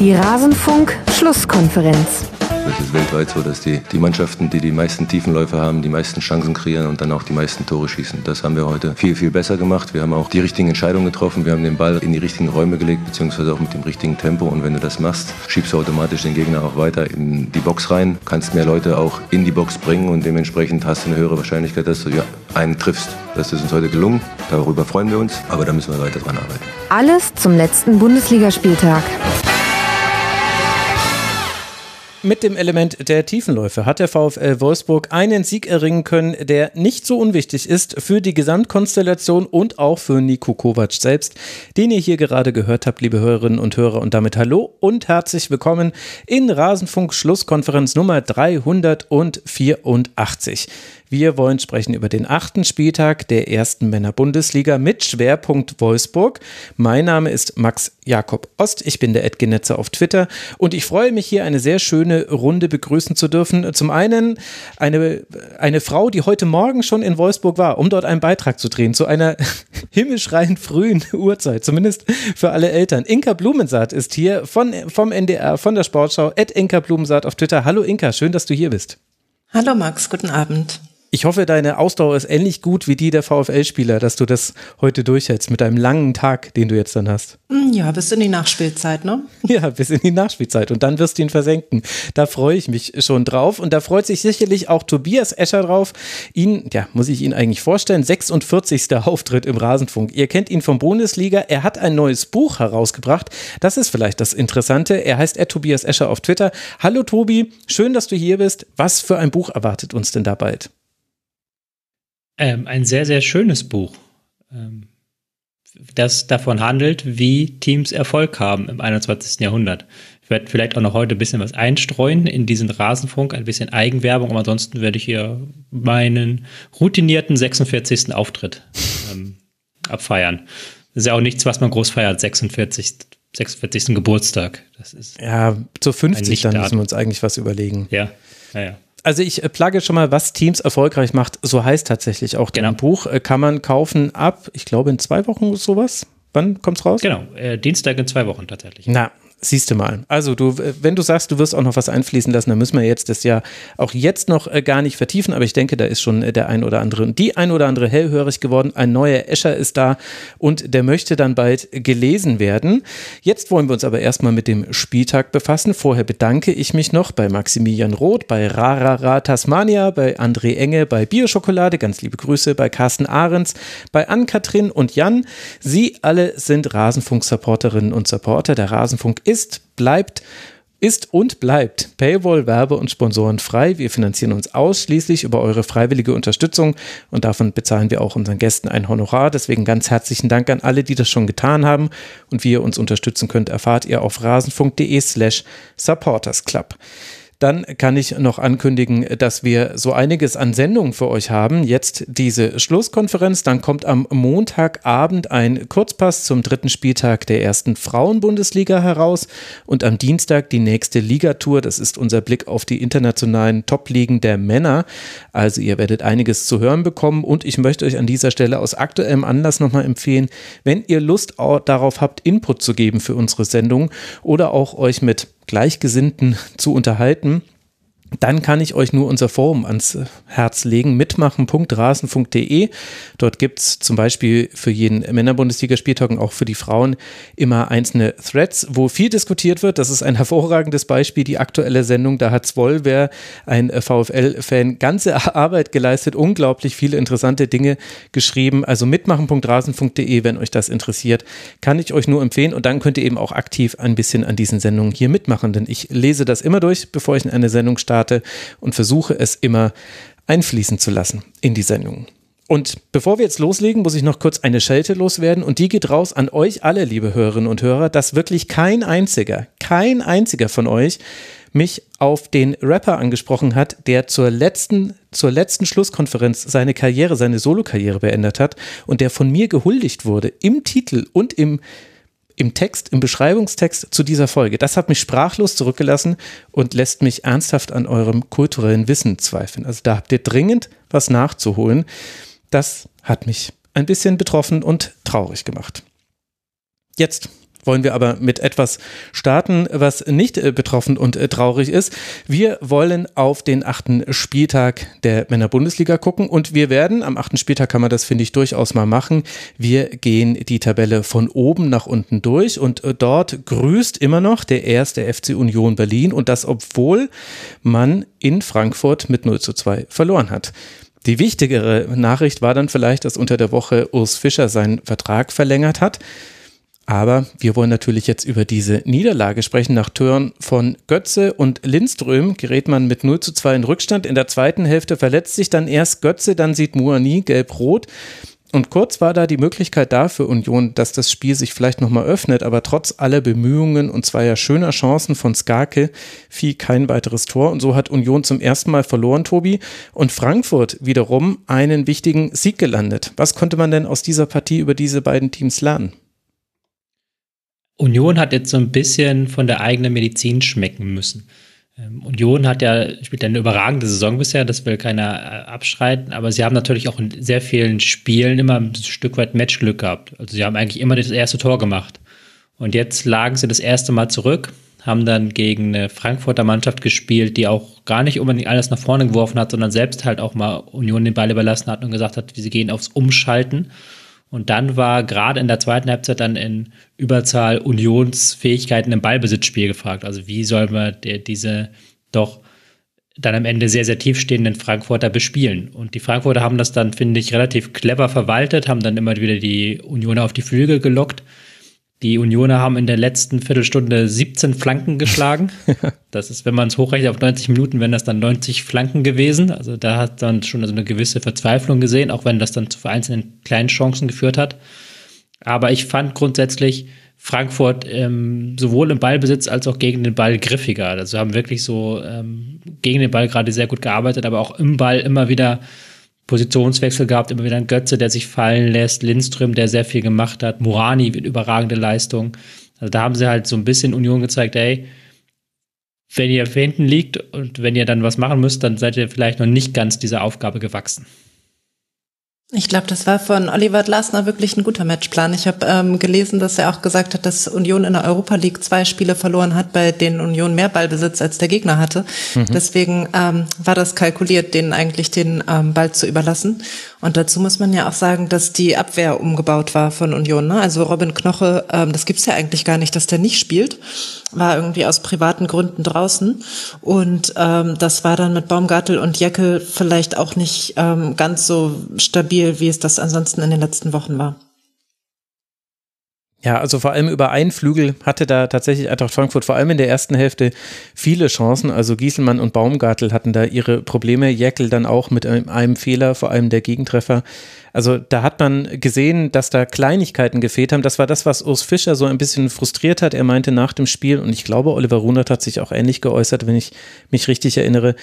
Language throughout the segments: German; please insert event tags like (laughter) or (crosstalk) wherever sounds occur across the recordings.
Die Rasenfunk-Schlusskonferenz. Es ist weltweit so, dass die, die Mannschaften, die die meisten Tiefenläufe haben, die meisten Chancen kreieren und dann auch die meisten Tore schießen. Das haben wir heute viel, viel besser gemacht. Wir haben auch die richtigen Entscheidungen getroffen. Wir haben den Ball in die richtigen Räume gelegt, beziehungsweise auch mit dem richtigen Tempo. Und wenn du das machst, schiebst du automatisch den Gegner auch weiter in die Box rein, kannst mehr Leute auch in die Box bringen und dementsprechend hast du eine höhere Wahrscheinlichkeit, dass du ja, einen triffst. Das ist uns heute gelungen. Darüber freuen wir uns, aber da müssen wir weiter dran arbeiten. Alles zum letzten Bundesligaspieltag. Mit dem Element der Tiefenläufe hat der VfL Wolfsburg einen Sieg erringen können, der nicht so unwichtig ist für die Gesamtkonstellation und auch für Nico Kovac selbst, den ihr hier gerade gehört habt, liebe Hörerinnen und Hörer. Und damit hallo und herzlich willkommen in Rasenfunk Schlusskonferenz Nummer 384. Wir wollen sprechen über den achten Spieltag der ersten Männer-Bundesliga mit Schwerpunkt Wolfsburg. Mein Name ist Max Jakob Ost. Ich bin der Edgenetzer auf Twitter und ich freue mich hier eine sehr schöne Runde begrüßen zu dürfen. Zum einen eine, eine Frau, die heute Morgen schon in Wolfsburg war, um dort einen Beitrag zu drehen, zu einer (laughs) himmelschreiend frühen Uhrzeit, zumindest für alle Eltern. Inka Blumensaat ist hier von, vom NDR, von der Sportschau, Ed Inka Blumensaat auf Twitter. Hallo Inka, schön, dass du hier bist. Hallo Max, guten Abend. Ich hoffe, deine Ausdauer ist ähnlich gut wie die der VfL-Spieler, dass du das heute durchhältst mit deinem langen Tag, den du jetzt dann hast. Hm, ja, bis in die Nachspielzeit, ne? (laughs) Ja, bis in die Nachspielzeit und dann wirst du ihn versenken. Da freue ich mich schon drauf und da freut sich sicherlich auch Tobias Escher drauf. Ihn, ja, muss ich ihn eigentlich vorstellen, 46. Auftritt im Rasenfunk. Ihr kennt ihn vom Bundesliga. Er hat ein neues Buch herausgebracht. Das ist vielleicht das Interessante. Er heißt er Tobias Escher auf Twitter. Hallo Tobi, schön, dass du hier bist. Was für ein Buch erwartet uns denn da bald? Ähm, ein sehr, sehr schönes Buch, ähm, das davon handelt, wie Teams Erfolg haben im 21. Jahrhundert. Ich werde vielleicht auch noch heute ein bisschen was einstreuen in diesen Rasenfunk, ein bisschen Eigenwerbung, aber ansonsten werde ich hier meinen routinierten 46. Auftritt ähm, abfeiern. Das ist ja auch nichts, was man groß feiert, 46. 46. Geburtstag. Das ist ja, zu 50 dann müssen wir uns eigentlich was überlegen. Ja, ja, ja also ich äh, plage schon mal, was Teams erfolgreich macht. So heißt tatsächlich auch genau. dein Buch. Äh, kann man kaufen ab, ich glaube, in zwei Wochen sowas. Wann kommt's raus? Genau, äh, Dienstag in zwei Wochen tatsächlich. Na, Siehst du mal. Also du, wenn du sagst, du wirst auch noch was einfließen lassen, dann müssen wir jetzt das ja auch jetzt noch äh, gar nicht vertiefen, aber ich denke, da ist schon äh, der ein oder andere und die ein oder andere hellhörig geworden. Ein neuer Escher ist da und der möchte dann bald gelesen werden. Jetzt wollen wir uns aber erstmal mit dem Spieltag befassen. Vorher bedanke ich mich noch bei Maximilian Roth, bei Rarara Tasmania, bei André Enge, bei Bioschokolade, ganz liebe Grüße, bei Carsten Ahrens, bei Ann-Kathrin und Jan. Sie alle sind Rasenfunk-Supporterinnen und Supporter. Der Rasenfunk ist, bleibt, ist und bleibt Paywall, Werbe und Sponsoren frei. Wir finanzieren uns ausschließlich über eure freiwillige Unterstützung und davon bezahlen wir auch unseren Gästen ein Honorar. Deswegen ganz herzlichen Dank an alle, die das schon getan haben. Und wie ihr uns unterstützen könnt, erfahrt ihr auf rasenfunk.de slash supportersclub. Dann kann ich noch ankündigen, dass wir so einiges an Sendungen für euch haben. Jetzt diese Schlusskonferenz, dann kommt am Montagabend ein Kurzpass zum dritten Spieltag der ersten Frauenbundesliga heraus und am Dienstag die nächste Ligatour. Das ist unser Blick auf die internationalen Top-Ligen der Männer. Also ihr werdet einiges zu hören bekommen und ich möchte euch an dieser Stelle aus aktuellem Anlass nochmal empfehlen, wenn ihr Lust darauf habt, Input zu geben für unsere Sendung oder auch euch mit Gleichgesinnten zu unterhalten, dann kann ich euch nur unser Forum ans Herz legen, mitmachen.rasen.de. Dort gibt es zum Beispiel für jeden Männerbundesligaspieltag und auch für die Frauen immer einzelne Threads, wo viel diskutiert wird. Das ist ein (laughs) hervorragendes Beispiel, die aktuelle Sendung. Da hat Zwollwer, ein VfL-Fan, ganze (laughs) Arbeit geleistet, unglaublich viele interessante Dinge geschrieben. Also mitmachen.rasen.de, wenn euch das interessiert, kann ich euch nur empfehlen. Und dann könnt ihr eben auch aktiv ein bisschen an diesen Sendungen hier mitmachen, denn ich lese das immer durch, bevor ich in eine Sendung starte starte und versuche es immer einfließen zu lassen in die Sendung. Und bevor wir jetzt loslegen, muss ich noch kurz eine Schelte loswerden und die geht raus an euch alle, liebe Hörerinnen und Hörer, dass wirklich kein einziger, kein einziger von euch mich auf den Rapper angesprochen hat, der zur letzten, zur letzten Schlusskonferenz seine Karriere, seine Solokarriere beendet hat und der von mir gehuldigt wurde im Titel und im im Text, im Beschreibungstext zu dieser Folge. Das hat mich sprachlos zurückgelassen und lässt mich ernsthaft an eurem kulturellen Wissen zweifeln. Also da habt ihr dringend was nachzuholen. Das hat mich ein bisschen betroffen und traurig gemacht. Jetzt wollen wir aber mit etwas starten, was nicht äh, betroffen und äh, traurig ist. Wir wollen auf den achten Spieltag der Männer-Bundesliga gucken und wir werden, am achten Spieltag kann man das, finde ich, durchaus mal machen. Wir gehen die Tabelle von oben nach unten durch und äh, dort grüßt immer noch der erste FC Union Berlin und das, obwohl man in Frankfurt mit 0 zu 2 verloren hat. Die wichtigere Nachricht war dann vielleicht, dass unter der Woche Urs Fischer seinen Vertrag verlängert hat. Aber wir wollen natürlich jetzt über diese Niederlage sprechen. Nach Tören von Götze und Lindström gerät man mit 0 zu 2 in Rückstand. In der zweiten Hälfte verletzt sich dann erst Götze, dann sieht Muani gelb-rot. Und kurz war da die Möglichkeit da für Union, dass das Spiel sich vielleicht nochmal öffnet, aber trotz aller Bemühungen und zweier schöner Chancen von Skarke fiel kein weiteres Tor und so hat Union zum ersten Mal verloren, Tobi, und Frankfurt wiederum einen wichtigen Sieg gelandet. Was konnte man denn aus dieser Partie über diese beiden Teams lernen? Union hat jetzt so ein bisschen von der eigenen Medizin schmecken müssen. Ähm, Union hat ja, spielt eine überragende Saison bisher, das will keiner äh, abschreiten, aber sie haben natürlich auch in sehr vielen Spielen immer ein Stück weit Matchglück gehabt. Also sie haben eigentlich immer das erste Tor gemacht. Und jetzt lagen sie das erste Mal zurück, haben dann gegen eine Frankfurter Mannschaft gespielt, die auch gar nicht unbedingt alles nach vorne geworfen hat, sondern selbst halt auch mal Union den Ball überlassen hat und gesagt hat, sie gehen aufs Umschalten. Und dann war gerade in der zweiten Halbzeit dann in Überzahl Unionsfähigkeiten im Ballbesitzspiel gefragt. Also wie soll man diese doch dann am Ende sehr, sehr tiefstehenden Frankfurter bespielen. Und die Frankfurter haben das dann, finde ich, relativ clever verwaltet, haben dann immer wieder die Unioner auf die Flügel gelockt die Unioner haben in der letzten Viertelstunde 17 Flanken geschlagen. (laughs) Das ist, wenn man es hochrechnet auf 90 Minuten, wären das dann 90 Flanken gewesen. Also da hat dann schon also eine gewisse Verzweiflung gesehen, auch wenn das dann zu vereinzelten kleinen Chancen geführt hat. Aber ich fand grundsätzlich Frankfurt ähm, sowohl im Ballbesitz als auch gegen den Ball griffiger. Also haben wirklich so ähm, gegen den Ball gerade sehr gut gearbeitet, aber auch im Ball immer wieder Positionswechsel gehabt, immer wieder ein Götze, der sich fallen lässt, Lindström, der sehr viel gemacht hat, Murani überragende Leistung. Also da haben sie halt so ein bisschen Union gezeigt, ey, wenn ihr hinten liegt und wenn ihr dann was machen müsst, dann seid ihr vielleicht noch nicht ganz dieser Aufgabe gewachsen. Ich glaube, das war von Oliver Glasner wirklich ein guter Matchplan. Ich habe ähm, gelesen, dass er auch gesagt hat, dass Union in der Europa League zwei Spiele verloren hat, bei denen Union mehr Ballbesitz als der Gegner hatte. Mhm. Deswegen ähm, war das kalkuliert, denen eigentlich den ähm, Ball zu überlassen. Und dazu muss man ja auch sagen, dass die Abwehr umgebaut war von Union. Ne? Also Robin Knoche, ähm, das gibt's ja eigentlich gar nicht, dass der nicht spielt war irgendwie aus privaten Gründen draußen. Und ähm, das war dann mit Baumgartel und Jeckel vielleicht auch nicht ähm, ganz so stabil, wie es das ansonsten in den letzten Wochen war. Ja, also vor allem über einen Flügel hatte da tatsächlich Eintracht Frankfurt vor allem in der ersten Hälfte viele Chancen. Also Gieselmann und Baumgartel hatten da ihre Probleme. Jäckel dann auch mit einem, einem Fehler, vor allem der Gegentreffer. Also da hat man gesehen, dass da Kleinigkeiten gefehlt haben. Das war das, was Urs Fischer so ein bisschen frustriert hat. Er meinte nach dem Spiel, und ich glaube, Oliver Runert hat sich auch ähnlich geäußert, wenn ich mich richtig erinnere,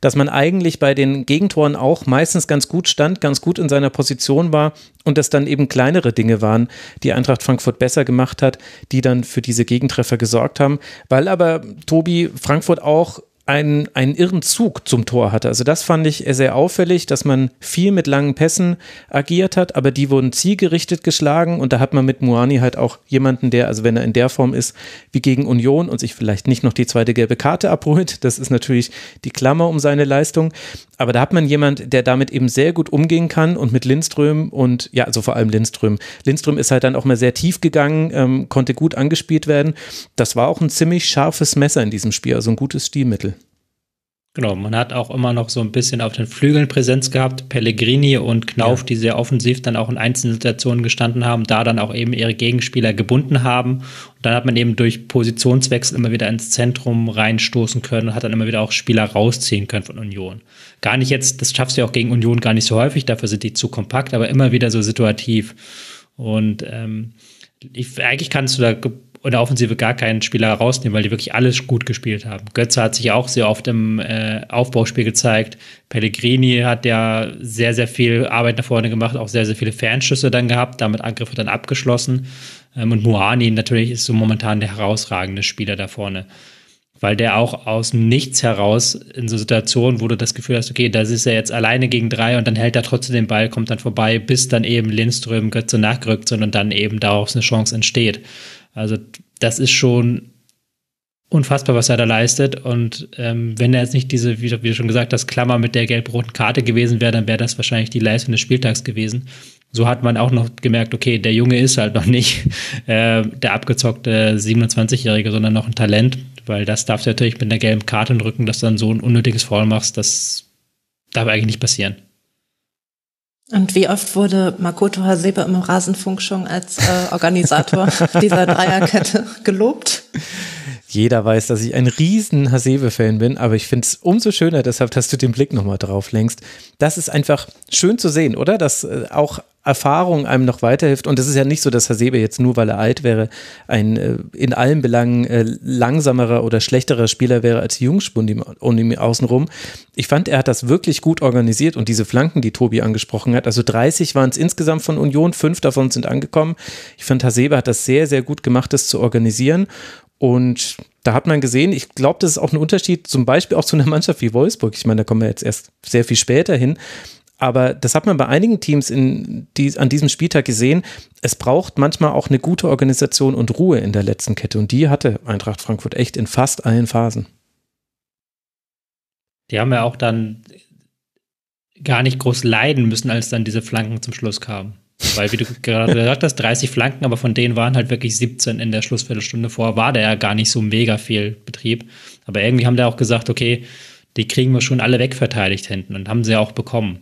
dass man eigentlich bei den Gegentoren auch meistens ganz gut stand, ganz gut in seiner Position war und dass dann eben kleinere Dinge waren, die Eintracht Frankfurt besser gemacht hat, die dann für diese Gegentreffer gesorgt haben. Weil aber Tobi Frankfurt auch einen, einen irren Zug zum Tor hatte. Also das fand ich sehr auffällig, dass man viel mit langen Pässen agiert hat, aber die wurden zielgerichtet geschlagen und da hat man mit Muani halt auch jemanden, der, also wenn er in der Form ist, wie gegen Union und sich vielleicht nicht noch die zweite gelbe Karte abholt, das ist natürlich die Klammer um seine Leistung, aber da hat man jemand, der damit eben sehr gut umgehen kann und mit Lindström und ja, also vor allem Lindström. Lindström ist halt dann auch mal sehr tief gegangen, ähm, konnte gut angespielt werden. Das war auch ein ziemlich scharfes Messer in diesem Spiel, also ein gutes Stilmittel. Genau, man hat auch immer noch so ein bisschen auf den Flügeln Präsenz gehabt. Pellegrini und Knauf, ja. die sehr offensiv dann auch in einzelnen Situationen gestanden haben, da dann auch eben ihre Gegenspieler gebunden haben. Und dann hat man eben durch Positionswechsel immer wieder ins Zentrum reinstoßen können und hat dann immer wieder auch Spieler rausziehen können von Union. Gar nicht jetzt, das schaffst du ja auch gegen Union gar nicht so häufig, dafür sind die zu kompakt, aber immer wieder so situativ. Und ähm, ich, eigentlich kannst du da in der Offensive gar keinen Spieler rausnehmen, weil die wirklich alles gut gespielt haben. Götze hat sich auch sehr oft im äh, Aufbauspiel gezeigt. Pellegrini hat ja sehr, sehr viel Arbeit nach vorne gemacht, auch sehr, sehr viele Fernschüsse dann gehabt, damit Angriffe dann abgeschlossen. Ähm, und Muani natürlich ist so momentan der herausragende Spieler da vorne weil der auch aus dem Nichts heraus in so Situationen, wo du das Gefühl hast, okay, das ist er jetzt alleine gegen drei und dann hält er trotzdem den Ball, kommt dann vorbei, bis dann eben Lindström Götze nachgerückt sind und dann eben daraus eine Chance entsteht. Also das ist schon unfassbar, was er da leistet. Und ähm, wenn er jetzt nicht diese, wie, wie du schon gesagt hast, Klammer mit der gelb-roten Karte gewesen wäre, dann wäre das wahrscheinlich die Leistung des Spieltags gewesen. So hat man auch noch gemerkt, okay, der Junge ist halt noch nicht (laughs) äh, der abgezockte 27-Jährige, sondern noch ein Talent, weil das darf natürlich mit einer gelben Karte im Rücken, dass du dann so ein unnötiges Foul machst, das darf eigentlich nicht passieren. Und wie oft wurde Makoto Hasebe im Rasenfunk schon als äh, Organisator (laughs) dieser Dreierkette gelobt? Jeder weiß, dass ich ein riesen Hasebe-Fan bin, aber ich finde es umso schöner, deshalb, dass du den Blick nochmal drauf lenkst. Das ist einfach schön zu sehen, oder? Dass äh, auch Erfahrung einem noch weiterhilft. Und es ist ja nicht so, dass Hasebe jetzt nur, weil er alt wäre, ein äh, in allen Belangen äh, langsamerer oder schlechterer Spieler wäre als Jungspund um ihm außenrum. Ich fand, er hat das wirklich gut organisiert und diese Flanken, die Tobi angesprochen hat, also 30 waren es insgesamt von Union, fünf davon sind angekommen. Ich fand, Hasebe hat das sehr, sehr gut gemacht, das zu organisieren. Und da hat man gesehen, ich glaube, das ist auch ein Unterschied, zum Beispiel auch zu einer Mannschaft wie Wolfsburg. Ich meine, da kommen wir jetzt erst sehr viel später hin. Aber das hat man bei einigen Teams in die, an diesem Spieltag gesehen. Es braucht manchmal auch eine gute Organisation und Ruhe in der letzten Kette. Und die hatte Eintracht Frankfurt echt in fast allen Phasen. Die haben ja auch dann gar nicht groß leiden müssen, als dann diese Flanken zum Schluss kamen. Weil, wie du gerade (laughs) gesagt hast, 30 Flanken, aber von denen waren halt wirklich 17 in der Schlussviertelstunde vor, war da ja gar nicht so mega viel Betrieb. Aber irgendwie haben da auch gesagt, okay, die kriegen wir schon alle wegverteidigt hinten und haben sie ja auch bekommen.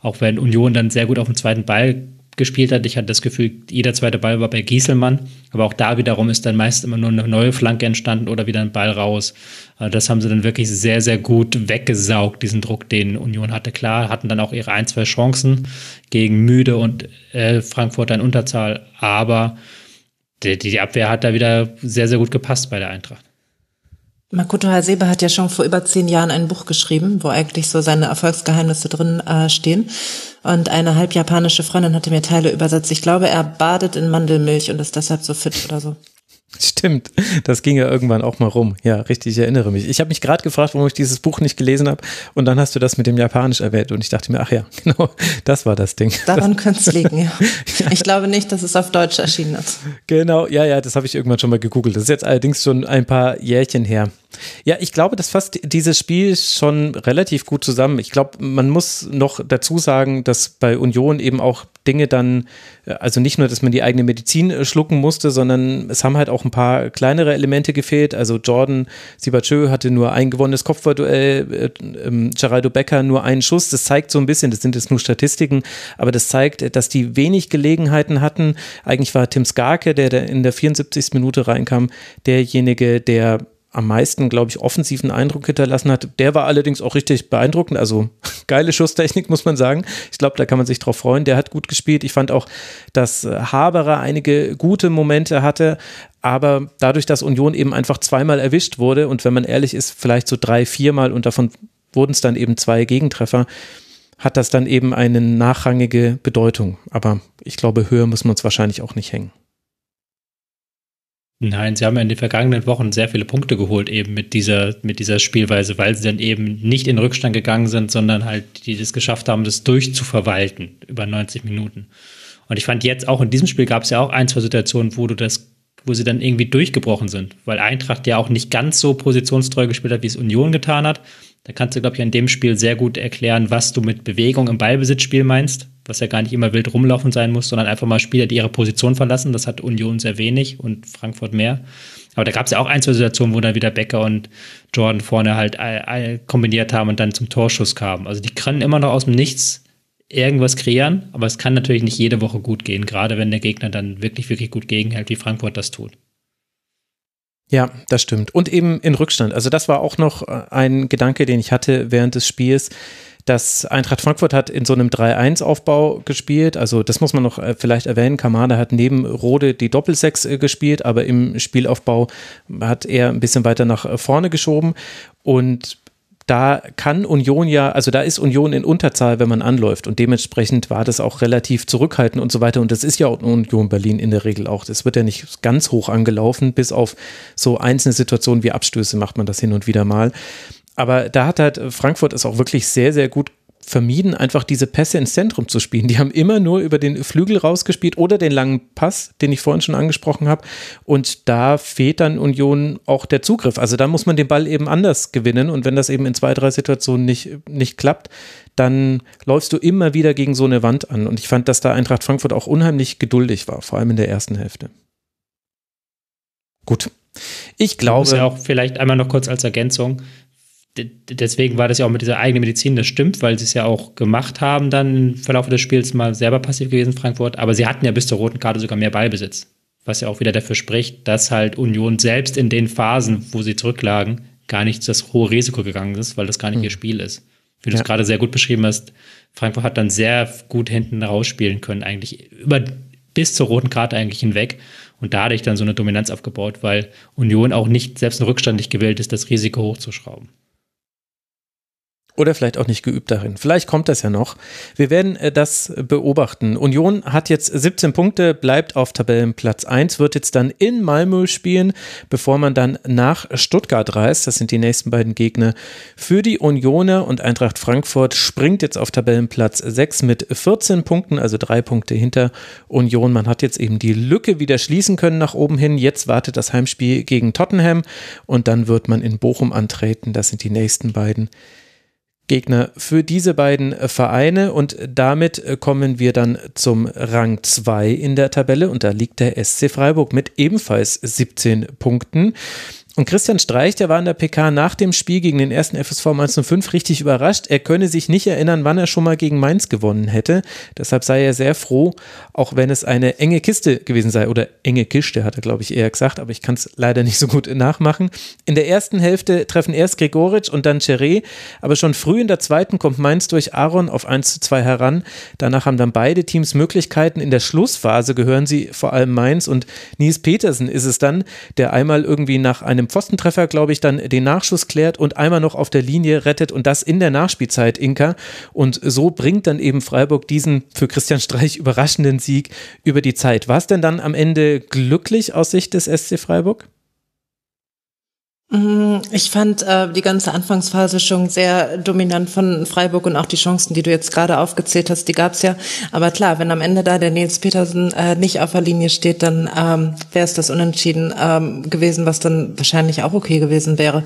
Auch wenn Union dann sehr gut auf dem zweiten Ball gespielt hat. Ich hatte das Gefühl, jeder zweite Ball war bei Gieselmann, aber auch da wiederum ist dann meist immer nur eine neue Flanke entstanden oder wieder ein Ball raus. Also das haben sie dann wirklich sehr, sehr gut weggesaugt, diesen Druck, den Union hatte. Klar, hatten dann auch ihre ein, zwei Chancen gegen Müde und äh, Frankfurt in Unterzahl, aber die, die Abwehr hat da wieder sehr, sehr gut gepasst bei der Eintracht. Makoto Hasebe hat ja schon vor über zehn Jahren ein Buch geschrieben, wo eigentlich so seine Erfolgsgeheimnisse drin äh, stehen. Und eine halb japanische Freundin hatte mir Teile übersetzt. Ich glaube, er badet in Mandelmilch und ist deshalb so fit oder so. Stimmt, das ging ja irgendwann auch mal rum. Ja, richtig, ich erinnere mich. Ich habe mich gerade gefragt, warum ich dieses Buch nicht gelesen habe und dann hast du das mit dem Japanisch erwähnt und ich dachte mir, ach ja, (laughs) genau, das war das Ding. Daran könnte es liegen, (laughs) ja. Ich glaube nicht, dass es auf Deutsch erschienen ist. Genau, ja, ja, das habe ich irgendwann schon mal gegoogelt. Das ist jetzt allerdings schon ein paar Jährchen her. Ja, ich glaube, das fasst dieses Spiel schon relativ gut zusammen. Ich glaube, man muss noch dazu sagen, dass bei Union eben auch Dinge dann, äh, also nicht nur, dass man die eigene Medizin äh, schlucken musste, sondern es haben halt auch ein paar kleinere Elemente gefehlt. Also Jordan Sibachö hatte nur ein gewonnenes Kopfballduell, äh, ähm, Geraldo Becker nur einen Schuss. Das zeigt so ein bisschen, das sind jetzt nur Statistiken, aber das zeigt, dass die wenig Gelegenheiten hatten. Eigentlich war Tim Skarke, der in der 74. Minute reinkam, derjenige, der am meisten, glaube ich, offensiven Eindruck hinterlassen hat. Der war allerdings auch richtig beeindruckend. Also (laughs) geile Schusstechnik, muss man sagen. Ich glaube, da kann man sich drauf freuen. Der hat gut gespielt. Ich fand auch, dass äh, Haberer einige gute Momente hatte. Aber dadurch, dass Union eben einfach zweimal erwischt wurde und wenn man ehrlich ist, vielleicht so drei, viermal und davon wurden es dann eben zwei Gegentreffer, hat das dann eben eine nachrangige Bedeutung. Aber ich glaube, höher muss man uns wahrscheinlich auch nicht hängen. Nein, sie haben ja in den vergangenen Wochen sehr viele Punkte geholt, eben mit dieser, mit dieser Spielweise, weil sie dann eben nicht in Rückstand gegangen sind, sondern halt die das geschafft haben, das durchzuverwalten über 90 Minuten. Und ich fand jetzt auch in diesem Spiel gab es ja auch ein, zwei Situationen, wo du das, wo sie dann irgendwie durchgebrochen sind, weil Eintracht ja auch nicht ganz so positionstreu gespielt hat, wie es Union getan hat. Da kannst du, glaube ich, an dem Spiel sehr gut erklären, was du mit Bewegung im Ballbesitzspiel meinst was ja gar nicht immer wild rumlaufen sein muss, sondern einfach mal Spieler, die ihre Position verlassen. Das hat Union sehr wenig und Frankfurt mehr. Aber da gab es ja auch ein, zwei Situationen, wo dann wieder Becker und Jordan vorne halt kombiniert haben und dann zum Torschuss kamen. Also die können immer noch aus dem Nichts irgendwas kreieren, aber es kann natürlich nicht jede Woche gut gehen, gerade wenn der Gegner dann wirklich, wirklich gut gegenhält, wie Frankfurt das tut. Ja, das stimmt. Und eben in Rückstand. Also das war auch noch äh, ein Gedanke, den ich hatte während des Spiels dass Eintracht Frankfurt hat in so einem 3-1-Aufbau gespielt. Also das muss man noch äh, vielleicht erwähnen. Kamada hat neben Rode die Doppelsechs äh, gespielt, aber im Spielaufbau hat er ein bisschen weiter nach äh, vorne geschoben. Und da kann Union ja, also da ist Union in Unterzahl, wenn man anläuft und dementsprechend war das auch relativ zurückhaltend und so weiter und das ist ja auch Union Berlin in der Regel auch. Das wird ja nicht ganz hoch angelaufen, bis auf so einzelne Situationen wie Abstöße macht man das hin und wieder mal. Aber da hat halt Frankfurt es auch wirklich sehr, sehr gut vermieden, einfach diese Pässe ins Zentrum zu spielen. Die haben immer nur über den Flügel rausgespielt oder den langen Pass, den ich vorhin schon angesprochen habe. Und da fehlt dann Union auch der Zugriff. Also da muss man den Ball eben anders gewinnen. Und wenn das eben in zwei, drei Situationen nicht, nicht klappt, dann läufst du immer wieder gegen so eine Wand an. Und ich fand, dass da Eintracht Frankfurt auch unheimlich geduldig war, vor allem in der ersten Hälfte. Gut. Ich glaube. Das ja auch vielleicht einmal noch kurz als Ergänzung deswegen war das ja auch mit dieser eigenen Medizin, das stimmt, weil sie es ja auch gemacht haben, dann im Verlauf des Spiels mal selber passiv gewesen, Frankfurt. Aber sie hatten ja bis zur roten Karte sogar mehr Ballbesitz. Was ja auch wieder dafür spricht, dass halt Union selbst in den Phasen, wo sie zurücklagen, gar nicht das hohe Risiko gegangen ist, weil das gar nicht mhm. ihr Spiel ist. Wie du es gerade sehr gut beschrieben hast, Frankfurt hat dann sehr gut hinten rausspielen können, eigentlich über bis zur roten Karte eigentlich hinweg und dadurch dann so eine Dominanz aufgebaut, weil Union auch nicht selbst rückständig gewillt ist, das Risiko hochzuschrauben. Oder vielleicht auch nicht geübt darin. Vielleicht kommt das ja noch. Wir werden äh, das beobachten. Union hat jetzt 17 Punkte, bleibt auf Tabellenplatz 1, wird jetzt dann in Malmö spielen, bevor man dann nach Stuttgart reist. Das sind die nächsten beiden Gegner für die Unioner und Eintracht Frankfurt springt jetzt auf Tabellenplatz 6 mit 14 Punkten, also drei Punkte hinter Union. Man hat jetzt eben die Lücke wieder schließen können nach oben hin. Jetzt wartet das Heimspiel gegen Tottenham und dann wird man in Bochum antreten. Das sind die nächsten beiden Gegner für diese beiden äh, Vereine und damit äh, kommen wir dann zum Rang 2 in der Tabelle und da liegt der SC Freiburg mit ebenfalls 17 Punkten. Und Christian Streich, der war in der PK nach dem Spiel gegen den ersten FSV Mainz 05 richtig überrascht. Er könne sich nicht erinnern, wann er schon mal gegen Mainz gewonnen hätte. Deshalb sei er sehr froh, auch wenn es eine enge Kiste gewesen sei. Oder enge Kiste, hat er, glaube ich, eher gesagt, aber ich kann es leider nicht so gut nachmachen. In der ersten Hälfte treffen erst Gregoritsch und dann Cheré, aber schon früh in der zweiten kommt Mainz durch Aaron auf 1 zu 2 heran. Danach haben dann beide Teams Möglichkeiten. In der Schlussphase gehören sie vor allem Mainz und Nies Petersen ist es dann, der einmal irgendwie nach einem einem Pfostentreffer, glaube ich, dann den Nachschuss klärt und einmal noch auf der Linie rettet und das in der Nachspielzeit Inka. Und so bringt dann eben Freiburg diesen für Christian Streich überraschenden Sieg über die Zeit. War es denn dann am Ende glücklich aus Sicht des SC Freiburg? Mm, ich fand äh, die ganze Anfangsphase schon sehr dominant von Freiburg und auch die Chancen, die du jetzt gerade aufgezählt hast, die gab's ja. Aber klar, wenn am Ende da der Nils Petersen äh, nicht auf der Linie steht, dann ähm, wäre es das Unentschieden ähm, gewesen, was dann wahrscheinlich auch okay gewesen wäre.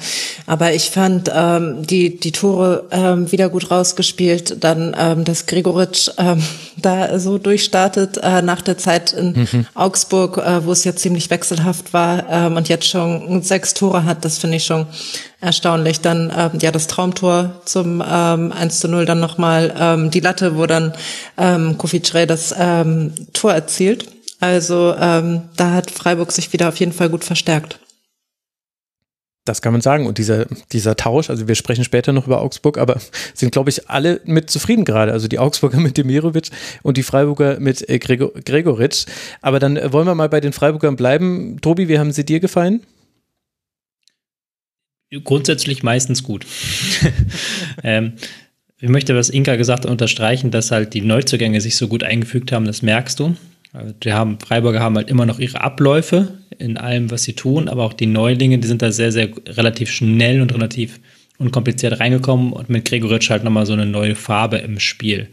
Aber ich fand ähm, die die Tore ähm, wieder gut rausgespielt, dann ähm, dass Gregoritsch ähm, (laughs) da so durchstartet äh, nach der Zeit in mhm. Augsburg, äh, wo es ja ziemlich wechselhaft war ähm, und jetzt schon sechs Tore hat. Das das finde ich schon erstaunlich. Dann ähm, ja das Traumtor zum ähm, 1 zu 0, dann nochmal ähm, die Latte, wo dann ähm, Kofi Tre das ähm, Tor erzielt. Also ähm, da hat Freiburg sich wieder auf jeden Fall gut verstärkt. Das kann man sagen. Und dieser, dieser Tausch, also wir sprechen später noch über Augsburg, aber sind, glaube ich, alle mit zufrieden gerade. Also die Augsburger mit Demirovic und die Freiburger mit äh, Gregor, Gregoritsch. Aber dann wollen wir mal bei den Freiburgern bleiben. Tobi, wie haben sie dir gefallen? Grundsätzlich meistens gut. (laughs) ähm, ich möchte, was Inka gesagt hat, unterstreichen, dass halt die Neuzugänge sich so gut eingefügt haben, das merkst du. Also die haben, Freiburger haben halt immer noch ihre Abläufe in allem, was sie tun, aber auch die Neulinge, die sind da sehr, sehr relativ schnell und relativ unkompliziert reingekommen und mit Gregoritsch halt nochmal so eine neue Farbe im Spiel.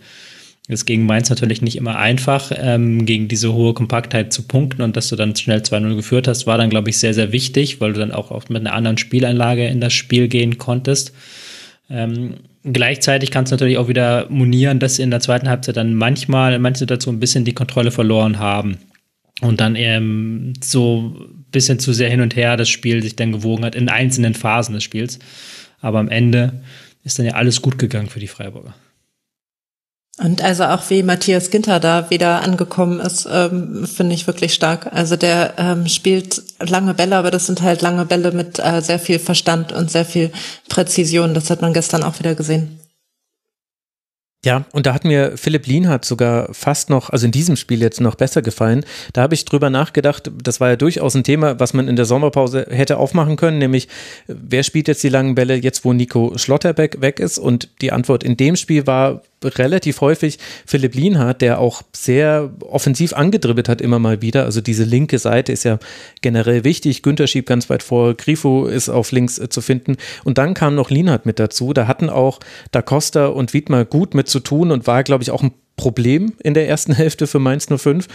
Ist gegen Mainz natürlich nicht immer einfach, ähm, gegen diese hohe Kompaktheit zu punkten und dass du dann schnell 2-0 geführt hast, war dann, glaube ich, sehr, sehr wichtig, weil du dann auch mit einer anderen Spieleinlage in das Spiel gehen konntest. Ähm, gleichzeitig kannst du natürlich auch wieder monieren, dass sie in der zweiten Halbzeit dann manchmal in manchen Situationen ein bisschen die Kontrolle verloren haben und dann ähm, so ein bisschen zu sehr hin und her das Spiel sich dann gewogen hat in einzelnen Phasen des Spiels. Aber am Ende ist dann ja alles gut gegangen für die Freiburger. Und also auch wie Matthias Ginter da wieder angekommen ist, ähm, finde ich wirklich stark. Also der ähm, spielt lange Bälle, aber das sind halt lange Bälle mit äh, sehr viel Verstand und sehr viel Präzision. Das hat man gestern auch wieder gesehen. Ja, und da hat mir Philipp Lienhardt sogar fast noch, also in diesem Spiel jetzt noch besser gefallen. Da habe ich drüber nachgedacht, das war ja durchaus ein Thema, was man in der Sommerpause hätte aufmachen können, nämlich wer spielt jetzt die langen Bälle jetzt, wo Nico Schlotterbeck weg ist? Und die Antwort in dem Spiel war relativ häufig Philipp Lienhardt, der auch sehr offensiv angedribbelt hat immer mal wieder. Also diese linke Seite ist ja generell wichtig. Günther schiebt ganz weit vor, Grifo ist auf links äh, zu finden. Und dann kam noch Lienhardt mit dazu. Da hatten auch Da Costa und Wiedmer gut mit zu tun und war, glaube ich, auch ein Problem in der ersten (laughs) Hälfte für Mainz 05.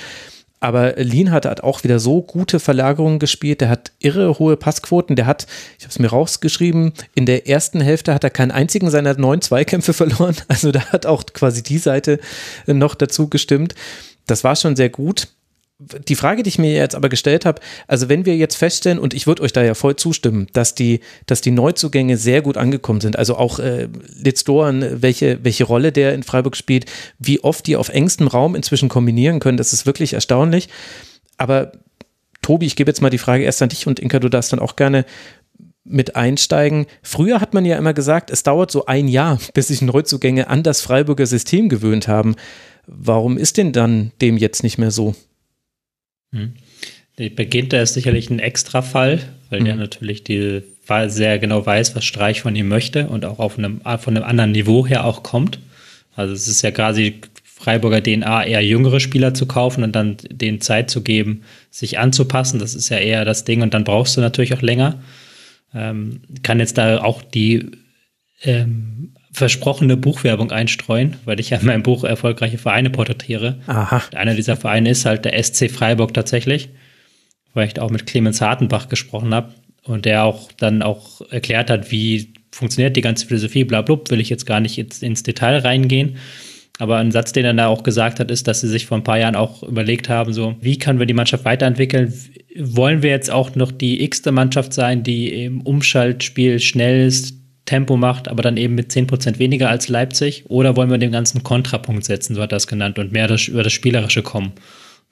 Aber Lien hat, hat auch wieder so gute Verlagerungen gespielt. Der hat irre hohe Passquoten. Der hat, ich habe es mir rausgeschrieben, in der ersten Hälfte hat er keinen einzigen seiner neun Zweikämpfe (laughs) verloren. Also da hat auch quasi die Seite noch dazu gestimmt. Das war schon sehr gut die Frage, die ich mir jetzt aber gestellt habe, also wenn wir jetzt feststellen, und ich würde euch da ja voll zustimmen, dass die, dass die Neuzugänge sehr gut angekommen sind, also auch äh, Litz Doan, welche, welche Rolle der in Freiburg spielt, wie oft die auf engstem Raum inzwischen kombinieren können, das ist wirklich erstaunlich. Aber Tobi, ich gebe jetzt mal die Frage erst an dich und Inka, du darfst dann auch gerne mit einsteigen. Früher hat man ja immer gesagt, es dauert so ein Jahr, bis sich Neuzugänge an das Freiburger System gewöhnt haben. Warum ist denn dann dem jetzt nicht mehr so? Hm. Beginnt da ist sicherlich ein Extrafall, weil mhm. der natürlich die sehr genau weiß, was Streich von ihm möchte und auch auf einem, von einem anderen Niveau her auch kommt. Also es ist ja quasi Freiburger DNA, eher jüngere Spieler zu kaufen und dann denen Zeit zu geben, sich anzupassen. Das ist ja eher das Ding und dann brauchst du natürlich auch länger. Ähm, kann jetzt da auch die ähm, versprochene Buchwerbung einstreuen, weil ich ja in meinem Buch erfolgreiche Vereine porträtiere. Aha. Einer dieser Vereine ist halt der SC Freiburg tatsächlich, weil ich da auch mit Clemens Hartenbach gesprochen habe und der auch dann auch erklärt hat, wie funktioniert die ganze Philosophie, bla, bla, will ich jetzt gar nicht ins, ins Detail reingehen. Aber ein Satz, den er da auch gesagt hat, ist, dass sie sich vor ein paar Jahren auch überlegt haben, so, wie können wir die Mannschaft weiterentwickeln? Wollen wir jetzt auch noch die x-te Mannschaft sein, die im Umschaltspiel schnell ist, Tempo macht, aber dann eben mit 10% weniger als Leipzig? Oder wollen wir dem ganzen Kontrapunkt setzen, so hat es genannt, und mehr das, über das Spielerische kommen?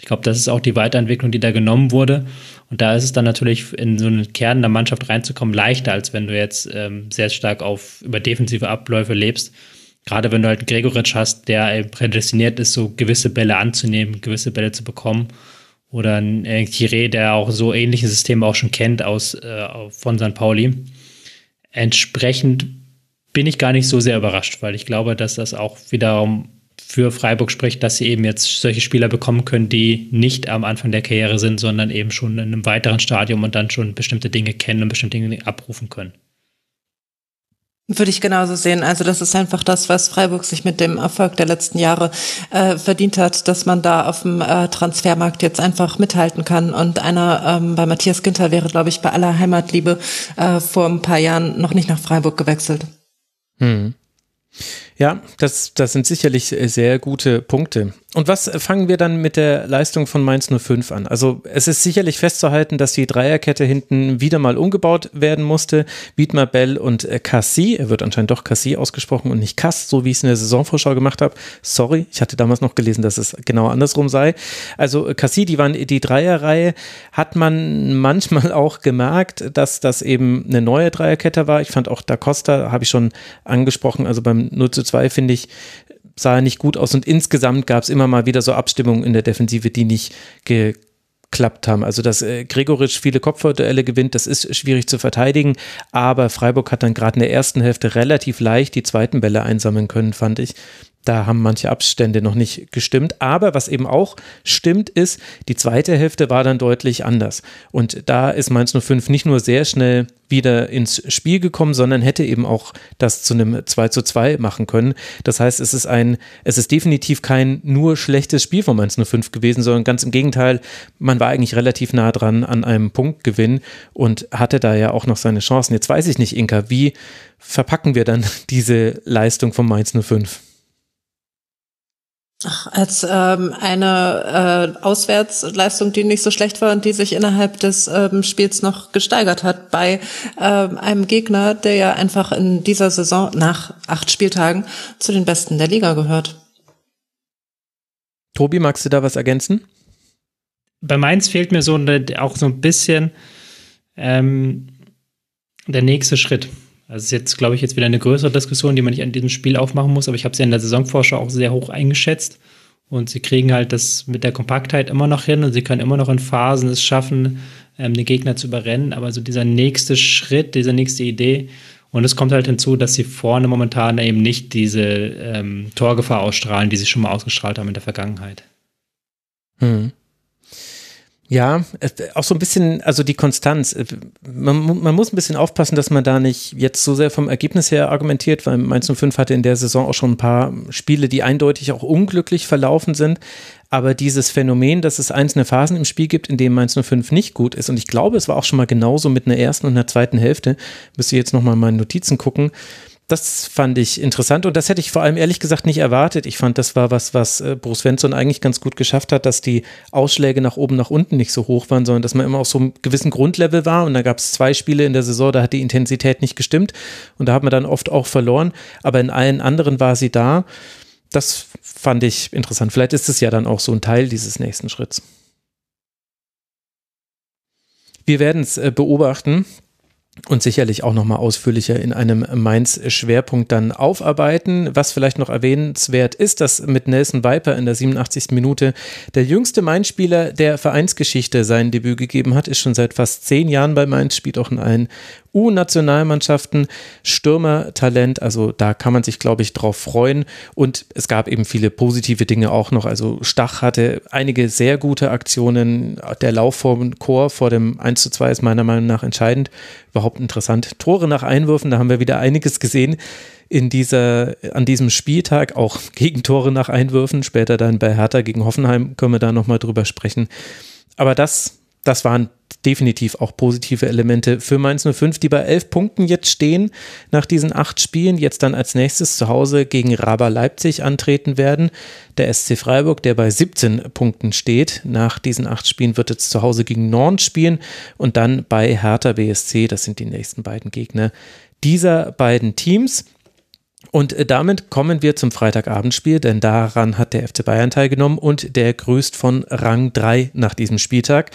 Ich glaube, das ist auch die Weiterentwicklung, die da genommen wurde. Und da ist es dann natürlich in so einen Kern der Mannschaft reinzukommen leichter, als wenn du jetzt ähm, sehr stark auf über defensive Abläufe lebst. Gerade wenn du halt einen Gregoritsch hast, der prädestiniert ist, so gewisse Bälle anzunehmen, gewisse Bälle zu bekommen. Oder ein äh, Chiré, der auch so ähnliche Systeme auch schon kennt aus, äh, von St. Pauli Entsprechend bin ich gar nicht so sehr überrascht, weil ich glaube, dass das auch wiederum für Freiburg spricht, dass sie eben jetzt solche Spieler bekommen können, die nicht am Anfang der Karriere sind, sondern eben schon in einem weiteren Stadium und dann schon bestimmte Dinge kennen und bestimmte Dinge abrufen können. Würde ich genauso sehen. Also das ist einfach das, was Freiburg sich mit dem Erfolg der letzten Jahre äh, verdient hat, dass man da auf dem äh, Transfermarkt jetzt einfach mithalten kann. Und einer ähm, bei Matthias Ginter wäre, glaube ich, bei aller Heimatliebe äh, vor ein paar Jahren noch nicht nach Freiburg gewechselt. Hm. Ja, das, das sind sicherlich sehr gute Punkte. Und was fangen wir dann mit der Leistung von Mainz 05 an? Also es ist sicherlich festzuhalten, dass die Dreierkette hinten wieder mal umgebaut werden musste. Wiedmer, Bell und äh, Cassie. Er wird anscheinend doch Cassie ausgesprochen und nicht Kass, so wie ich es in der Saisonvorschau gemacht habe. Sorry, ich hatte damals noch gelesen, dass es genau andersrum sei. Also äh, Cassie, die waren die Dreierreihe, hat man manchmal (laughs) auch gemerkt, dass das eben eine neue Dreierkette war. Ich fand auch Da Costa, habe ich schon angesprochen, also beim 0 zu 2 finde ich, sah nicht gut aus und insgesamt gab es immer mal wieder so Abstimmungen in der Defensive, die nicht geklappt haben. Also, dass äh, Gregoritsch viele Kopfballduelle gewinnt, das ist schwierig zu verteidigen, aber Freiburg hat dann gerade in der ersten Hälfte relativ leicht die zweiten Bälle einsammeln können, fand ich. Da haben manche Abstände noch nicht gestimmt. Aber was eben auch stimmt, ist, die zweite Hälfte war dann deutlich anders. Und da ist Mainz 05 nicht nur sehr schnell wieder ins Spiel gekommen, sondern hätte eben auch das zu einem 2 zu 2 machen können. Das heißt, es ist ein, es ist definitiv kein nur schlechtes Spiel von Mainz 05 gewesen, sondern ganz im Gegenteil, man war eigentlich relativ nah dran an einem Punktgewinn und hatte da ja auch noch seine Chancen. Jetzt weiß ich nicht, Inka, wie verpacken wir dann (laughs) diese Leistung von Mainz 05? Ach, als ähm, eine äh, Auswärtsleistung, die nicht so schlecht war und die sich innerhalb des ähm, Spiels noch gesteigert hat bei ähm, einem Gegner, der ja einfach in dieser Saison nach acht Spieltagen zu den Besten der Liga gehört. Tobi, magst du da was ergänzen? Bei Mainz fehlt mir so eine, auch so ein bisschen ähm, der nächste Schritt. Also ist jetzt, glaube ich, jetzt wieder eine größere Diskussion, die man nicht an diesem Spiel aufmachen muss, aber ich habe sie in der Saisonvorschau auch sehr hoch eingeschätzt. Und sie kriegen halt das mit der Kompaktheit immer noch hin und sie können immer noch in Phasen es schaffen, ähm, den Gegner zu überrennen. Aber so dieser nächste Schritt, diese nächste Idee, Und es kommt halt hinzu, dass sie vorne momentan eben nicht diese ähm, Torgefahr ausstrahlen, die sie schon mal ausgestrahlt haben in der Vergangenheit. Hm. Ja, auch so ein bisschen, also die Konstanz. Äh, man, man, muss ein bisschen aufpassen, dass man da nicht jetzt so sehr vom Ergebnis her argumentiert, weil Mainz 05 hatte in der Saison auch schon ein paar Spiele, die eindeutig auch unglücklich verlaufen sind. Aber dieses Phänomen, dass es einzelne Phasen im Spiel gibt, in denen Mainz 05 nicht gut ist, und ich glaube, es war auch schon mal genauso mit einer ersten und einer zweiten Hälfte, müsste jetzt nochmal in meine Notizen gucken, das fand ich interessant und das hätte ich vor allem ehrlich gesagt nicht erwartet. Ich fand, das war was, was äh, Bruce Svensson eigentlich ganz gut geschafft hat, dass die Ausschläge nach oben, nach unten nicht so hoch waren, sondern dass man immer auf so einem gewissen Grundlevel war. Und da gab es zwei Spiele in der Saison, da hat die Intensität nicht gestimmt und da hat man dann oft auch verloren. Aber in allen anderen war sie da. Das fand ich interessant. Vielleicht ist es ja dann auch so ein Teil dieses nächsten Schritts. Wir werden es äh, beobachten und sicherlich auch nochmal ausführlicher in einem Mainz-Schwerpunkt dann aufarbeiten. Was vielleicht noch erwähnenswert ist, dass mit Nelson Viper in der 87. Minute der jüngste Mainz-Spieler der Vereinsgeschichte sein Debüt gegeben hat, ist schon seit fast zehn Jahren bei Mainz, spielt auch in allen U-Nationalmannschaften, Stürmertalent, also da kann man sich, glaube ich, drauf freuen. Und es gab eben viele positive Dinge auch noch. Also Stach hatte einige sehr gute Aktionen. Der Lauf vom Chor vor dem 1 zu 2 ist meiner Meinung nach entscheidend. Überhaupt interessant. Tore nach Einwürfen, da haben wir wieder einiges gesehen in dieser, an diesem Spieltag, auch (laughs) Gegentore nach Einwürfen. Später dann bei Hertha gegen Hoffenheim können wir da nochmal drüber sprechen. Aber das, das waren definitiv auch positive Elemente für Mainz 05, die bei elf Punkten jetzt stehen nach diesen acht Spielen, jetzt dann als nächstes zu Hause gegen Raber Leipzig antreten werden. Der SC Freiburg, der bei 17 Punkten steht, nach diesen acht Spielen wird jetzt zu Hause gegen Nord spielen und dann bei Hertha BSC, das sind die nächsten beiden Gegner dieser beiden Teams. Und äh, damit kommen wir zum Freitagabendspiel, denn daran hat der FC Bayern teilgenommen und der grüßt von Rang 3 nach diesem Spieltag.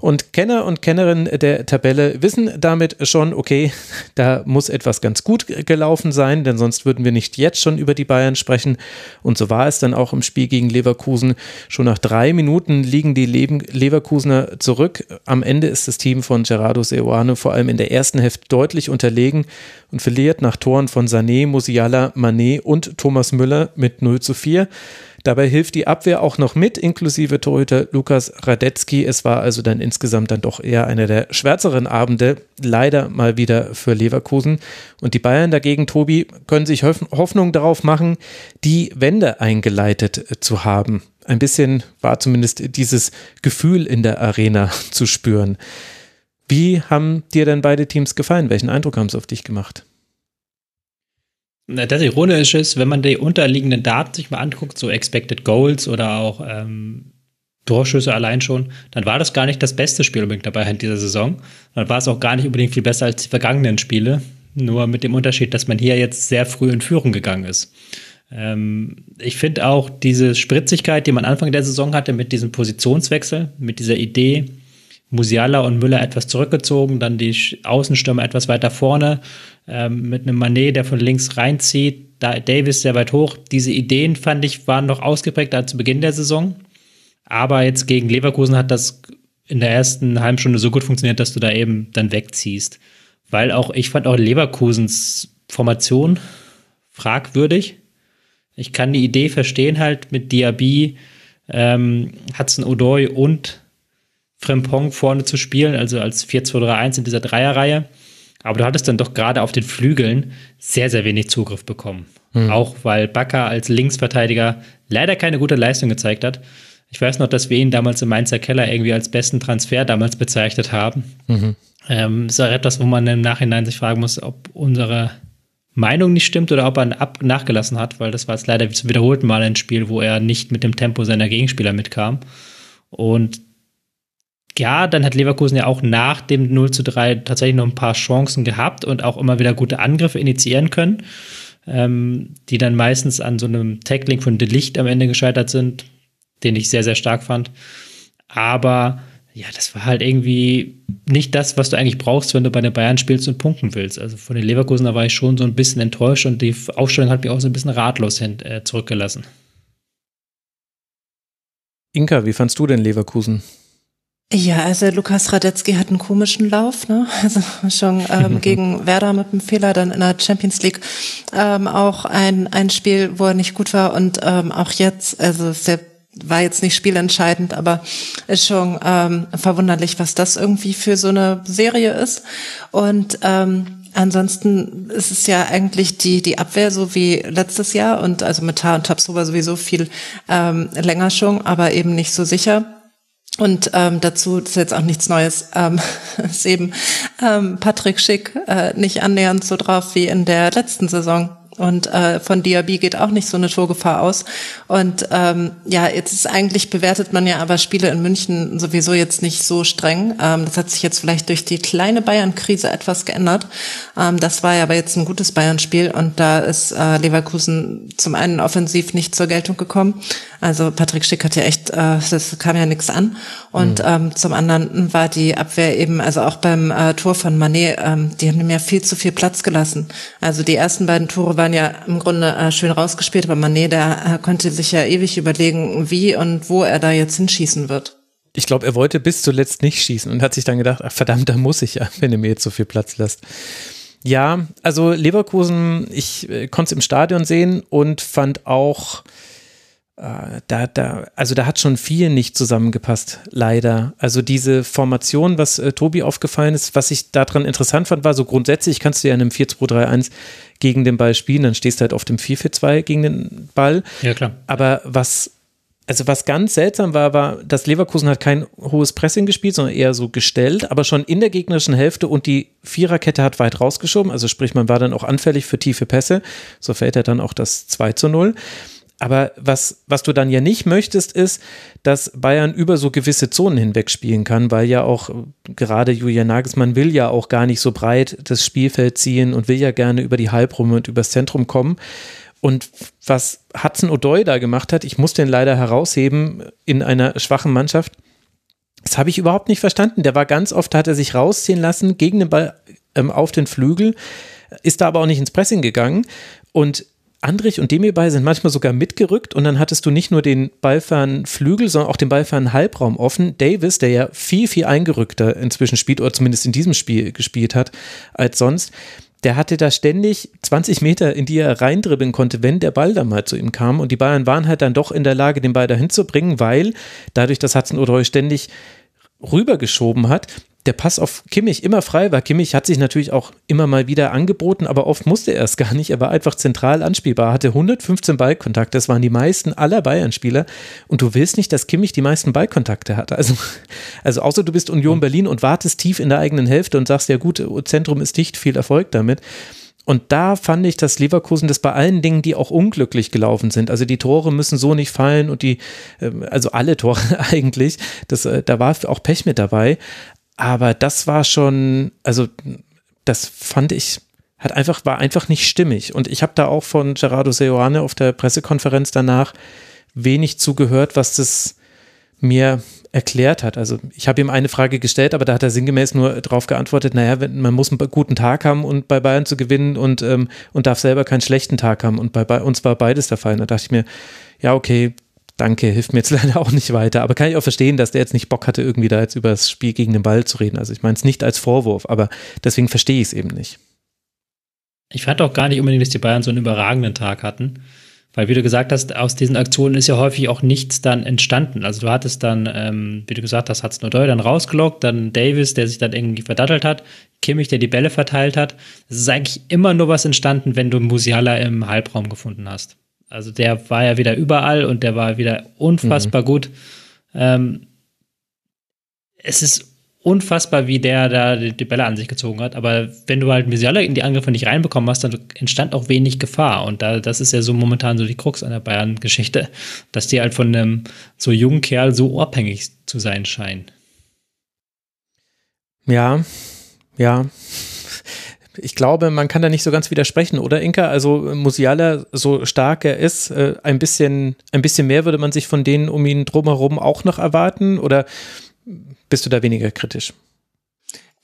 Und Kenner und Kennerinnen der Tabelle wissen damit schon, okay, (laughs) da muss etwas ganz gut gelaufen sein, denn sonst würden wir nicht jetzt schon über die Bayern sprechen. Und so war es dann auch im Spiel gegen Leverkusen. Schon nach drei Minuten liegen die Leverkusener zurück. Am Ende ist das Team von Gerardo Seoane vor allem in der ersten Hälfte deutlich unterlegen und verliert nach Toren von Sané, Musiala, Manet und Thomas Müller mit 0 zu 4. Dabei hilft die Abwehr auch noch mit, inklusive Torhüter Lukas Radetzky. Es war also dann insgesamt dann doch eher einer der schwärzeren Abende, leider mal wieder für Leverkusen. Und die Bayern dagegen, Tobi, können sich Hoffnung darauf machen, die Wende eingeleitet zu haben. Ein bisschen war zumindest dieses Gefühl in der Arena (laughs) zu spüren. Wie haben dir denn beide Teams gefallen? Welchen Eindruck haben sie auf dich gemacht? Das Ironische ist, wenn man die unterliegenden Daten sich mal anguckt, so Expected Goals oder auch ähm, Torschüsse allein schon, dann war das gar nicht das beste Spiel unbedingt dabei in dieser Saison. Dann war es auch gar nicht unbedingt viel besser als die vergangenen Spiele. Nur mit dem Unterschied, dass man hier jetzt sehr früh in Führung gegangen ist. Ähm, ich finde auch diese Spritzigkeit, die man Anfang der Saison hatte, mit diesem Positionswechsel, mit dieser Idee, Musiala und Müller etwas zurückgezogen, dann die Außenstürmer etwas weiter vorne, ähm, mit einem Manet, der von links reinzieht, da Davis sehr weit hoch. Diese Ideen fand ich waren noch ausgeprägt als zu Beginn der Saison. Aber jetzt gegen Leverkusen hat das in der ersten halben Stunde so gut funktioniert, dass du da eben dann wegziehst. Weil auch, ich fand auch Leverkusens Formation fragwürdig. Ich kann die Idee verstehen halt mit Diaby, ähm, Hudson Odoi und Frempong vorne zu spielen, also als 4-2-3-1 in dieser Dreierreihe. Aber du hattest dann doch gerade auf den Flügeln sehr, sehr wenig Zugriff bekommen. Mhm. Auch weil Bakker als Linksverteidiger leider keine gute Leistung gezeigt hat. Ich weiß noch, dass wir ihn damals im Mainzer Keller irgendwie als besten Transfer damals bezeichnet haben. Mhm. Ähm, ist auch etwas, wo man im Nachhinein sich fragen muss, ob unsere Meinung nicht stimmt oder ob er ab nachgelassen hat, weil das war jetzt leider zum wiederholten Mal ein Spiel, wo er nicht mit dem Tempo seiner Gegenspieler mitkam. Und ja, dann hat Leverkusen ja auch nach dem 0 zu 3 tatsächlich noch ein paar Chancen gehabt und auch immer wieder gute Angriffe initiieren können, ähm, die dann meistens an so einem Tackling von De Licht am Ende gescheitert sind, den ich sehr, sehr stark fand. Aber ja, das war halt irgendwie nicht das, was du eigentlich brauchst, wenn du bei den Bayern spielst und punkten willst. Also von den Leverkusener war ich schon so ein bisschen enttäuscht und die Aufstellung hat mich auch so ein bisschen ratlos hin, äh, zurückgelassen. Inka, wie fandst du denn Leverkusen? Ja, also Lukas Radetzky hat einen komischen Lauf, ne? (laughs) Also schon ähm, (laughs) gegen Werder mit einem Fehler, dann in der Champions League ähm, auch ein, ein Spiel, wo er nicht gut war und ähm, auch jetzt, also der war jetzt nicht spielentscheidend, aber ist schon ähm, verwunderlich, was das irgendwie für so eine Serie ist. Und ähm, Ansonsten ist es ja eigentlich die, die Abwehr so wie letztes Jahr und also mit Tar und Tabsoba sowieso viel ähm, länger schon, aber eben nicht so sicher. Und ähm, dazu ist jetzt auch nichts Neues, ähm, (laughs) ist eben ähm, Patrick Schick äh, nicht annähernd so drauf wie in der letzten Saison. Und äh, von Diaby geht auch nicht so eine Torgefahr aus. Und ähm, ja, jetzt ist eigentlich bewertet man ja aber Spiele in München sowieso jetzt nicht so streng. Ähm, das hat sich jetzt vielleicht durch die kleine Bayern-Krise etwas geändert. Ähm, das war ja aber jetzt ein gutes Bayern-Spiel und da ist äh, Leverkusen zum einen offensiv nicht zur Geltung gekommen. Also Patrick Schick hat ja echt, äh, das kam ja nichts an. Und mhm. ähm, zum anderen war die Abwehr eben, also auch beim äh, Tor von Manet, ähm, die haben ihm ja viel zu viel Platz gelassen. Also die ersten beiden Tore waren ja im Grunde äh, schön rausgespielt, aber Manet, der äh, konnte sich ja ewig überlegen, wie und wo er da jetzt hinschießen wird. Ich glaube, er wollte bis zuletzt nicht schießen und hat sich dann gedacht, ach verdammt, da muss ich ja, (laughs) wenn er mir jetzt so viel Platz lässt. Ja, also Leverkusen, ich äh, konnte es im Stadion sehen und fand auch, da, da, also da hat schon viel nicht zusammengepasst, leider. Also diese Formation, was äh, Tobi aufgefallen ist, was ich daran interessant fand, war so grundsätzlich kannst du ja in einem 4-2-3-1 gegen den Ball spielen, dann stehst du halt auf dem 4-4-2 gegen den Ball. Ja, klar. Aber was, also was ganz seltsam war, war, dass Leverkusen hat kein hohes Pressing gespielt, sondern eher so gestellt, aber schon in der gegnerischen Hälfte und die Viererkette hat weit rausgeschoben, also sprich, man war dann auch anfällig für tiefe Pässe, so fällt er dann auch das 2 zu 0. Aber was, was du dann ja nicht möchtest, ist, dass Bayern über so gewisse Zonen hinweg spielen kann, weil ja auch gerade Julian Nagelsmann will ja auch gar nicht so breit das Spielfeld ziehen und will ja gerne über die Halbrumme und übers Zentrum kommen. Und was Hudson O'Doy da gemacht hat, ich muss den leider herausheben in einer schwachen Mannschaft, das habe ich überhaupt nicht verstanden. Der war ganz oft, hat er sich rausziehen lassen gegen den Ball ähm, auf den Flügel, ist da aber auch nicht ins Pressing gegangen. Und Andrich und Demirbay sind manchmal sogar mitgerückt und dann hattest du nicht nur den ballfernen Flügel, sondern auch den ballfernen Halbraum offen. Davis, der ja viel, viel eingerückter inzwischen spielt oder zumindest in diesem Spiel gespielt hat als sonst, der hatte da ständig 20 Meter, in die er reindribbeln konnte, wenn der Ball dann mal zu ihm kam. Und die Bayern waren halt dann doch in der Lage, den Ball dahin zu bringen, weil dadurch, dass Hudson Odoi ständig rübergeschoben hat, der Pass auf Kimmich immer frei war. Kimmich hat sich natürlich auch immer mal wieder angeboten, aber oft musste er es gar nicht. Er war einfach zentral anspielbar, hatte 115 Ballkontakte. Das waren die meisten aller Bayern-Spieler. Und du willst nicht, dass Kimmich die meisten Ballkontakte hat. Also, (laughs) also außer du bist Union Berlin und wartest tief in der eigenen Hälfte und sagst, ja gut, Zentrum ist dicht, viel Erfolg damit. Und da fand ich, dass Leverkusen das bei allen Dingen, die auch unglücklich gelaufen sind. Also die Tore müssen so nicht fallen und die, ähm, also alle Tore (laughs) eigentlich, das, äh, da war auch Pech mit dabei. Aber das war schon, also das fand ich, hat einfach, war einfach nicht stimmig. Und ich habe da auch von Gerardo Seoane auf der Pressekonferenz danach wenig zugehört, was das mir erklärt hat. Also ich habe ihm eine Frage gestellt, aber da hat er sinngemäß nur darauf geantwortet, naja, man muss einen guten Tag haben und bei Bayern zu gewinnen und, ähm, und darf selber keinen schlechten Tag haben. Und bei, bei uns war beides der Fall. Und da dachte ich mir, ja, okay, danke, hilft mir jetzt (laughs) leider auch nicht weiter. Aber kann ich auch verstehen, dass der jetzt nicht Bock hatte, irgendwie da jetzt über das Spiel gegen den Ball zu reden. Also ich meine es nicht als Vorwurf, aber deswegen verstehe ich es eben nicht. Ich fand auch gar nicht unbedingt, dass die Bayern so einen überragenden Tag hatten. Weil, wie du gesagt hast, aus diesen Aktionen ist ja häufig auch nichts dann entstanden. Also du hattest dann, ähm, wie du gesagt hast, hat's Nordeu dann rausgelockt, dann Davis, der sich dann irgendwie verdattelt hat, Kimmich, der die Bälle verteilt hat. Es ist eigentlich immer nur was entstanden, wenn du Musiala im Halbraum gefunden hast. Also der war ja wieder überall und der war wieder unfassbar mhm. gut. Ähm, es ist unfassbar, wie der da die Bälle an sich gezogen hat. Aber wenn du halt Musiala in die Angriffe nicht reinbekommen hast, dann entstand auch wenig Gefahr. Und da, das ist ja so momentan so die Krux an der Bayern-Geschichte, (laughs) dass die halt von einem so jungen Kerl so abhängig zu sein scheinen. Ja, ja ich glaube, man kann da nicht so ganz widersprechen, oder Inka? Also Musiala, so stark er ist, äh, ein bisschen, ein bisschen mehr würde man sich von denen um ihn drumherum auch noch erwarten? Oder bist du da weniger kritisch?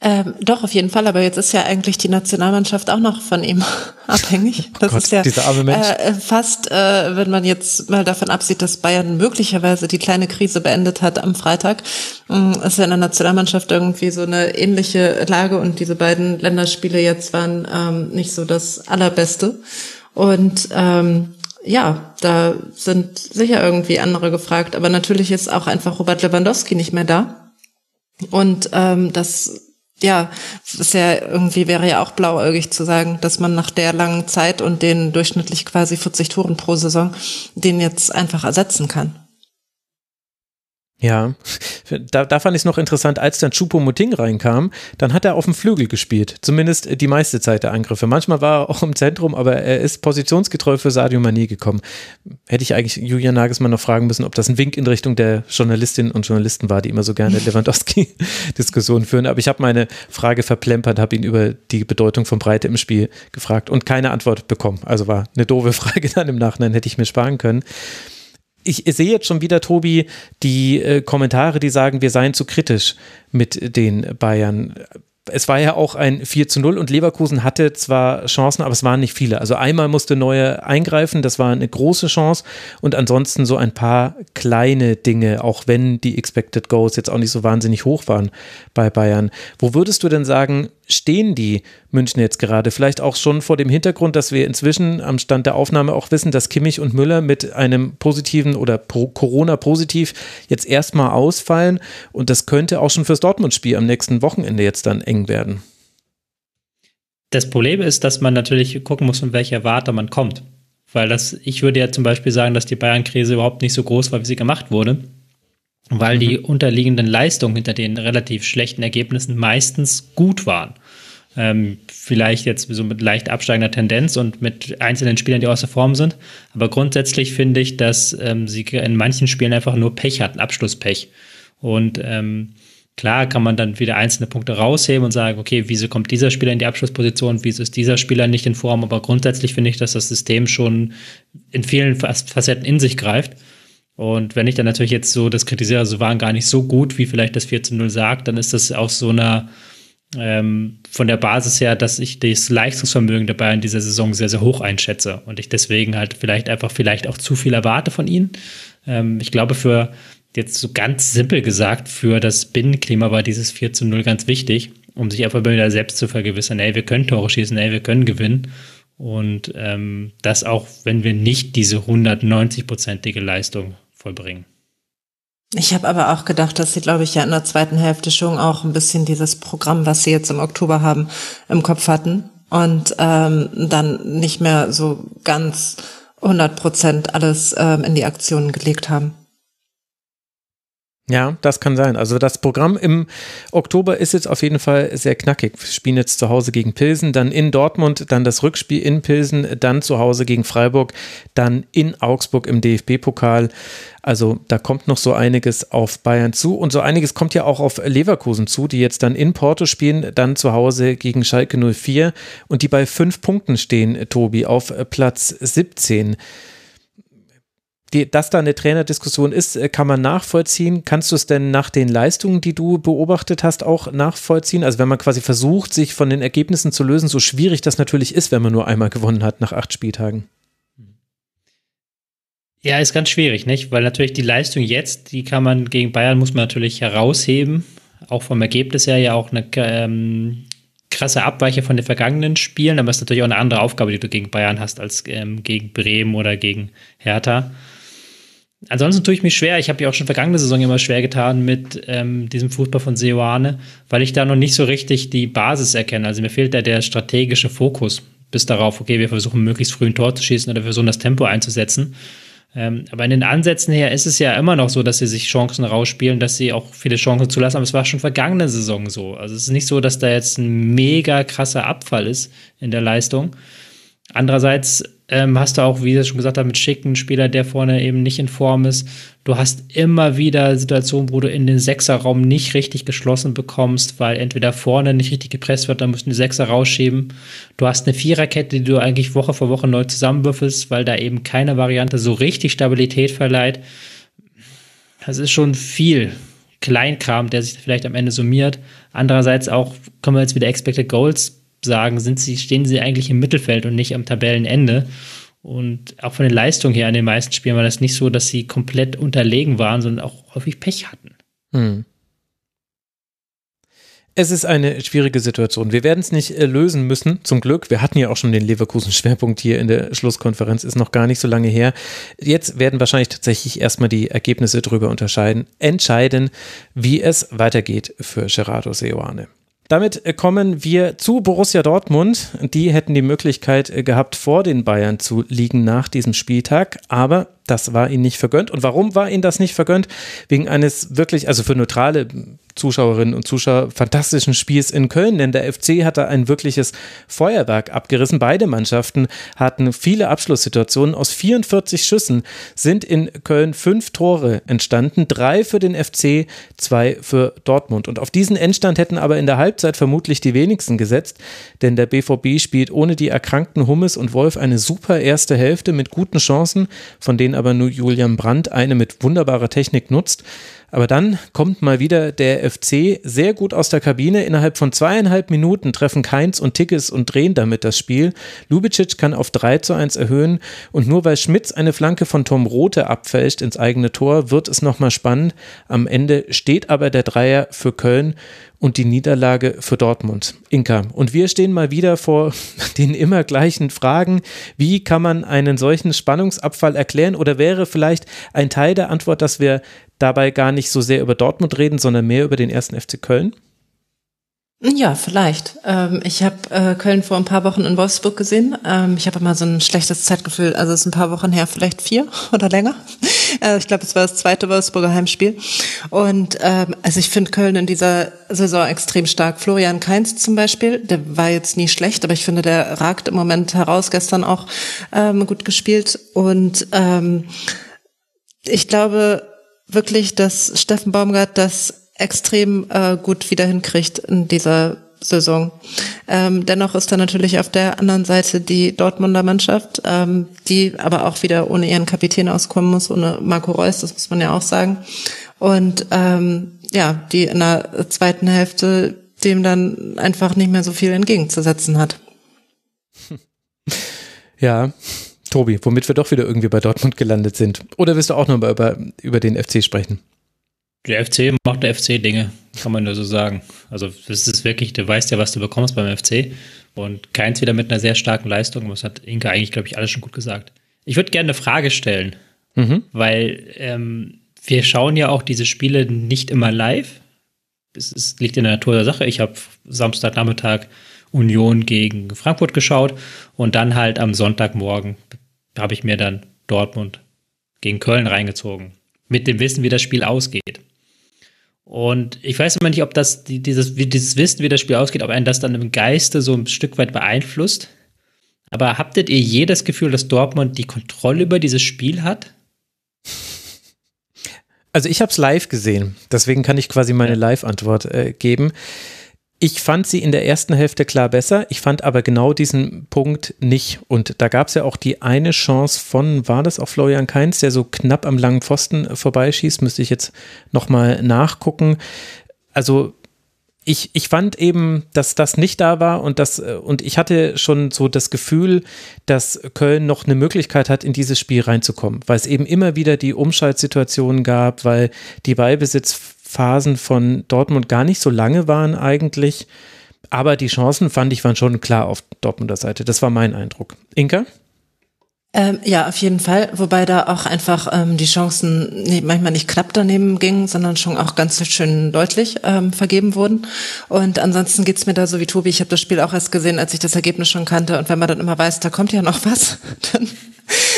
Ähm, doch, auf jeden Fall. Aber jetzt ist ja eigentlich die Nationalmannschaft auch noch von ihm (laughs) abhängig. Das oh Gott, ist ja dieser arme Mensch. Äh, fast, äh, wenn man jetzt mal davon absieht, dass Bayern möglicherweise die kleine Krise beendet hat am Freitag, äh, ist ja in der Nationalmannschaft irgendwie so eine ähnliche Lage und diese beiden Länderspiele jetzt waren ähm, nicht so das allerbeste. Und ähm, ja, da sind sicher irgendwie andere gefragt. Aber natürlich ist auch einfach Robert Lewandowski nicht mehr da. Und ähm, das ja, ist ja irgendwie wäre ja auch blauäugig zu sagen, dass man nach der langen Zeit und den durchschnittlich quasi 40 Toren pro Saison den jetzt einfach ersetzen kann. Ja, da, da fand ich es noch interessant, als dann Choupo-Moting reinkam, dann hat er auf dem Flügel gespielt, zumindest die meiste Zeit der Angriffe. Manchmal war er auch im Zentrum, aber er ist positionsgetreu für Sadio Mané gekommen. Hätte ich eigentlich Julian Nagelsmann noch fragen müssen, ob das ein Wink in Richtung der Journalistinnen und Journalisten war, die immer so gerne (laughs) Lewandowski-Diskussionen führen. Aber ich habe meine Frage verplempert, habe ihn über die Bedeutung von Breite im Spiel gefragt und keine Antwort bekommen. Also war eine doofe Frage dann im Nachhinein, hätte ich mir sparen können ich sehe jetzt schon wieder, Tobi, die äh, Kommentare, die sagen, wir seien zu kritisch mit den Bayern es war ja auch ein 4 zu 0 und Leverkusen hatte zwar Chancen, aber es waren nicht viele. Also einmal musste Neue eingreifen, das war eine große Chance und ansonsten so ein paar kleine Dinge, auch wenn die Expected Goals jetzt auch nicht so wahnsinnig hoch waren bei Bayern. Wo würdest du denn sagen, stehen die München jetzt gerade? Vielleicht auch schon vor dem Hintergrund, dass wir inzwischen am Stand der Aufnahme auch wissen, dass Kimmich und Müller mit einem positiven oder Corona-positiv jetzt erstmal ausfallen. Und das könnte auch schon fürs Dortmund-Spiel am nächsten Wochenende jetzt dann eng werden. Das Problem ist, dass man natürlich gucken muss, von welcher Warte man kommt. Weil das, ich würde ja zum Beispiel sagen, dass die Bayern-Krise überhaupt nicht so groß war, wie sie gemacht wurde weil mhm. die unterliegenden Leistungen hinter den relativ schlechten Ergebnissen meistens gut waren. Ähm, vielleicht jetzt so mit leicht absteigender Tendenz und mit einzelnen Spielern, die außer Form sind. Aber grundsätzlich finde ich, dass ähm, sie in manchen Spielen einfach nur Pech hatten, Abschlusspech. Und ähm, klar kann man dann wieder einzelne Punkte rausheben und sagen, okay, wieso kommt dieser Spieler in die Abschlussposition, wieso ist dieser Spieler nicht in Form? Aber grundsätzlich finde ich, dass das System schon in vielen Facetten in sich greift. Und wenn ich dann natürlich jetzt so das kritisiere, also waren gar nicht so gut, wie vielleicht das 4 zu 0 sagt, dann ist das auch so einer ähm, von der Basis her, dass ich das Leistungsvermögen der Bayern dieser Saison sehr, sehr hoch einschätze und ich deswegen halt vielleicht einfach vielleicht auch zu viel erwarte von ihnen. Ähm, ich glaube, für jetzt so ganz simpel gesagt, für das Binnenklima war dieses 4 zu 0 ganz wichtig, um sich einfach wieder selbst zu vergewissern, ey, wir können Tore schießen, ey, wir können gewinnen. Und ähm, das auch, wenn wir nicht diese 190-prozentige Leistung vollbringen. Ich habe aber auch gedacht, dass sie, glaube ich, ja in der zweiten Hälfte schon auch ein bisschen dieses Programm, was sie jetzt im Oktober haben, im Kopf hatten und ähm, dann nicht mehr so ganz 100 Prozent alles ähm, in die Aktionen gelegt haben. Ja, das kann sein. Also das Programm im Oktober ist jetzt auf jeden Fall sehr knackig. Wir spielen jetzt zu Hause gegen Pilsen, dann in Dortmund, dann das Rückspiel in Pilsen, dann zu Hause gegen Freiburg, dann in Augsburg im DFB-Pokal. Also da kommt noch so einiges auf Bayern zu und so einiges kommt ja auch auf Leverkusen zu, die jetzt dann in Porto spielen, dann zu Hause gegen Schalke 04 und die bei fünf Punkten stehen, Tobi, auf Platz 17 die, dass da eine Trainerdiskussion ist, äh, kann man nachvollziehen. Kannst du es denn nach den Leistungen, die du beobachtet hast, auch nachvollziehen? Also wenn man quasi versucht, sich von den Ergebnissen zu lösen, so schwierig das natürlich ist, wenn man nur einmal gewonnen hat nach acht Spieltagen. Ja, ist ganz schwierig, nicht? Weil natürlich die Leistung jetzt, die kann man gegen Bayern, muss man natürlich herausheben. Auch vom Ergebnis her ja auch eine ähm, krasse Abweiche von den vergangenen Spielen, aber es ist natürlich auch eine andere Aufgabe, die du gegen Bayern hast, als ähm, gegen Bremen oder gegen Hertha. Ansonsten tue ich mich schwer. Ich habe ja auch schon vergangene Saison immer schwer getan mit ähm, diesem Fußball von Seoane, weil ich da noch nicht so richtig die Basis erkenne. Also mir fehlt da der strategische Fokus bis darauf, okay, wir versuchen möglichst früh ein Tor zu schießen oder wir versuchen das Tempo einzusetzen. Ähm, aber in den Ansätzen her ist es ja immer noch so, dass sie sich Chancen rausspielen, dass sie auch viele Chancen zulassen. Aber es war schon vergangene Saison so. Also es ist nicht so, dass da jetzt ein mega krasser Abfall ist in der Leistung. Andererseits ähm, hast du auch, wie ich schon gesagt habe, mit schicken Spieler, der vorne eben nicht in Form ist. Du hast immer wieder Situationen, wo du in den Sechserraum nicht richtig geschlossen bekommst, weil entweder vorne nicht richtig gepresst wird, dann du die Sechser rausschieben. Du hast eine Viererkette, die du eigentlich Woche für Woche neu zusammenwürfelst, weil da eben keine Variante so richtig Stabilität verleiht. Das ist schon viel Kleinkram, der sich vielleicht am Ende summiert. Andererseits auch, können wir jetzt wieder Expected Goals sagen, sind sie, stehen sie eigentlich im Mittelfeld und nicht am Tabellenende. Und auch von der Leistung her an den meisten Spielen war das nicht so, dass sie komplett unterlegen waren, sondern auch häufig Pech hatten. Hm. Es ist eine schwierige Situation. Wir werden es nicht äh, lösen müssen, zum Glück. Wir hatten ja auch schon den Leverkusen-Schwerpunkt hier in der Schlusskonferenz, ist noch gar nicht so lange her. Jetzt werden wahrscheinlich tatsächlich erstmal die Ergebnisse darüber unterscheiden, entscheiden, wie es weitergeht für Gerardo Seoane. Damit äh, kommen wir zu Borussia Dortmund. Die hätten die Möglichkeit äh, gehabt, vor den Bayern zu liegen nach diesem Spieltag, aber das war ihnen nicht vergönnt. Und warum war ihnen das nicht vergönnt? Wegen eines wirklich, also für neutrale Zuschauerinnen und Zuschauer fantastischen Spiels in Köln, denn der FC hatte ein wirkliches Feuerwerk abgerissen. Beide Mannschaften hatten viele Abschlusssituationen. Aus 44 Schüssen sind in Köln fünf Tore entstanden, drei für den FC, zwei für Dortmund. Und auf diesen Endstand hätten aber in der Halbzeit vermutlich die wenigsten gesetzt, denn der BVB spielt ohne die erkrankten Hummes und Wolf eine super erste Hälfte mit guten Chancen, von denen aber nur Julian Brandt eine mit wunderbarer Technik nutzt. Aber dann kommt mal wieder der FC sehr gut aus der Kabine. Innerhalb von zweieinhalb Minuten treffen Keins und Tickes und drehen damit das Spiel. Lubicic kann auf 3 zu 1 erhöhen und nur weil Schmitz eine Flanke von Tom Rote abfälscht ins eigene Tor, wird es nochmal spannend. Am Ende steht aber der Dreier für Köln und die Niederlage für Dortmund. Inka. Und wir stehen mal wieder vor (laughs) den immer gleichen Fragen. Wie kann man einen solchen Spannungsabfall erklären? Oder wäre vielleicht ein Teil der Antwort, dass wir dabei gar nicht so sehr über Dortmund reden, sondern mehr über den ersten FC Köln? Ja, vielleicht. Ähm, ich habe äh, Köln vor ein paar Wochen in Wolfsburg gesehen. Ähm, ich habe immer so ein schlechtes Zeitgefühl. Also es ist ein paar Wochen her, vielleicht vier (laughs) oder länger. Äh, ich glaube, es war das zweite Wolfsburger Heimspiel. Und ähm, also ich finde Köln in dieser Saison extrem stark. Florian Kainz zum Beispiel, der war jetzt nie schlecht, aber ich finde, der ragt im Moment heraus. Gestern auch ähm, gut gespielt. Und ähm, ich glaube wirklich, dass Steffen Baumgart das extrem äh, gut wieder hinkriegt in dieser Saison. Ähm, dennoch ist da natürlich auf der anderen Seite die Dortmunder Mannschaft, ähm, die aber auch wieder ohne ihren Kapitän auskommen muss, ohne Marco Reus, das muss man ja auch sagen. Und ähm, ja, die in der zweiten Hälfte dem dann einfach nicht mehr so viel entgegenzusetzen hat. Ja, Tobi, womit wir doch wieder irgendwie bei Dortmund gelandet sind. Oder willst du auch noch über, über den FC sprechen? Der FC macht der FC Dinge, kann man nur so sagen. Also das ist wirklich, du weißt ja, was du bekommst beim FC und keins wieder mit einer sehr starken Leistung. Das hat Inka eigentlich, glaube ich, alles schon gut gesagt. Ich würde gerne eine Frage stellen, mhm. weil ähm, wir schauen ja auch diese Spiele nicht immer live. Es, es liegt in der Natur der Sache. Ich habe Samstagnachmittag Union gegen Frankfurt geschaut und dann halt am Sonntagmorgen habe ich mir dann Dortmund gegen Köln reingezogen. Mit dem Wissen, wie das Spiel ausgeht. Und ich weiß immer nicht, ob das, dieses, dieses Wissen, wie das Spiel ausgeht, ob einen das dann im Geiste so ein Stück weit beeinflusst. Aber habtet ihr jedes Gefühl, dass Dortmund die Kontrolle über dieses Spiel hat? Also ich habe es live gesehen, deswegen kann ich quasi meine Live-Antwort äh, geben. Ich fand sie in der ersten Hälfte klar besser. Ich fand aber genau diesen Punkt nicht. Und da gab es ja auch die eine Chance von, war das auch Florian Kainz, der so knapp am langen Pfosten vorbeischießt, müsste ich jetzt nochmal nachgucken. Also ich, ich fand eben, dass das nicht da war und das, und ich hatte schon so das Gefühl, dass Köln noch eine Möglichkeit hat, in dieses Spiel reinzukommen, weil es eben immer wieder die Umschaltsituationen gab, weil die Ballbesitz Phasen von Dortmund gar nicht so lange waren eigentlich. Aber die Chancen fand ich waren schon klar auf Dortmunder Seite. Das war mein Eindruck. Inka? Ähm, ja, auf jeden Fall. Wobei da auch einfach ähm, die Chancen nee, manchmal nicht knapp daneben gingen, sondern schon auch ganz schön deutlich ähm, vergeben wurden. Und ansonsten geht's mir da so wie Tobi. Ich habe das Spiel auch erst gesehen, als ich das Ergebnis schon kannte. Und wenn man dann immer weiß, da kommt ja noch was, (laughs) dann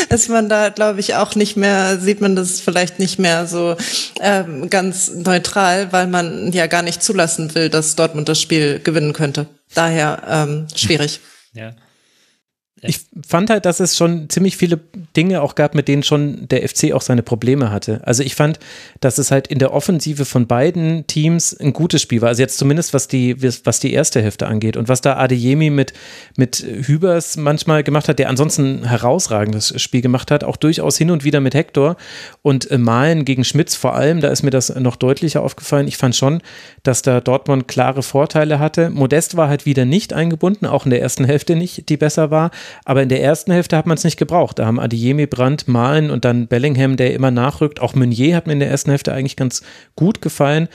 ist man da, glaube ich, auch nicht mehr, sieht man das vielleicht nicht mehr so ähm, ganz neutral, weil man ja gar nicht zulassen will, dass Dortmund das Spiel gewinnen könnte. Daher ähm, schwierig. Ja. Ich fand halt, dass es schon ziemlich viele Dinge auch gab, mit denen schon der FC auch seine Probleme hatte. Also ich fand, dass es halt in der Offensive von beiden Teams ein gutes Spiel war. Also jetzt zumindest was die, was die erste Hälfte angeht. Und was da Adeyemi mit, mit Hübers manchmal gemacht hat, der ansonsten ein herausragendes Spiel gemacht hat, auch durchaus hin und wieder mit Hector und äh, Malen gegen Schmitz vor allem, da ist mir das noch deutlicher aufgefallen. Ich fand schon, dass da Dortmund klare Vorteile hatte. Modest war halt wieder nicht eingebunden, auch in der ersten Hälfte nicht, die besser war. Aber in der ersten Hälfte hat man es nicht gebraucht. Da haben Adeyemi, Brandt, Malen und dann Bellingham, der immer nachrückt. Auch Meunier hat mir in der ersten Hälfte eigentlich ganz gut gefallen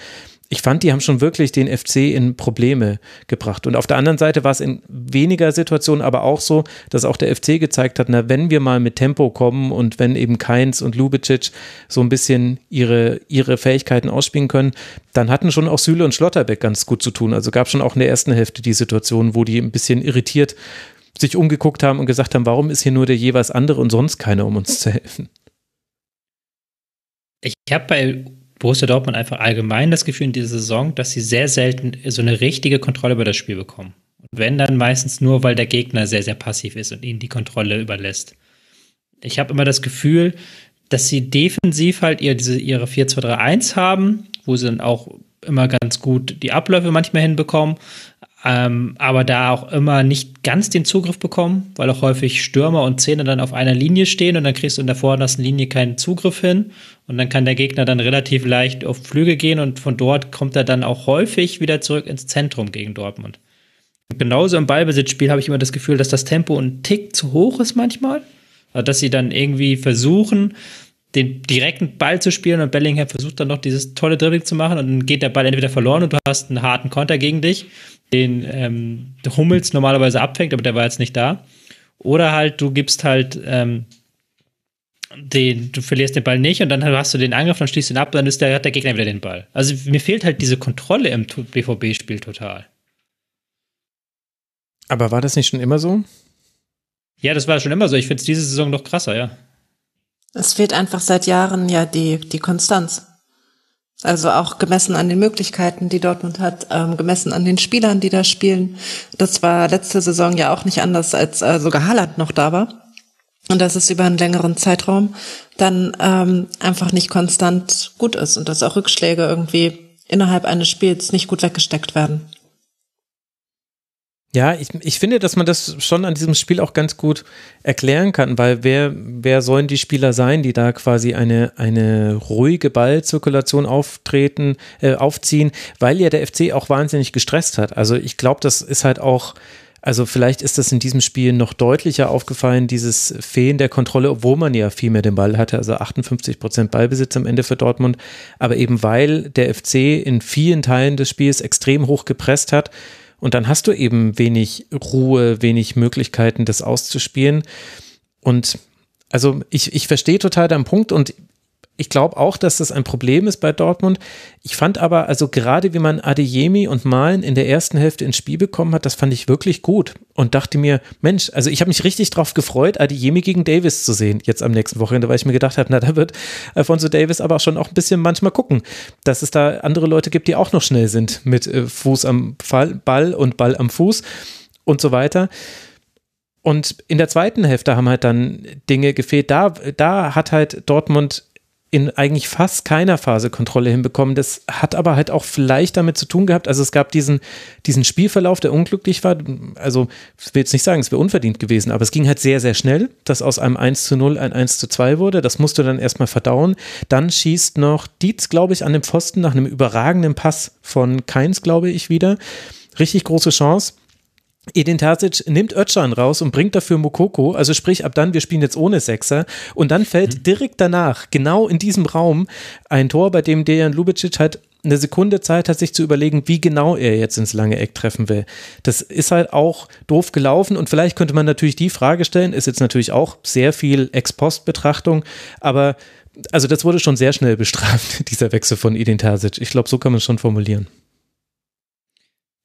ich fand, die haben schon wirklich den FC in Probleme gebracht. Und auf der anderen Seite war es in weniger Situationen aber auch so, dass auch der FC gezeigt hat, na, wenn wir mal mit Tempo kommen und wenn eben Keins und Lubicic so ein bisschen ihre, ihre Fähigkeiten ausspielen können, dann hatten schon auch Süle und Schlotterbeck ganz gut zu tun. Also gab schon auch in der ersten Hälfte die Situation, wo die ein bisschen irritiert sich umgeguckt haben und gesagt haben, warum ist hier nur der jeweils andere und sonst keiner, um uns zu helfen? Ich habe bei Borussia Dortmund einfach allgemein das Gefühl in dieser Saison, dass sie sehr selten so eine richtige Kontrolle über das Spiel bekommen. Und wenn dann meistens nur, weil der Gegner sehr, sehr passiv ist und ihnen die Kontrolle überlässt. Ich habe immer das Gefühl, dass sie defensiv halt ihr, diese, ihre 4-2-3-1 haben, wo sie dann auch immer ganz gut die Abläufe manchmal hinbekommen, ähm, aber da auch immer nicht ganz den Zugriff bekommen, weil auch häufig Stürmer und Zähne dann auf einer Linie stehen und dann kriegst du in der vordersten Linie keinen Zugriff hin und dann kann der Gegner dann relativ leicht auf Flüge gehen und von dort kommt er dann auch häufig wieder zurück ins Zentrum gegen Dortmund. Und genauso im Ballbesitzspiel habe ich immer das Gefühl, dass das Tempo ein Tick zu hoch ist manchmal, also dass sie dann irgendwie versuchen, den direkten Ball zu spielen und Bellingham versucht dann noch dieses tolle Dribbling zu machen und dann geht der Ball entweder verloren und du hast einen harten Konter gegen dich den ähm, Hummels normalerweise abfängt, aber der war jetzt nicht da. Oder halt, du gibst halt ähm, den, du verlierst den Ball nicht und dann hast du den Angriff, dann schließt ihn ab, dann ist der, hat der Gegner wieder den Ball. Also mir fehlt halt diese Kontrolle im BVB-Spiel total. Aber war das nicht schon immer so? Ja, das war schon immer so. Ich finde es diese Saison noch krasser, ja. Es fehlt einfach seit Jahren ja die, die Konstanz. Also auch gemessen an den Möglichkeiten, die Dortmund hat, ähm, gemessen an den Spielern, die da spielen. Das war letzte Saison ja auch nicht anders, als äh, sogar Haaland noch da war. Und dass es über einen längeren Zeitraum dann ähm, einfach nicht konstant gut ist und dass auch Rückschläge irgendwie innerhalb eines Spiels nicht gut weggesteckt werden. Ja, ich, ich finde, dass man das schon an diesem Spiel auch ganz gut erklären kann, weil wer, wer sollen die Spieler sein, die da quasi eine, eine ruhige Ballzirkulation auftreten, äh, aufziehen, weil ja der FC auch wahnsinnig gestresst hat. Also ich glaube, das ist halt auch, also vielleicht ist das in diesem Spiel noch deutlicher aufgefallen, dieses Fehlen der Kontrolle, obwohl man ja viel mehr den Ball hatte, also 58 Prozent Ballbesitz am Ende für Dortmund, aber eben weil der FC in vielen Teilen des Spiels extrem hoch gepresst hat, und dann hast du eben wenig Ruhe, wenig Möglichkeiten, das auszuspielen. Und also ich, ich verstehe total deinen Punkt und ich glaube auch, dass das ein Problem ist bei Dortmund. Ich fand aber, also gerade wie man Adeyemi und Malen in der ersten Hälfte ins Spiel bekommen hat, das fand ich wirklich gut und dachte mir, Mensch, also ich habe mich richtig drauf gefreut, Adeyemi gegen Davis zu sehen, jetzt am nächsten Wochenende, weil ich mir gedacht habe, na, da wird Alfonso Davis aber auch schon auch ein bisschen manchmal gucken, dass es da andere Leute gibt, die auch noch schnell sind mit äh, Fuß am Ball und Ball am Fuß und so weiter. Und in der zweiten Hälfte haben halt dann Dinge gefehlt. Da, da hat halt Dortmund in eigentlich fast keiner Phase Kontrolle hinbekommen. Das hat aber halt auch vielleicht damit zu tun gehabt. Also es gab diesen, diesen Spielverlauf, der unglücklich war. Also ich will jetzt nicht sagen, es wäre unverdient gewesen, aber es ging halt sehr, sehr schnell, dass aus einem 1 zu 0 ein 1 zu 2 wurde. Das musste dann erstmal verdauen. Dann schießt noch Dietz, glaube ich, an dem Pfosten nach einem überragenden Pass von Keins, glaube ich, wieder. Richtig große Chance. Edin Terzic nimmt Özcan raus und bringt dafür Mokoko, also sprich ab dann, wir spielen jetzt ohne Sechser und dann fällt mhm. direkt danach, genau in diesem Raum, ein Tor, bei dem Dejan Lubicic halt eine Sekunde Zeit hat, sich zu überlegen, wie genau er jetzt ins lange Eck treffen will. Das ist halt auch doof gelaufen und vielleicht könnte man natürlich die Frage stellen, ist jetzt natürlich auch sehr viel Ex-Post-Betrachtung, aber also das wurde schon sehr schnell bestraft, (laughs) dieser Wechsel von Edin Terzic. Ich glaube, so kann man es schon formulieren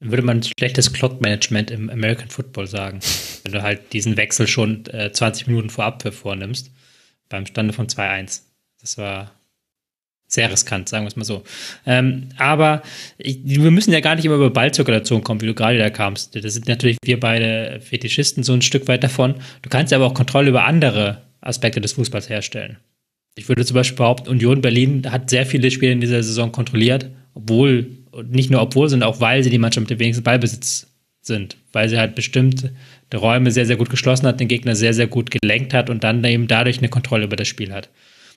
würde man schlechtes Clock-Management im American Football sagen. (laughs) wenn du halt diesen Wechsel schon äh, 20 Minuten vorab vornimmst, beim Stande von 2-1. Das war Sehr riskant, sagen wir es mal so. Ähm, aber ich, wir müssen ja gar nicht immer über Ballzirkulation kommen, wie du gerade da kamst. Das sind natürlich wir beide Fetischisten so ein Stück weit davon. Du kannst aber auch Kontrolle über andere Aspekte des Fußballs herstellen. Ich würde zum Beispiel behaupten, Union Berlin hat sehr viele Spiele in dieser Saison kontrolliert, obwohl, nicht nur obwohl, sondern auch weil sie die Mannschaft mit dem wenigsten Ballbesitz sind, weil sie halt bestimmte Räume sehr, sehr gut geschlossen hat, den Gegner sehr, sehr gut gelenkt hat und dann eben dadurch eine Kontrolle über das Spiel hat.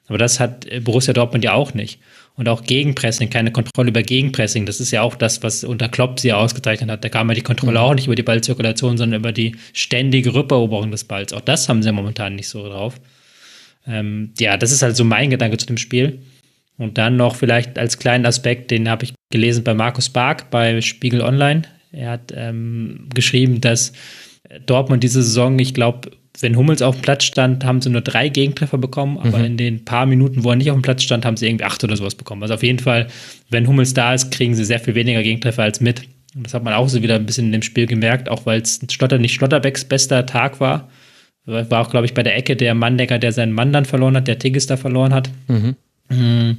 Aber das hat Borussia Dortmund ja auch nicht. Und auch Gegenpressing, keine Kontrolle über Gegenpressing. Das ist ja auch das, was unter Klopp sie ausgezeichnet hat. Da kam ja die Kontrolle mhm. auch nicht über die Ballzirkulation, sondern über die ständige Rückeroberung des Balls. Auch das haben sie momentan nicht so drauf. Ähm, ja, das ist halt so mein Gedanke zu dem Spiel. Und dann noch vielleicht als kleinen Aspekt, den habe ich gelesen bei Markus Bark bei Spiegel Online. Er hat ähm, geschrieben, dass Dortmund diese Saison, ich glaube, wenn Hummels auf dem Platz stand, haben sie nur drei Gegentreffer bekommen, aber mhm. in den paar Minuten, wo er nicht auf dem Platz stand, haben sie irgendwie acht oder sowas bekommen. Also auf jeden Fall, wenn Hummels da ist, kriegen sie sehr viel weniger Gegentreffer als mit. Und das hat man auch so wieder ein bisschen in dem Spiel gemerkt, auch weil es Schlotter nicht Schlotterbecks bester Tag war. War auch, glaube ich, bei der Ecke der Manndecker, der seinen Mann dann verloren hat, der Tigges da verloren hat. Mhm. Mhm.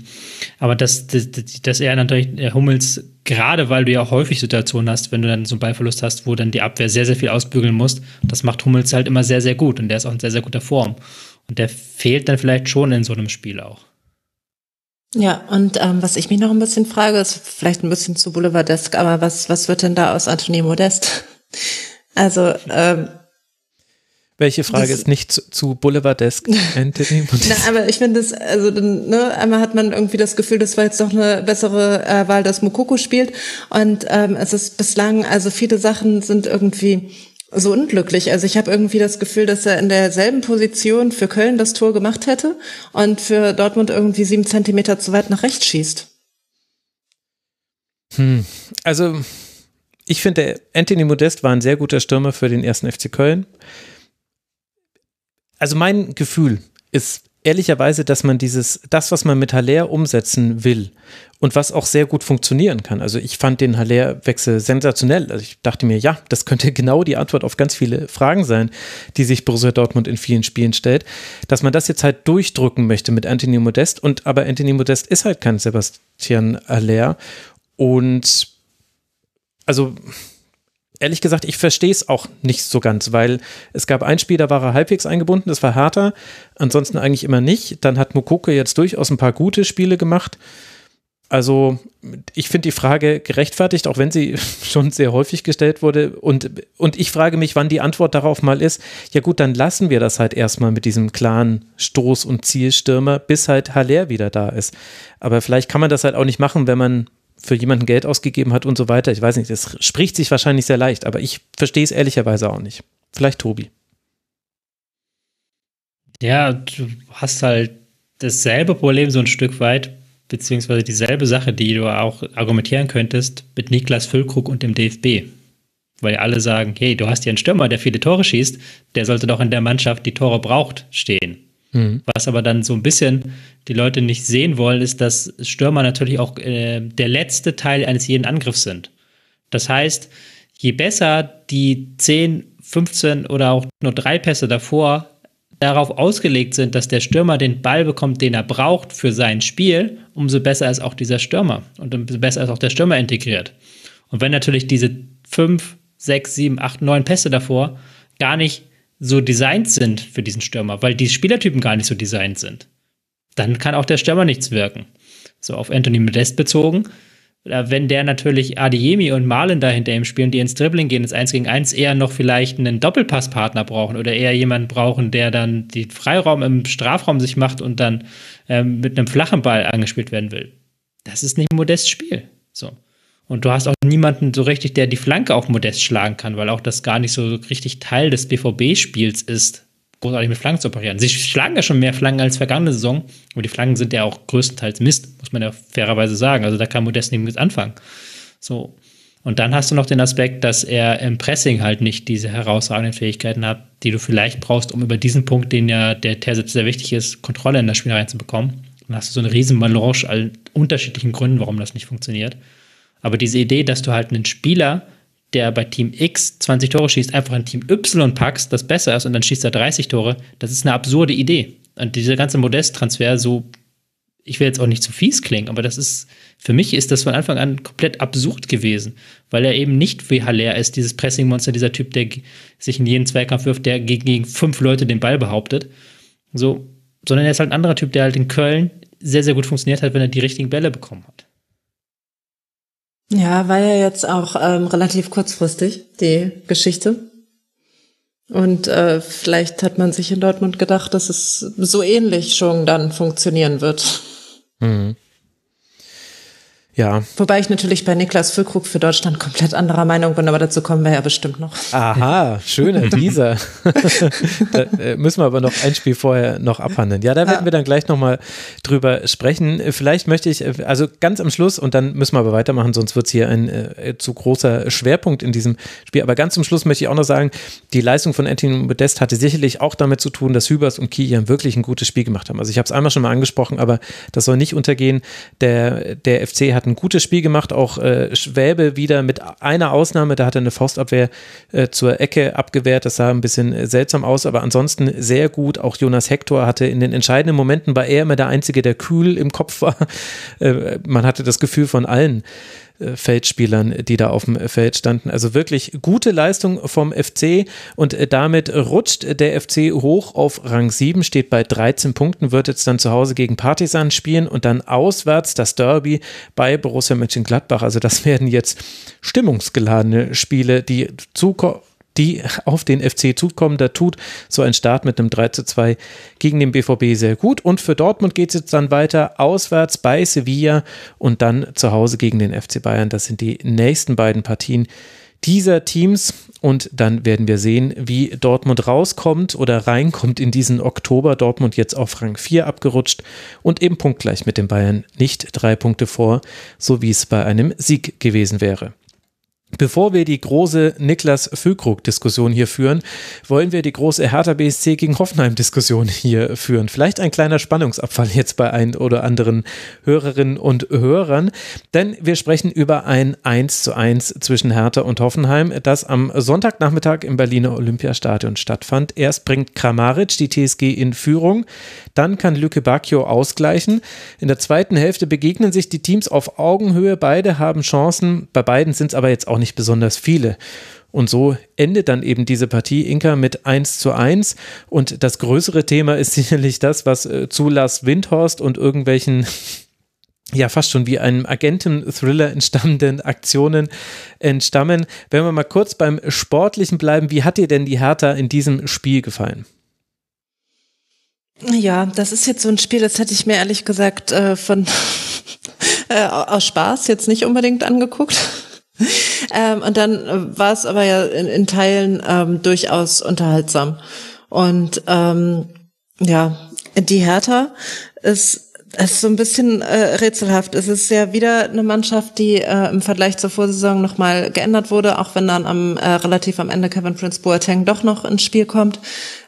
Aber dass, dass, dass er natürlich Hummels, gerade weil du ja auch häufig Situationen hast, wenn du dann so einen Ballverlust hast, wo dann die Abwehr sehr, sehr viel ausbügeln muss, das macht Hummels halt immer sehr, sehr gut und der ist auch in sehr, sehr guter Form. Und der fehlt dann vielleicht schon in so einem Spiel auch. Ja, und ähm, was ich mich noch ein bisschen frage, ist vielleicht ein bisschen zu Boulevardesk, aber was, was wird denn da aus Anthony Modest? (laughs) Also, ähm, welche Frage das, ist nicht zu, zu Boulevardesk, Anthony? (laughs) Na, aber ich finde es, also ne, einmal hat man irgendwie das Gefühl, das war jetzt doch eine bessere äh, Wahl, dass Mokoko spielt. Und ähm, es ist bislang, also viele Sachen sind irgendwie so unglücklich. Also ich habe irgendwie das Gefühl, dass er in derselben Position für Köln das Tor gemacht hätte und für Dortmund irgendwie sieben Zentimeter zu weit nach rechts schießt. Hm, also ich finde, Anthony Modest war ein sehr guter Stürmer für den ersten FC Köln also mein Gefühl ist ehrlicherweise, dass man dieses, das, was man mit Haller umsetzen will und was auch sehr gut funktionieren kann. Also ich fand den Haller-Wechsel sensationell. Also ich dachte mir, ja, das könnte (laughs) genau die Antwort auf ganz viele Fragen sein, die sich Borussia Dortmund in vielen Spielen stellt. Dass man das jetzt halt durchdrücken möchte mit Anthony Modest und aber Anthony Modest ist halt kein Sebastian Haller und also ehrlich gesagt, ich verstehe es auch nicht so ganz, weil es gab ein Spiel, da war er halbwegs eingebunden, das war härter, ansonsten eigentlich immer nicht. Dann hat Mukoko jetzt durchaus ein paar gute Spiele gemacht. Also ich finde die Frage gerechtfertigt, auch wenn sie (laughs) schon sehr häufig gestellt wurde. Und, und ich frage mich, wann die Antwort darauf mal ist, ja gut, dann lassen wir das halt erstmal mit diesem klaren Stoß- und Zielstürmer, bis halt Haller wieder da ist. Aber vielleicht kann man das halt auch nicht machen, wenn man für jemanden Geld ausgegeben hat und so weiter. Ich weiß nicht, das spricht sich wahrscheinlich sehr leicht, aber ich verstehe es ehrlicherweise auch nicht. Vielleicht Tobi. Ja, du hast halt dasselbe Problem so ein Stück weit, beziehungsweise dieselbe Sache, die du auch argumentieren könntest mit Niklas Füllkrug und dem DFB. Weil alle sagen, hey, du hast hier einen Stürmer, der viele Tore schießt, der sollte doch in der Mannschaft, die Tore braucht, stehen. Mhm. Was aber dann so ein bisschen die Leute nicht sehen wollen, ist, dass Stürmer natürlich auch äh, der letzte Teil eines jeden Angriffs sind. Das heißt, je besser die 10, 15 oder auch nur drei Pässe davor darauf ausgelegt sind, dass der Stürmer den Ball bekommt, den er braucht für sein Spiel, umso besser ist auch dieser Stürmer und umso besser ist auch der Stürmer integriert. Und wenn natürlich diese 5, 6, 7, 8, 9 Pässe davor gar nicht so designt sind für diesen Stürmer, weil die Spielertypen gar nicht so designt sind, dann kann auch der Stürmer nichts wirken. So auf Anthony Modest bezogen, wenn der natürlich Adiemi und Malen da hinter ihm spielen, die ins Dribbling gehen, ins 1 gegen 1, eher noch vielleicht einen Doppelpasspartner brauchen oder eher jemanden brauchen, der dann den Freiraum im Strafraum sich macht und dann ähm, mit einem flachen Ball angespielt werden will. Das ist nicht Modest Spiel. So. Und du hast auch niemanden so richtig, der die Flanke auch modest schlagen kann, weil auch das gar nicht so richtig Teil des BVB-Spiels ist, großartig mit Flanken zu operieren. Sie schlagen ja schon mehr Flanken als vergangene Saison, aber die Flanken sind ja auch größtenteils Mist, muss man ja fairerweise sagen. Also da kann Modest nicht mit anfangen. So. Und dann hast du noch den Aspekt, dass er im Pressing halt nicht diese herausragenden Fähigkeiten hat, die du vielleicht brauchst, um über diesen Punkt, den ja der Terzic sehr wichtig ist, Kontrolle in das Spiel reinzubekommen. Dann hast du so eine riesen Melange an unterschiedlichen Gründen, warum das nicht funktioniert. Aber diese Idee, dass du halt einen Spieler, der bei Team X 20 Tore schießt, einfach in Team Y packst, das besser ist und dann schießt er 30 Tore, das ist eine absurde Idee. Und dieser ganze Modest-Transfer, so ich will jetzt auch nicht zu fies klingen, aber das ist, für mich ist das von Anfang an komplett absurd gewesen, weil er eben nicht wie Haller ist, dieses Pressing-Monster, dieser Typ, der sich in jeden Zweikampf wirft, der gegen, gegen fünf Leute den Ball behauptet. So, sondern er ist halt ein anderer Typ, der halt in Köln sehr, sehr gut funktioniert hat, wenn er die richtigen Bälle bekommen hat. Ja, war ja jetzt auch ähm, relativ kurzfristig, die Geschichte. Und äh, vielleicht hat man sich in Dortmund gedacht, dass es so ähnlich schon dann funktionieren wird. Mhm. Ja. Wobei ich natürlich bei Niklas Füllkrug für Deutschland komplett anderer Meinung bin, aber dazu kommen wir ja bestimmt noch. Aha, schöner Teaser. (laughs) da äh, müssen wir aber noch ein Spiel vorher noch abhandeln. Ja, da werden wir dann gleich nochmal drüber sprechen. Vielleicht möchte ich, äh, also ganz am Schluss, und dann müssen wir aber weitermachen, sonst wird es hier ein äh, zu großer Schwerpunkt in diesem Spiel. Aber ganz zum Schluss möchte ich auch noch sagen, die Leistung von Anthony Modest hatte sicherlich auch damit zu tun, dass Hübers und Kilian wirklich ein gutes Spiel gemacht haben. Also ich habe es einmal schon mal angesprochen, aber das soll nicht untergehen. Der, der FC hat ein gutes Spiel gemacht, auch äh, Schwäbe wieder mit einer Ausnahme, da hat er eine Faustabwehr äh, zur Ecke abgewehrt, das sah ein bisschen seltsam aus, aber ansonsten sehr gut. Auch Jonas Hector hatte in den entscheidenden Momenten, war er immer der Einzige, der kühl im Kopf war. (laughs) Äh, man hatte das Gefühl von allen Feldspielern, die da auf dem Feld standen. Also wirklich gute Leistung vom FC und äh, damit rutscht der FC hoch auf Rang 7, steht bei 13 Punkten, wird jetzt dann zu Hause gegen Partisan spielen und dann auswärts das Derby bei Borussia Mönchengladbach. Also das (laughs) werden jetzt stimmungsgeladene Spiele, die zukommen die auf den FC zukommen. Da tut so ein Start mit einem 3 zu 2 gegen den BVB sehr gut. Und für Dortmund geht es jetzt dann weiter auswärts bei Sevilla und dann zu Hause gegen den FC Bayern. Das sind die nächsten beiden Partien dieser Teams. Und dann werden wir sehen, wie Dortmund rauskommt oder reinkommt in diesen Oktober. Dortmund jetzt auf Rang 4 abgerutscht und eben punktgleich mit den Bayern, nicht drei Punkte vor, so wie es bei einem Sieg gewesen wäre. Bevor wir die große Niklas Füllkrug-Diskussion hier führen, wollen wir die große Hertha BSC gegen Hoffenheim-Diskussion hier führen. Vielleicht ein kleiner Spannungsabfall jetzt bei ein oder anderen Hörerinnen und Hörern, denn wir sprechen über ein 1 zu 1 zwischen Hertha und Hoffenheim, das am Sonntagnachmittag im Berliner Olympiastadion stattfand. Erst bringt Kramaric die TSG in Führung, dann kann Lücke Bacchio ausgleichen. In der zweiten Hälfte begegnen sich die Teams auf Augenhöhe. Beide haben Chancen. Bei beiden sind es aber jetzt auch nicht besonders viele. Und so endet dann eben diese Partie Inka mit 1 zu 1. Und das größere Thema ist (laughs) sicherlich das, was äh, zu Lars Windhorst und irgendwelchen (laughs) ja fast schon wie einem Agenten-Thriller entstammenden Aktionen entstammen. Wenn wir mal kurz beim Sportlichen bleiben, wie hat dir denn die Hertha in diesem Spiel gefallen? Ja, das ist jetzt so ein Spiel, das hätte ich mir ehrlich gesagt äh, von (laughs) äh, aus Spaß jetzt nicht unbedingt angeguckt. (laughs) ähm, und dann war es aber ja in, in Teilen ähm, durchaus unterhaltsam. Und ähm, ja, die Hertha ist es ist so ein bisschen äh, rätselhaft. Es ist ja wieder eine Mannschaft, die äh, im Vergleich zur Vorsaison nochmal geändert wurde, auch wenn dann am äh, relativ am Ende Kevin Prince Boateng doch noch ins Spiel kommt,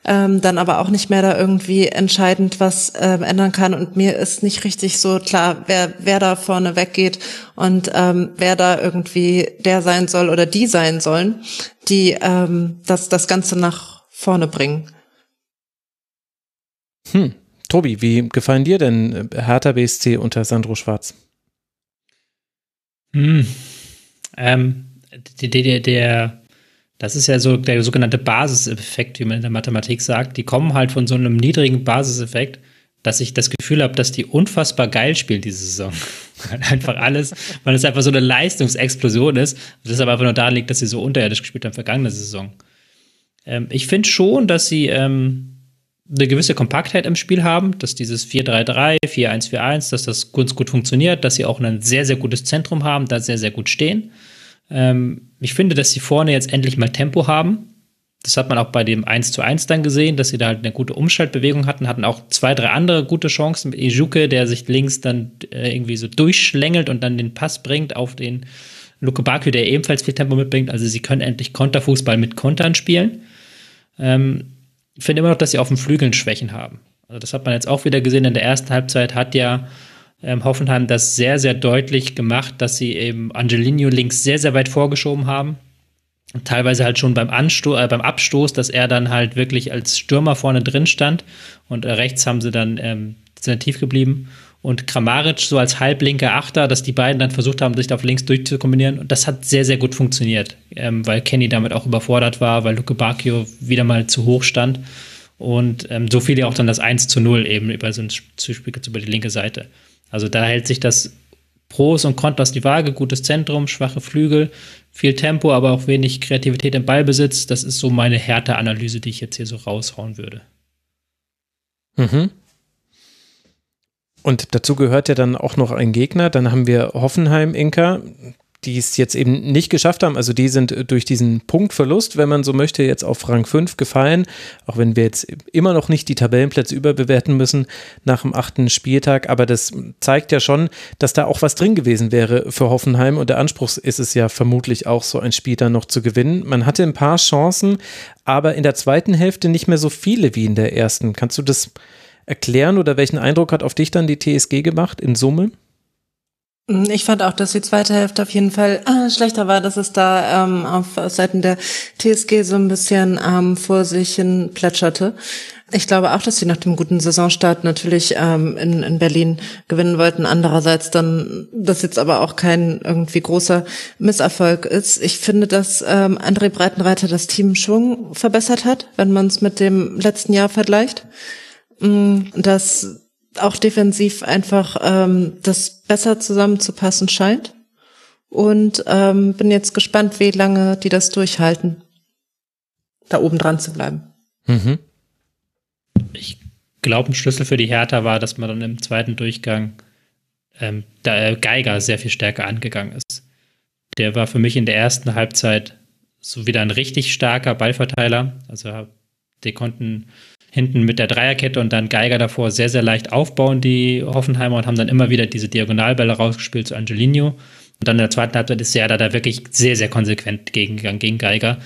ähm, dann aber auch nicht mehr da irgendwie entscheidend was äh, ändern kann. Und mir ist nicht richtig so klar, wer wer da vorne weggeht und ähm, wer da irgendwie der sein soll oder die sein sollen, die ähm, das das Ganze nach vorne bringen. Hm. Tobi, wie gefallen dir denn äh, Hertha BSC unter Sandro Schwarz? Hm. Ähm, der, der, der, das ist ja so der sogenannte Basiseffekt, wie man in der Mathematik sagt. Die kommen halt von so einem niedrigen Basiseffekt, dass ich das Gefühl habe, dass die unfassbar geil spielen diese Saison. (laughs) einfach alles, weil es einfach so eine Leistungsexplosion ist. Das aber einfach nur daran liegt, dass sie so unterirdisch gespielt haben vergangene Saison. Ähm, ich finde schon, dass sie ähm, eine gewisse Kompaktheit im Spiel haben, dass dieses 4-3-3, 4-1-4-1, dass das ganz gut funktioniert, dass sie auch ein sehr, sehr gutes Zentrum haben, da sehr, sehr gut stehen. Ähm, ich finde, dass sie vorne jetzt endlich mal Tempo haben. Das hat man auch bei dem 1 zu 1 dann gesehen, dass sie da halt eine gute Umschaltbewegung hatten, hatten auch zwei, drei andere gute Chancen mit Ejuke, der sich links dann äh, irgendwie so durchschlängelt und dann den Pass bringt auf den Luke Bakü, der ebenfalls viel Tempo mitbringt. Also sie können endlich Konterfußball mit Kontern spielen. Ähm, finde immer noch, dass sie auf den Flügeln Schwächen haben. Also das hat man jetzt auch wieder gesehen. In der ersten Halbzeit hat ja ähm, Hoffenheim das sehr, sehr deutlich gemacht, dass sie eben Angelino links sehr, sehr weit vorgeschoben haben. Teilweise halt schon beim, Ansto äh, beim Abstoß, dass er dann halt wirklich als Stürmer vorne drin stand. Und äh, rechts haben sie dann ähm, sind tief geblieben. Und Kramaric so als halblinker Achter, dass die beiden dann versucht haben, sich auf links durchzukombinieren. Und das hat sehr, sehr gut funktioniert, ähm, weil Kenny damit auch überfordert war, weil Luke Bacchio wieder mal zu hoch stand. Und ähm, so fiel ja auch dann das 1 zu 0 eben über so ein Zuspiel über die linke Seite. Also da hält sich das Pros und Kontras die Waage, gutes Zentrum, schwache Flügel, viel Tempo, aber auch wenig Kreativität im Ballbesitz. Das ist so meine Härte-Analyse, die ich jetzt hier so raushauen würde. Mhm. Und dazu gehört ja dann auch noch ein Gegner. Dann haben wir Hoffenheim, Inka, die es jetzt eben nicht geschafft haben. Also die sind durch diesen Punktverlust, wenn man so möchte, jetzt auf Rang 5 gefallen. Auch wenn wir jetzt immer noch nicht die Tabellenplätze überbewerten müssen nach dem achten Spieltag. Aber das zeigt ja schon, dass da auch was drin gewesen wäre für Hoffenheim. Und der Anspruch ist es ja vermutlich auch, so ein Spiel dann noch zu gewinnen. Man hatte ein paar Chancen, aber in der zweiten Hälfte nicht mehr so viele wie in der ersten. Kannst du das erklären oder welchen Eindruck hat auf dich dann die TSG gemacht in Summe? Ich fand auch, dass die zweite Hälfte auf jeden Fall äh, schlechter war, dass es da ähm, auf Seiten der TSG so ein bisschen ähm, vor sich hin plätscherte. Ich glaube auch, dass sie nach dem guten Saisonstart natürlich ähm, in, in Berlin gewinnen wollten. Andererseits dann, dass jetzt aber auch kein irgendwie großer Misserfolg ist. Ich finde, dass ähm, André Breitenreiter das Team Schwung verbessert hat, wenn man es mit dem letzten Jahr vergleicht. Mm, dass auch defensiv einfach ähm, das besser zusammenzupassen scheint. Und ähm, bin jetzt gespannt, wie lange die das durchhalten, da oben dran zu bleiben. Mhm. Ich glaube, ein Schlüssel für die Hertha war, dass man dann im zweiten Durchgang ähm, da Geiger sehr viel stärker angegangen ist. Der war für mich in der ersten Halbzeit so wieder ein richtig starker Ballverteiler. Also die konnten hinten mit der Dreierkette und dann Geiger davor sehr, sehr leicht aufbauen, die Hoffenheimer, und haben dann immer wieder diese Diagonalbälle rausgespielt zu Angelino. Und dann in der zweiten Halbzeit ist Serda da wirklich sehr, sehr konsequent gegengegangen gegen Geiger.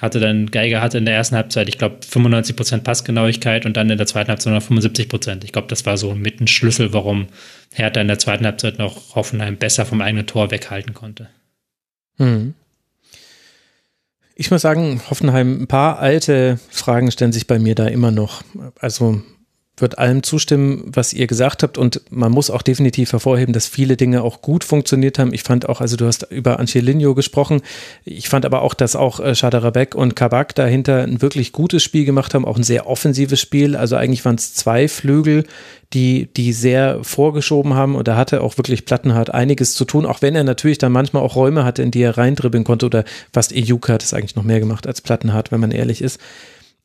Hatte dann, Geiger hatte in der ersten Halbzeit, ich glaube, 95% Passgenauigkeit und dann in der zweiten Halbzeit noch 75%. Ich glaube, das war so mit ein Schlüssel, warum Hertha in der zweiten Halbzeit noch Hoffenheim besser vom eigenen Tor weghalten konnte. Mhm. Ich muss sagen, Hoffenheim, ein paar alte Fragen stellen sich bei mir da immer noch. Also wird allem zustimmen, was ihr gesagt habt. Und man muss auch definitiv hervorheben, dass viele Dinge auch gut funktioniert haben. Ich fand auch, also du hast über Angelino gesprochen. Ich fand aber auch, dass auch äh, und Kabak dahinter ein wirklich gutes Spiel gemacht haben, auch ein sehr offensives Spiel. Also eigentlich waren es zwei Flügel, die, die sehr vorgeschoben haben. Und da hatte auch wirklich Plattenhardt einiges zu tun, auch wenn er natürlich dann manchmal auch Räume hatte, in die er reindribbeln konnte. Oder fast Ejuka hat es eigentlich noch mehr gemacht als Plattenhardt, wenn man ehrlich ist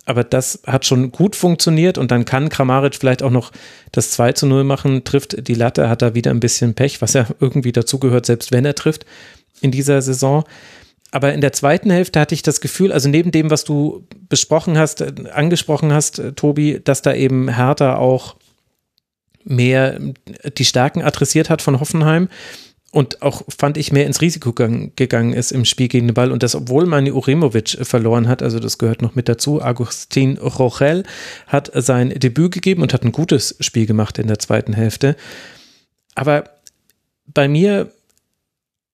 aber das hat schon gut funktioniert und dann kann Kramaric vielleicht auch noch das 2 zu 0 machen, trifft die Latte, hat da wieder ein bisschen Pech, was ja irgendwie dazugehört, selbst wenn er trifft in dieser Saison. Aber in der zweiten Hälfte hatte ich das Gefühl, also neben dem, was du besprochen hast, äh, angesprochen hast, äh, Tobi, dass da eben Hertha auch mehr die Stärken adressiert hat von Hoffenheim und auch fand ich mehr ins Risiko gegangen ist im Spiel gegen den Ball und das, obwohl Mani Uremovic verloren hat, also das gehört noch mit dazu, Agustin Rochel hat sein Debüt gegeben und hat ein gutes Spiel gemacht in der zweiten Hälfte. Aber bei mir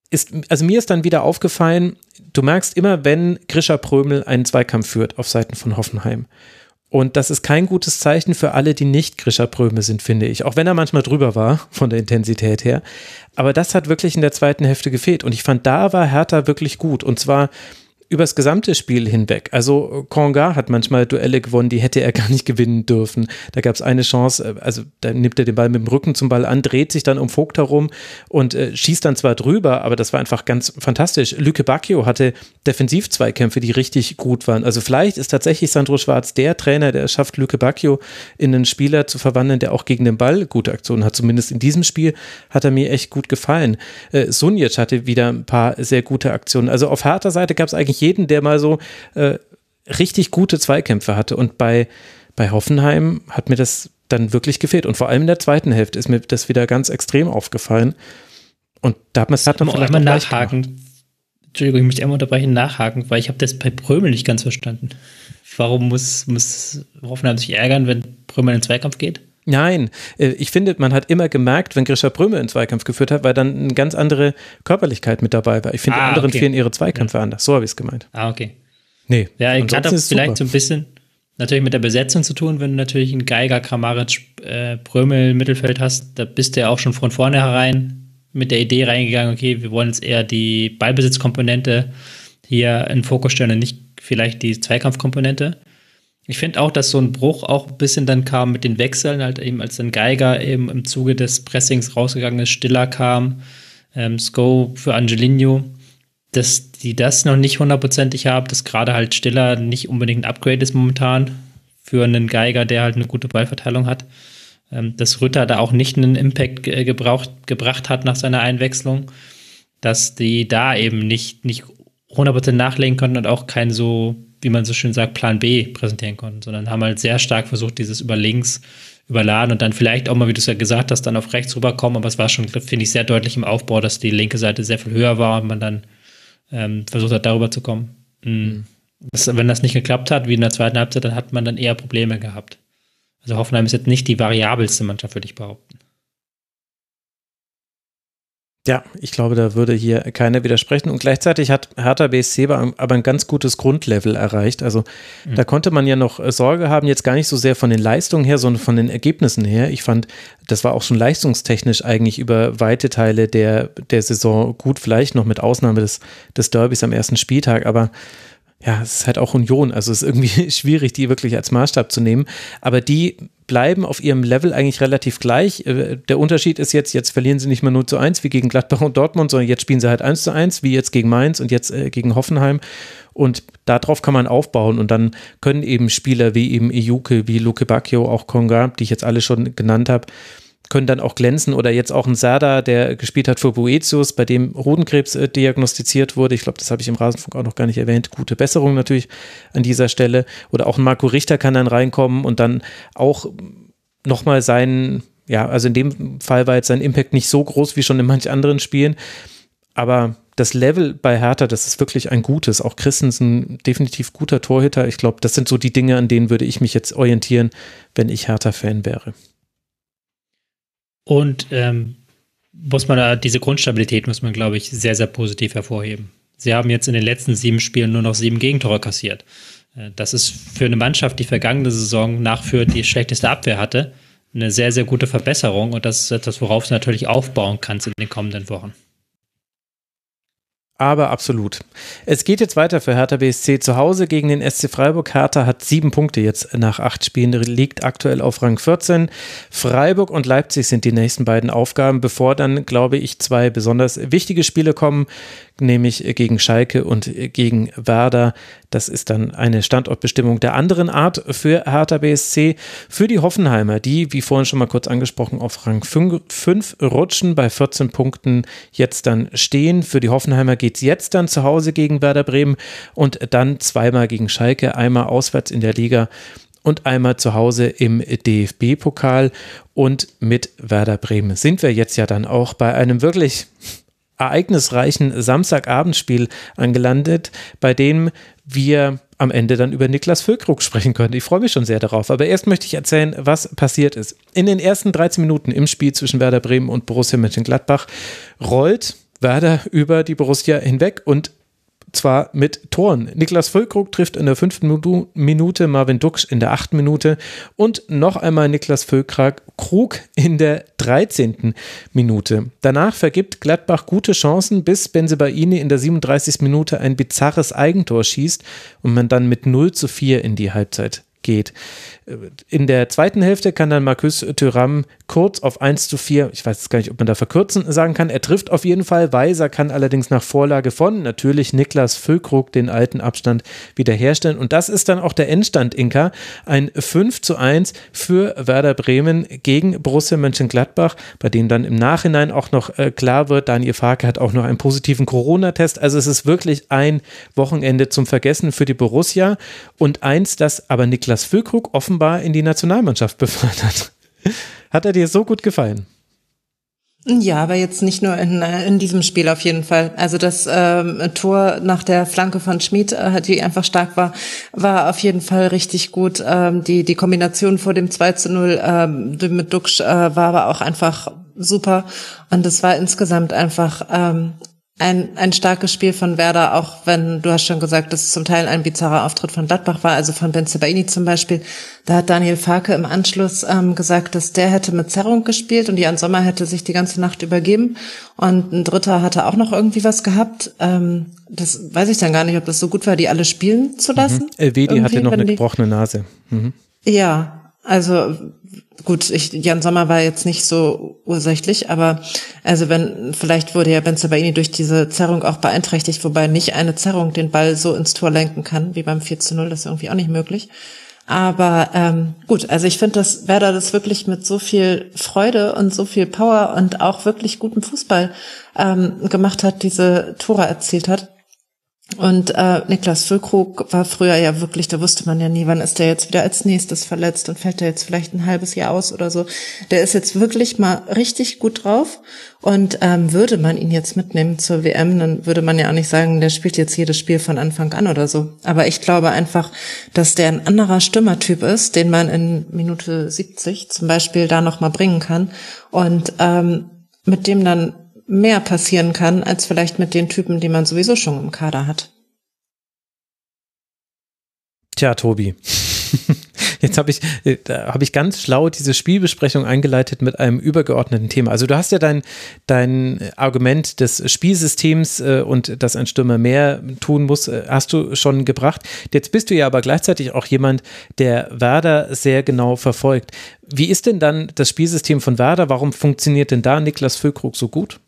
ist, also mir ist dann wieder aufgefallen, du merkst immer, wenn Grisha Prömel einen Zweikampf führt auf Seiten von Hoffenheim. Und das ist kein gutes Zeichen für alle, die nicht Grisha Pröme sind, finde ich. Auch wenn er manchmal drüber war, (laughs) von der Intensität her. Aber das hat wirklich in der zweiten Hälfte gefehlt. Und ich fand, da war Hertha wirklich gut. Und zwar übers gesamte Spiel hinweg. Also Konga hat manchmal Duelle gewonnen, die hätte er gar nicht gewinnen dürfen. Da gab es eine Chance, äh, also da nimmt er den Ball mit dem Rücken zum Ball an, dreht sich dann um Vogt herum und äh, schießt dann zwar drüber, aber das war einfach ganz fantastisch. Lüke Bacchio hatte Defensivzweikämpfe, die richtig gut waren. Also vielleicht ist tatsächlich Sandro Schwarz der Trainer, der es schafft, Lüke Bacchio in einen Spieler zu verwandeln, der auch gegen den Ball gute Aktionen hat. Zumindest in diesem Spiel hat er mir echt gut gefallen. Äh, Sunic hatte wieder ein paar sehr gute Aktionen. Also auf harter Seite gab es eigentlich jeden, der mal so äh, richtig gute Zweikämpfe hatte. Und bei, bei Hoffenheim hat mir das dann wirklich gefehlt. Und vor allem in der zweiten Hälfte ist mir das wieder ganz extrem aufgefallen. Und da hat man es hat man vielleicht einmal nachhaken. Entschuldigung, ich möchte einmal unterbrechen, nachhaken, weil ich habe das bei Prömel nicht ganz verstanden. Warum muss, muss Hoffenheim sich ärgern, wenn Prömel in den Zweikampf geht? Nein, äh, ich finde, man hat immer gemerkt, wenn Grisha Brümme in Zweikampf geführt hat, weil dann eine ganz andere Körperlichkeit mit dabei war. Ich finde, ah, die anderen okay. fehlen ihre Zweikämpfe ja. anders. So habe ich es gemeint. Ah, okay. Nee. Ja, ich hatte vielleicht super. so ein bisschen, natürlich mit der Besetzung zu tun, wenn du natürlich einen Geiger, Kramaric, äh, Prömel im Mittelfeld hast. Da bist du ja auch schon von vornherein mit der Idee reingegangen, okay, wir wollen jetzt eher die Ballbesitzkomponente hier in Fokus stellen und nicht vielleicht die Zweikampfkomponente. Ich finde auch, dass so ein Bruch auch ein bisschen dann kam mit den Wechseln, halt eben als dann Geiger eben im Zuge des Pressings rausgegangen ist, Stiller kam, ähm, Sko für Angelino, dass die das noch nicht hundertprozentig haben, dass gerade halt Stiller nicht unbedingt ein Upgrade ist momentan für einen Geiger, der halt eine gute Ballverteilung hat. Ähm, dass Rütter da auch nicht einen Impact ge gebraucht, gebracht hat nach seiner Einwechslung, dass die da eben nicht, nicht 100% nachlegen konnten und auch kein so wie man so schön sagt, Plan B präsentieren konnten, sondern haben halt sehr stark versucht, dieses über links überladen und dann vielleicht auch mal, wie du es ja gesagt hast, dann auf rechts rüberkommen. Aber es war schon, finde ich, sehr deutlich im Aufbau, dass die linke Seite sehr viel höher war und man dann ähm, versucht hat, darüber zu kommen. Mhm. Das, wenn das nicht geklappt hat, wie in der zweiten Halbzeit, dann hat man dann eher Probleme gehabt. Also Hoffenheim ist jetzt nicht die variabelste Mannschaft, würde ich behaupten. Ja, ich glaube, da würde hier keiner widersprechen. Und gleichzeitig hat Hertha BSC aber ein ganz gutes Grundlevel erreicht. Also mhm. da konnte man ja noch äh, Sorge haben, jetzt gar nicht so sehr von den Leistungen her, sondern von den Ergebnissen her. Ich fand, das war auch schon leistungstechnisch eigentlich über weite Teile der, der Saison gut, vielleicht noch mit Ausnahme des, des Derbys am ersten Spieltag. Aber ja, es ist halt auch Union, also es ist irgendwie (laughs) schwierig, die wirklich als Maßstab zu nehmen. Aber die bleiben auf ihrem Level eigentlich relativ gleich. Äh, der Unterschied ist jetzt, jetzt verlieren sie nicht mehr 0 zu 1 wie gegen Gladbach und Dortmund, sondern jetzt spielen sie halt 1 zu 1, wie jetzt gegen Mainz und jetzt äh, gegen Hoffenheim. Und darauf kann man aufbauen und dann können eben Spieler wie eben Iuke, wie Luke Bacchio, auch Konga, die ich jetzt alle schon genannt habe, können dann auch glänzen. Oder jetzt auch ein Serda, der gespielt hat für Boetius, bei dem Hodenkrebs äh, diagnostiziert wurde. Ich glaube, das habe ich im Rasenfunk auch noch gar nicht erwähnt. Gute Besserung natürlich an dieser Stelle. Oder auch ein Marco Richter kann dann reinkommen und dann auch nochmal seinen, ja, also in dem Fall war jetzt sein Impact nicht so groß wie schon in manch anderen Spielen. Aber das Level bei Hertha, das ist wirklich ein gutes. Auch Christensen, definitiv guter Torhüter. Ich glaube, das sind so die Dinge, an denen würde ich mich jetzt orientieren, wenn ich Hertha-Fan wäre. Und ähm, muss man da, diese Grundstabilität muss man, glaube ich, sehr, sehr positiv hervorheben. Sie haben jetzt in den letzten sieben Spielen nur noch sieben Gegentore kassiert. Äh, das ist für eine Mannschaft, die vergangene Saison nachführt, die schlechteste Abwehr hatte, eine sehr, sehr gute Verbesserung und das ist etwas, worauf du natürlich aufbauen kannst in den kommenden Wochen. Aber absolut. Es geht jetzt weiter für Hertha BSC zu Hause gegen den SC Freiburg. Hertha hat sieben Punkte jetzt nach acht Spielen, liegt aktuell auf Rang 14. Freiburg und Leipzig sind die nächsten beiden Aufgaben, bevor dann, glaube ich, zwei besonders wichtige Spiele kommen nämlich gegen Schalke und gegen Werder. Das ist dann eine Standortbestimmung der anderen Art für Hertha BSC. Für die Hoffenheimer, die, wie vorhin schon mal kurz angesprochen, auf Rang 5 rutschen, bei 14 Punkten jetzt dann stehen. Für die Hoffenheimer geht es jetzt dann zu Hause gegen Werder Bremen und dann zweimal gegen Schalke, einmal auswärts in der Liga und einmal zu Hause im DFB-Pokal. Und mit Werder Bremen sind wir jetzt ja dann auch bei einem wirklich ereignisreichen Samstagabendspiel angelandet, bei dem wir am Ende dann über Niklas Füllkrug sprechen können. Ich freue mich schon sehr darauf. Aber erst möchte ich erzählen, was passiert ist. In den ersten 13 Minuten im Spiel zwischen Werder Bremen und Borussia Mönchengladbach rollt Werder über die Borussia hinweg und zwar mit Toren. Niklas Füllkrug trifft in der fünften Minute, Marvin Duksch in der achten Minute und noch einmal Niklas Füllkrug in der dreizehnten Minute. Danach vergibt Gladbach gute Chancen, bis Benzebaini in der 37. Minute ein bizarres Eigentor schießt und man dann mit 0 zu 4 in die Halbzeit geht. In der zweiten Hälfte kann dann Marcus Thuram kurz auf 1 zu 4, ich weiß gar nicht, ob man da verkürzen sagen kann, er trifft auf jeden Fall. Weiser kann allerdings nach Vorlage von natürlich Niklas Füllkrug den alten Abstand wiederherstellen. Und das ist dann auch der Endstand, Inka. Ein 5 zu 1 für Werder Bremen gegen Borussia Mönchengladbach, bei dem dann im Nachhinein auch noch äh, klar wird, Daniel Farke hat auch noch einen positiven Corona-Test. Also es ist wirklich ein Wochenende zum Vergessen für die Borussia und eins, das aber Niklas Füllkrug offenbar offenbar in die Nationalmannschaft befördert. (laughs) Hat er dir so gut gefallen? Ja, aber jetzt nicht nur in, äh, in diesem Spiel auf jeden Fall. Also das ähm, Tor nach der Flanke von Schmid, äh, die einfach stark war, war auf jeden Fall richtig gut. Ähm, die, die Kombination vor dem 2 zu 0 ähm, mit Duxch äh, war aber auch einfach super. Und es war insgesamt einfach ähm, ein, ein starkes Spiel von Werder, auch wenn du hast schon gesagt, dass es zum Teil ein bizarrer Auftritt von Gladbach war, also von Ben Sebaini zum Beispiel. Da hat Daniel Farke im Anschluss ähm, gesagt, dass der hätte mit Zerrung gespielt und Jan Sommer hätte sich die ganze Nacht übergeben und ein Dritter hatte auch noch irgendwie was gehabt. Ähm, das weiß ich dann gar nicht, ob das so gut war, die alle spielen zu lassen. Mhm. Elvedi hatte noch eine gebrochene Nase. Mhm. Ja, also gut, ich, Jan Sommer war jetzt nicht so ursächlich, aber also wenn, vielleicht wurde ja Ben Sabaini durch diese Zerrung auch beeinträchtigt, wobei nicht eine Zerrung den Ball so ins Tor lenken kann, wie beim 4 zu 0, das ist irgendwie auch nicht möglich. Aber ähm, gut, also ich finde, dass Werder das wirklich mit so viel Freude und so viel Power und auch wirklich gutem Fußball ähm, gemacht hat, diese Tore erzielt hat. Und äh, Niklas Füllkrug war früher ja wirklich, da wusste man ja nie, wann ist der jetzt wieder als nächstes verletzt und fällt der jetzt vielleicht ein halbes Jahr aus oder so. Der ist jetzt wirklich mal richtig gut drauf. Und ähm, würde man ihn jetzt mitnehmen zur WM, dann würde man ja auch nicht sagen, der spielt jetzt jedes Spiel von Anfang an oder so. Aber ich glaube einfach, dass der ein anderer Stürmertyp ist, den man in Minute 70 zum Beispiel da noch mal bringen kann und ähm, mit dem dann mehr passieren kann, als vielleicht mit den Typen, die man sowieso schon im Kader hat. Tja, Tobi. (laughs) Jetzt habe ich, äh, hab ich ganz schlau diese Spielbesprechung eingeleitet mit einem übergeordneten Thema. Also du hast ja dein, dein Argument des Spielsystems äh, und dass ein Stürmer mehr tun muss, äh, hast du schon gebracht. Jetzt bist du ja aber gleichzeitig auch jemand, der Werder sehr genau verfolgt. Wie ist denn dann das Spielsystem von Werder? Warum funktioniert denn da Niklas Füllkrug so gut?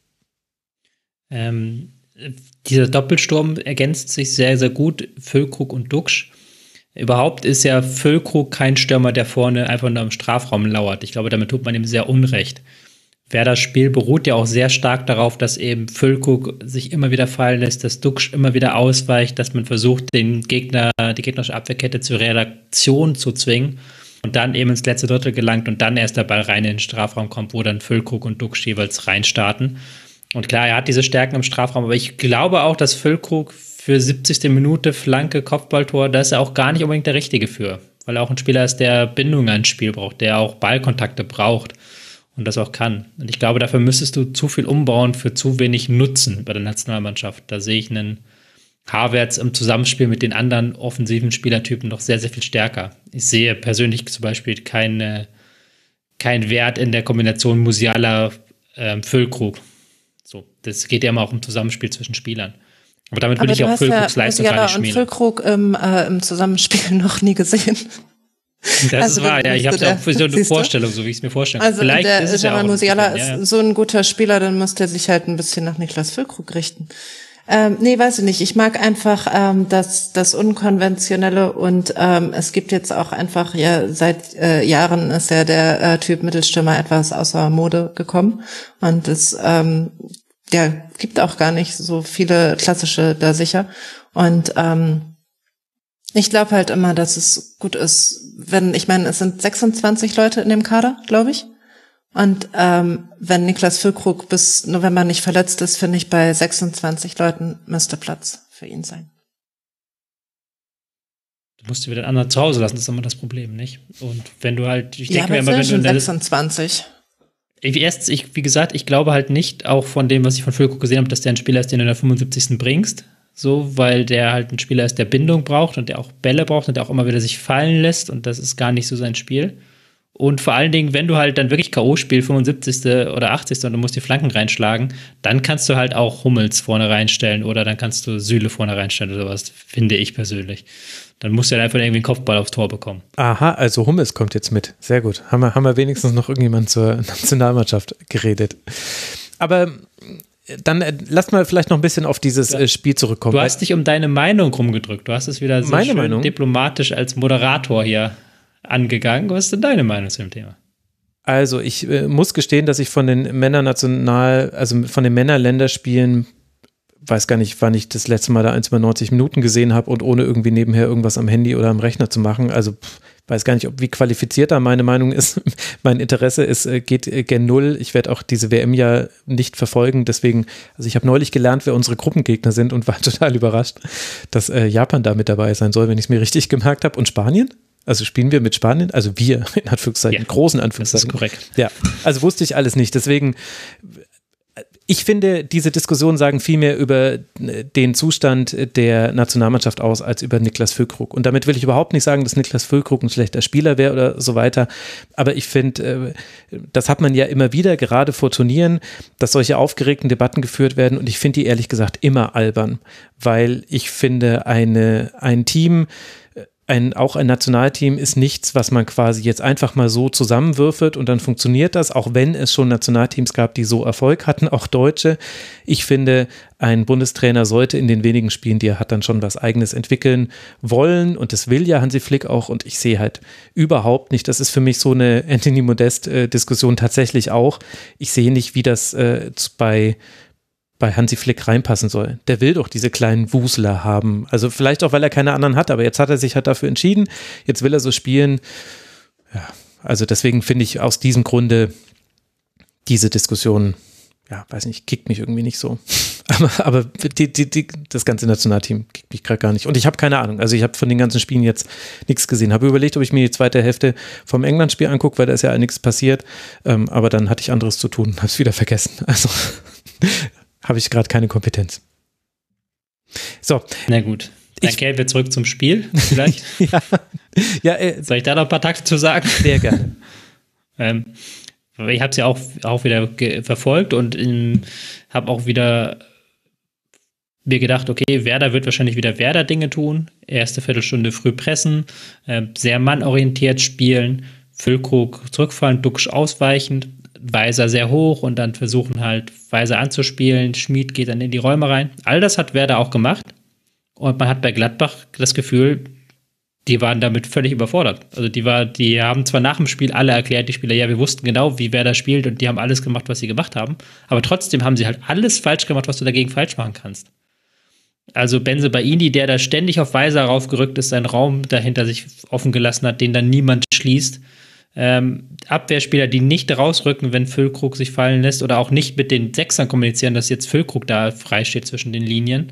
Ähm, dieser Doppelsturm ergänzt sich sehr, sehr gut, Füllkrug und Duxch. Überhaupt ist ja Füllkrug kein Stürmer, der vorne einfach nur im Strafraum lauert. Ich glaube, damit tut man ihm sehr unrecht. Wer das Spiel beruht ja auch sehr stark darauf, dass eben Füllkrug sich immer wieder fallen lässt, dass Duxch immer wieder ausweicht, dass man versucht, den Gegner, die gegnerische Abwehrkette zur Reaktion zu zwingen und dann eben ins letzte Drittel gelangt und dann erst der Ball rein in den Strafraum kommt, wo dann Füllkrug und Duxch jeweils reinstarten. Und klar, er hat diese Stärken im Strafraum, aber ich glaube auch, dass Füllkrug für 70. Minute Flanke, Kopfballtor, da ist er auch gar nicht unbedingt der Richtige für. Weil er auch ein Spieler ist, der Bindung ans Spiel braucht, der auch Ballkontakte braucht und das auch kann. Und ich glaube, dafür müsstest du zu viel umbauen für zu wenig Nutzen bei der Nationalmannschaft. Da sehe ich einen Havertz im Zusammenspiel mit den anderen offensiven Spielertypen noch sehr, sehr viel stärker. Ich sehe persönlich zum Beispiel keine, keinen Wert in der Kombination Musiala ähm, das geht ja immer auch um Zusammenspiel zwischen Spielern. Aber damit Aber ich auch Füllkrugs ja Leistung gar nicht schmälern. und Füllkrug im, äh, im Zusammenspiel (laughs) noch nie gesehen. Das also, ist wahr, ja. Ich habe auch so eine Vorstellung, so wie ich es mir vorstelle. Also Vielleicht der ist es ja Musiala ist ja. so ein guter Spieler, dann muss der sich halt ein bisschen nach Niklas Füllkrug richten. Ähm, nee, weiß ich nicht. Ich mag einfach ähm, das, das Unkonventionelle und ähm, es gibt jetzt auch einfach, ja, seit äh, Jahren ist ja der äh, Typ Mittelstürmer etwas außer Mode gekommen und es ähm, ja, gibt auch gar nicht so viele klassische da sicher. Und ähm, ich glaube halt immer, dass es gut ist, wenn, ich meine, es sind 26 Leute in dem Kader, glaube ich. Und ähm, wenn Niklas Füllkrug bis November nicht verletzt ist, finde ich, bei 26 Leuten müsste Platz für ihn sein. Du musst dir wieder anderen zu Hause lassen, das ist immer das Problem, nicht? Und wenn du halt, ich denke ja, mir immer, wenn du 26. Erstens, ich, wie gesagt, ich glaube halt nicht, auch von dem, was ich von Füllkrug gesehen habe, dass der ein Spieler ist, den du in der 75. bringst. So, weil der halt ein Spieler ist, der Bindung braucht und der auch Bälle braucht und der auch immer wieder sich fallen lässt und das ist gar nicht so sein Spiel. Und vor allen Dingen, wenn du halt dann wirklich K.O. spielst, 75. oder 80. und du musst die Flanken reinschlagen, dann kannst du halt auch Hummels vorne reinstellen oder dann kannst du Süle vorne reinstellen oder sowas, finde ich persönlich. Dann musst du halt einfach irgendwie einen Kopfball aufs Tor bekommen. Aha, also Hummels kommt jetzt mit. Sehr gut. Haben wir, haben wir wenigstens noch irgendjemand zur (laughs) Nationalmannschaft geredet. Aber dann äh, lass mal vielleicht noch ein bisschen auf dieses äh, Spiel zurückkommen. Du hast dich um deine Meinung rumgedrückt. Du hast es wieder sehr schön Meinung? diplomatisch als Moderator hier angegangen. Was ist denn deine Meinung zu dem Thema? Also ich äh, muss gestehen, dass ich von den Männernational, also von den Männerländerspielen, weiß gar nicht, wann ich das letzte Mal da 1 mal 90 Minuten gesehen habe und ohne irgendwie nebenher irgendwas am Handy oder am Rechner zu machen. Also pff, weiß gar nicht, ob wie qualifiziert da meine Meinung ist. (laughs) mein Interesse ist, äh, geht äh, gen Null. Ich werde auch diese WM ja nicht verfolgen. Deswegen, also ich habe neulich gelernt, wer unsere Gruppengegner sind und war (laughs) total überrascht, dass äh, Japan da mit dabei sein soll, wenn ich es mir richtig gemerkt habe. Und Spanien? Also spielen wir mit Spanien, also wir (laughs) in Anführungszeichen, ja, großen Anführungszeichen. Das ist korrekt. Ja, also wusste ich alles nicht. Deswegen ich finde, diese Diskussionen sagen viel mehr über äh, den Zustand der Nationalmannschaft aus als über Niklas Füllkrug. Und damit will ich überhaupt nicht sagen, dass Niklas Füllkrug ein schlechter Spieler wäre oder so weiter. Aber ich finde, äh, das hat man ja immer wieder, gerade vor Turnieren, dass solche aufgeregten Debatten geführt werden. Und ich finde die ehrlich gesagt immer albern, weil ich finde, eine, ein Team, ein, auch ein Nationalteam ist nichts, was man quasi jetzt einfach mal so zusammenwürfelt und dann funktioniert das, auch wenn es schon Nationalteams gab, die so Erfolg hatten, auch Deutsche. Ich finde, ein Bundestrainer sollte in den wenigen Spielen, die er hat, dann schon was Eigenes entwickeln wollen und das will ja Hansi Flick auch und ich sehe halt überhaupt nicht, das ist für mich so eine Anthony Modest-Diskussion äh, tatsächlich auch. Ich sehe nicht, wie das äh, bei bei Hansi Flick reinpassen soll. Der will doch diese kleinen Wusler haben. Also vielleicht auch, weil er keine anderen hat, aber jetzt hat er sich halt dafür entschieden. Jetzt will er so spielen. Ja, also deswegen finde ich aus diesem Grunde diese Diskussion, ja, weiß nicht, kickt mich irgendwie nicht so. (laughs) Aber, aber die, die, die, das ganze Nationalteam kickt mich gerade gar nicht. Und ich habe keine Ahnung. Also ich habe von den ganzen Spielen jetzt nichts gesehen. Habe überlegt, ob ich mir die zweite Hälfte vom England-Spiel angucke, weil da ist ja nichts passiert. Ähm, aber dann hatte ich anderes zu tun, (laughs) habe es wieder vergessen. Also habe ich gerade keine Kompetenz. So. Na gut. Dann ich, wir zurück zum Spiel, vielleicht. (laughs) ja. ja äh, Soll ich da noch ein paar Takte zu sagen? Sehr gerne. (laughs) ähm, ich habe es ja auch, auch wieder verfolgt und habe auch wieder mir gedacht, okay, Werder wird wahrscheinlich wieder Werder-Dinge tun. Erste Viertelstunde früh pressen, äh, sehr mannorientiert spielen, Füllkrug zurückfallen, Duxch ausweichend. Weiser sehr hoch und dann versuchen halt Weiser anzuspielen. Schmied geht dann in die Räume rein. All das hat Werder auch gemacht. Und man hat bei Gladbach das Gefühl, die waren damit völlig überfordert. Also die war, die haben zwar nach dem Spiel alle erklärt, die Spieler, ja, wir wussten genau, wie Werder spielt und die haben alles gemacht, was sie gemacht haben. Aber trotzdem haben sie halt alles falsch gemacht, was du dagegen falsch machen kannst. Also Benze Baini, der da ständig auf Weiser raufgerückt ist, seinen Raum dahinter sich offen gelassen hat, den dann niemand schließt ähm, Abwehrspieler, die nicht rausrücken, wenn Füllkrug sich fallen lässt oder auch nicht mit den Sechsern kommunizieren, dass jetzt Füllkrug da frei steht zwischen den Linien.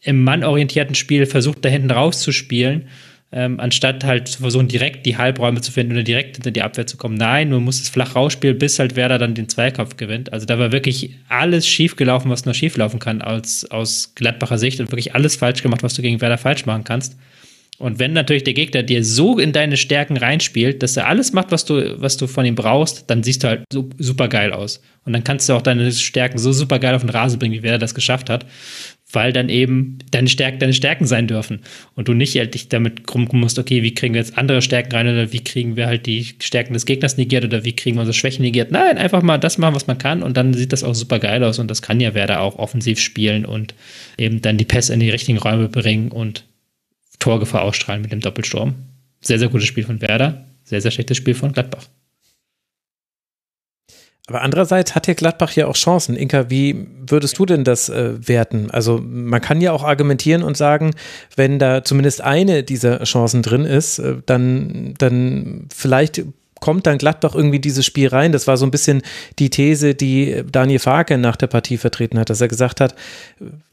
Im mannorientierten Spiel versucht da hinten rauszuspielen, ähm, anstatt halt zu versuchen, direkt die Halbräume zu finden oder direkt hinter die Abwehr zu kommen. Nein, man muss es flach rausspielen, bis halt Werder dann den Zweikampf gewinnt. Also da war wirklich alles schiefgelaufen, was nur schieflaufen kann als, aus Gladbacher Sicht und wirklich alles falsch gemacht, was du gegen Werder falsch machen kannst. Und wenn natürlich der Gegner dir so in deine Stärken reinspielt, dass er alles macht, was du, was du von ihm brauchst, dann siehst du halt so, super geil aus. Und dann kannst du auch deine Stärken so super geil auf den Rasen bringen, wie wer das geschafft hat, weil dann eben deine Stärken deine Stärken sein dürfen. Und du nicht halt dich damit rumkommen musst, okay, wie kriegen wir jetzt andere Stärken rein oder wie kriegen wir halt die Stärken des Gegners negiert oder wie kriegen wir unsere Schwächen negiert. Nein, einfach mal das machen, was man kann und dann sieht das auch super geil aus und das kann ja Werder auch offensiv spielen und eben dann die Pässe in die richtigen Räume bringen und Torgefahr ausstrahlen mit dem Doppelsturm. Sehr, sehr gutes Spiel von Werder, sehr, sehr schlechtes Spiel von Gladbach. Aber andererseits hat ja Gladbach ja auch Chancen. Inka, wie würdest du denn das äh, werten? Also man kann ja auch argumentieren und sagen, wenn da zumindest eine dieser Chancen drin ist, äh, dann, dann vielleicht kommt dann Gladbach irgendwie dieses Spiel rein. Das war so ein bisschen die These, die Daniel Farke nach der Partie vertreten hat, dass er gesagt hat,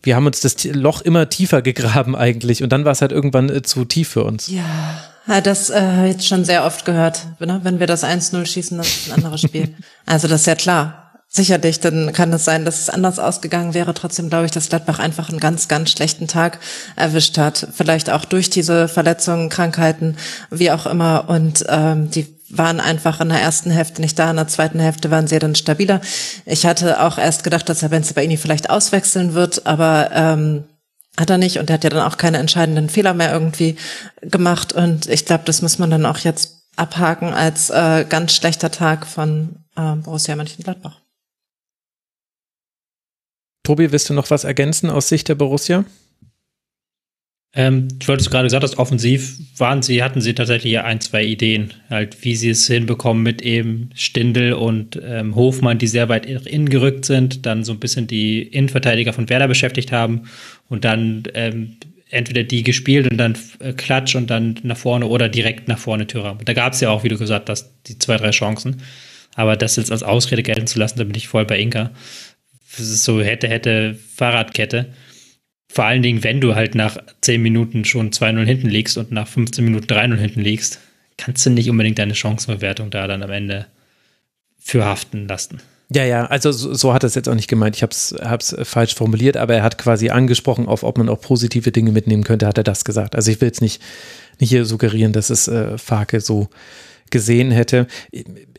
wir haben uns das Loch immer tiefer gegraben eigentlich und dann war es halt irgendwann äh, zu tief für uns. Ja, das äh, jetzt schon sehr oft gehört. Ne? Wenn wir das 1-0 schießen, das ist ein anderes Spiel. (laughs) also das ist ja klar. Sicherlich, dann kann es sein, dass es anders ausgegangen wäre. Trotzdem glaube ich, dass Gladbach einfach einen ganz, ganz schlechten Tag erwischt hat. Vielleicht auch durch diese Verletzungen, Krankheiten, wie auch immer. Und ähm, die waren einfach in der ersten Hälfte nicht da, in der zweiten Hälfte waren sie dann stabiler. Ich hatte auch erst gedacht, dass Herr Benzibaini vielleicht auswechseln wird, aber ähm, hat er nicht und er hat ja dann auch keine entscheidenden Fehler mehr irgendwie gemacht und ich glaube, das muss man dann auch jetzt abhaken als äh, ganz schlechter Tag von äh, Borussia Mönchengladbach. Tobi, willst du noch was ergänzen aus Sicht der Borussia? Ähm, ich wollte es gerade gesagt, dass offensiv waren sie, hatten sie tatsächlich ein, zwei Ideen, halt, wie sie es hinbekommen mit eben Stindel und ähm, Hofmann, die sehr weit innen gerückt sind, dann so ein bisschen die Innenverteidiger von Werder beschäftigt haben und dann ähm, entweder die gespielt und dann äh, Klatsch und dann nach vorne oder direkt nach vorne Türraum. Da gab es ja auch, wie du gesagt hast, die zwei, drei Chancen. Aber das jetzt als Ausrede gelten zu lassen, da bin ich voll bei Inka. Das ist so hätte, hätte Fahrradkette. Vor allen Dingen, wenn du halt nach 10 Minuten schon 2-0 hinten liegst und nach 15 Minuten 3-0 hinten liegst, kannst du nicht unbedingt deine Chancenbewertung da dann am Ende für haften lassen. Ja, ja, also so, so hat er es jetzt auch nicht gemeint. Ich habe es falsch formuliert, aber er hat quasi angesprochen, auf ob man auch positive Dinge mitnehmen könnte, hat er das gesagt. Also ich will jetzt nicht, nicht hier suggerieren, dass es äh, Farke so gesehen hätte.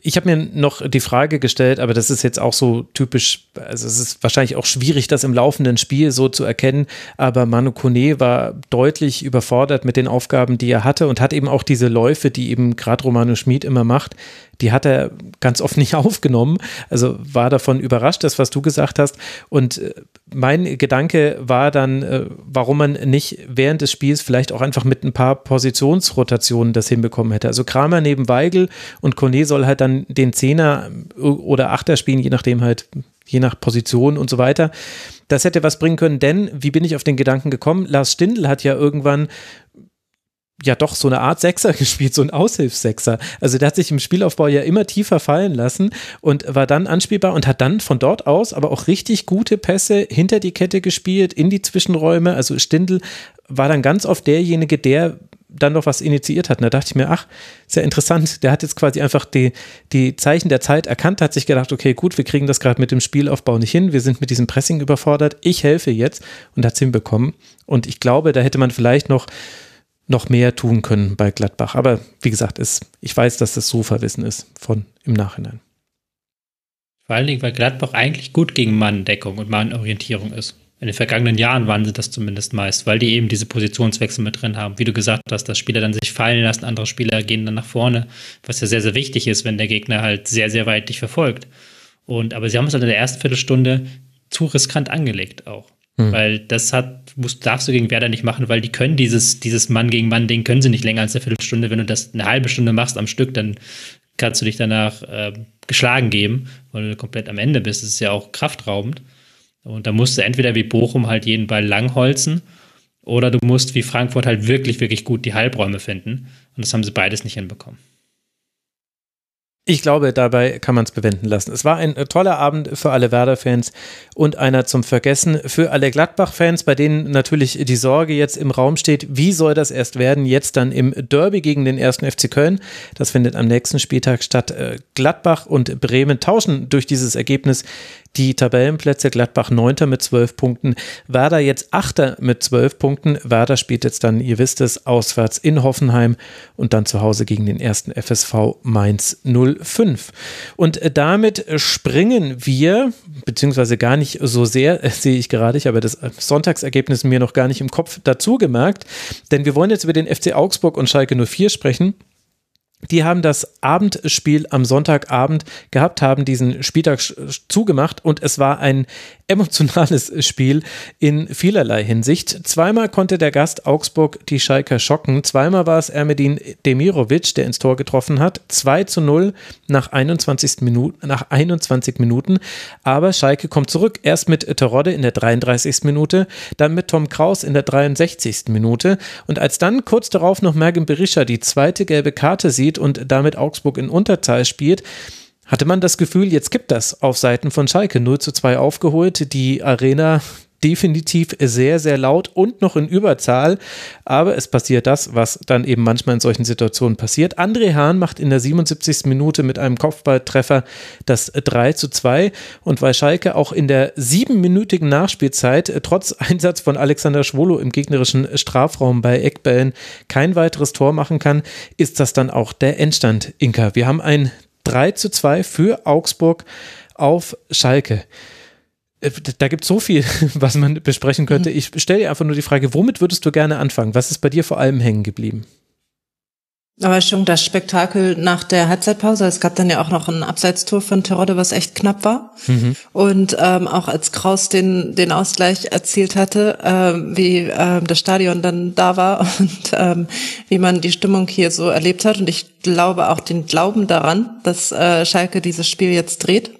Ich habe mir noch die Frage gestellt, aber das ist jetzt auch so typisch, also es ist wahrscheinlich auch schwierig, das im laufenden Spiel so zu erkennen, aber Manu Kone war deutlich überfordert mit den Aufgaben, die er hatte und hat eben auch diese Läufe, die eben gerade Romano Schmid immer macht, die hat er ganz oft nicht (laughs) aufgenommen. Also war davon überrascht, das, was du gesagt hast. Und äh, mein Gedanke war dann, äh, warum man nicht während des Spiels vielleicht auch einfach mit ein paar Positionsrotationen das hinbekommen hätte. Also Kramer neben Weigel und Kone soll halt dann den Zehner oder Achter spielen, je nachdem halt, je nach Position und so weiter. Das hätte was bringen können, denn wie bin ich auf den Gedanken gekommen? Lars Stindl hat ja irgendwann ja doch so eine Art Sechser (laughs) gespielt, so ein Aushilfssechser. Also der hat sich im Spielaufbau ja immer tiefer fallen lassen und war dann anspielbar und hat dann von dort aus aber auch richtig gute Pässe hinter die Kette gespielt, in die Zwischenräume. Also Stindl war dann ganz oft derjenige, der dann noch was initiiert hat. Und da dachte ich mir, ach, sehr interessant. Der hat jetzt quasi einfach die, die Zeichen der Zeit erkannt, hat sich gedacht, okay, gut, wir kriegen das gerade mit dem Spielaufbau nicht hin. Wir sind mit diesem Pressing überfordert. Ich helfe jetzt und hat es hinbekommen. Und ich glaube, da hätte man vielleicht noch noch mehr tun können bei Gladbach. Aber wie gesagt, ist, ich weiß, dass das so verwissen ist von im Nachhinein. Vor allen Dingen, weil Gladbach eigentlich gut gegen Manndeckung und Mannorientierung ist. In den vergangenen Jahren waren sie das zumindest meist, weil die eben diese Positionswechsel mit drin haben. Wie du gesagt hast, dass Spieler dann sich fallen lassen, andere Spieler gehen dann nach vorne, was ja sehr, sehr wichtig ist, wenn der Gegner halt sehr, sehr weit dich verfolgt. Und, aber sie haben es halt in der ersten Viertelstunde zu riskant angelegt auch. Hm. Weil das hat, musst, darfst du gegen Werder nicht machen, weil die können dieses, dieses Mann gegen Mann-Ding können sie nicht länger als eine Viertelstunde. Wenn du das eine halbe Stunde machst am Stück, dann kannst du dich danach äh, geschlagen geben, weil du komplett am Ende bist. Das ist ja auch kraftraubend. Und da musst du entweder wie Bochum halt jeden Ball langholzen oder du musst wie Frankfurt halt wirklich, wirklich gut die Halbräume finden. Und das haben sie beides nicht hinbekommen. Ich glaube, dabei kann man es bewenden lassen. Es war ein äh, toller Abend für alle Werder-Fans und einer zum Vergessen für alle Gladbach-Fans, bei denen natürlich die Sorge jetzt im Raum steht, wie soll das erst werden, jetzt dann im Derby gegen den ersten FC Köln. Das findet am nächsten Spieltag statt. Äh, Gladbach und Bremen tauschen durch dieses Ergebnis die Tabellenplätze. Gladbach 9. mit 12 Punkten, Werder jetzt 8. mit 12 Punkten. Werder spielt jetzt dann, ihr wisst es, auswärts in Hoffenheim und dann zu Hause gegen den ersten FSV Mainz 05. Und äh, damit springen wir, beziehungsweise gar nicht so sehr, (laughs) sehe ich gerade, ich habe das Sonntagsergebnis mir noch gar nicht im Kopf dazu gemerkt, denn wir wollen jetzt über den FC Augsburg und Schalke 04 sprechen. Die haben das Abendspiel am Sonntagabend gehabt, haben diesen Spieltag zugemacht und es war ein emotionales Spiel in vielerlei Hinsicht. Zweimal konnte der Gast Augsburg die Schalker schocken. Zweimal war es Ermedin Demirovic, der ins Tor getroffen hat. 2 zu 0 nach 21 Minuten, nach 21 Minuten. Aber Schalke kommt zurück. Erst mit Terodde in der 33. Minute, dann mit Tom Kraus in der 63. Minute. Und als dann kurz darauf noch Mergen Berisha die zweite gelbe Karte sieht und damit Augsburg in Unterzahl spielt, hatte man das Gefühl, jetzt gibt das auf Seiten von Schalke 0 zu 2 aufgeholt. Die Arena definitiv sehr, sehr laut und noch in Überzahl. Aber es passiert das, was dann eben manchmal in solchen Situationen passiert. André Hahn macht in der 77. Minute mit einem Kopfballtreffer das 3 zu 2. Und weil Schalke auch in der siebenminütigen Nachspielzeit trotz (laughs) Einsatz von Alexander Schwolo im gegnerischen Strafraum bei Eckbällen kein weiteres Tor machen kann, ist das dann auch der Endstand, Inka. Wir haben ein 3 zu 2 für Augsburg auf Schalke. Äh, da gibt es so viel, (laughs) was man besprechen könnte. Mhm. Ich stelle dir einfach nur die Frage, womit würdest du gerne anfangen? Was ist bei dir vor allem hängen geblieben? Aber schon das Spektakel nach der Halbzeitpause. Es gab dann ja auch noch ein Abseitstor von Terodde, was echt knapp war. Mhm. Und ähm, auch als Kraus den, den Ausgleich erzielt hatte, ähm, wie ähm, das Stadion dann da war (laughs) und ähm, wie man die Stimmung hier so erlebt hat. Und ich glaube auch den Glauben daran, dass äh, Schalke dieses Spiel jetzt dreht.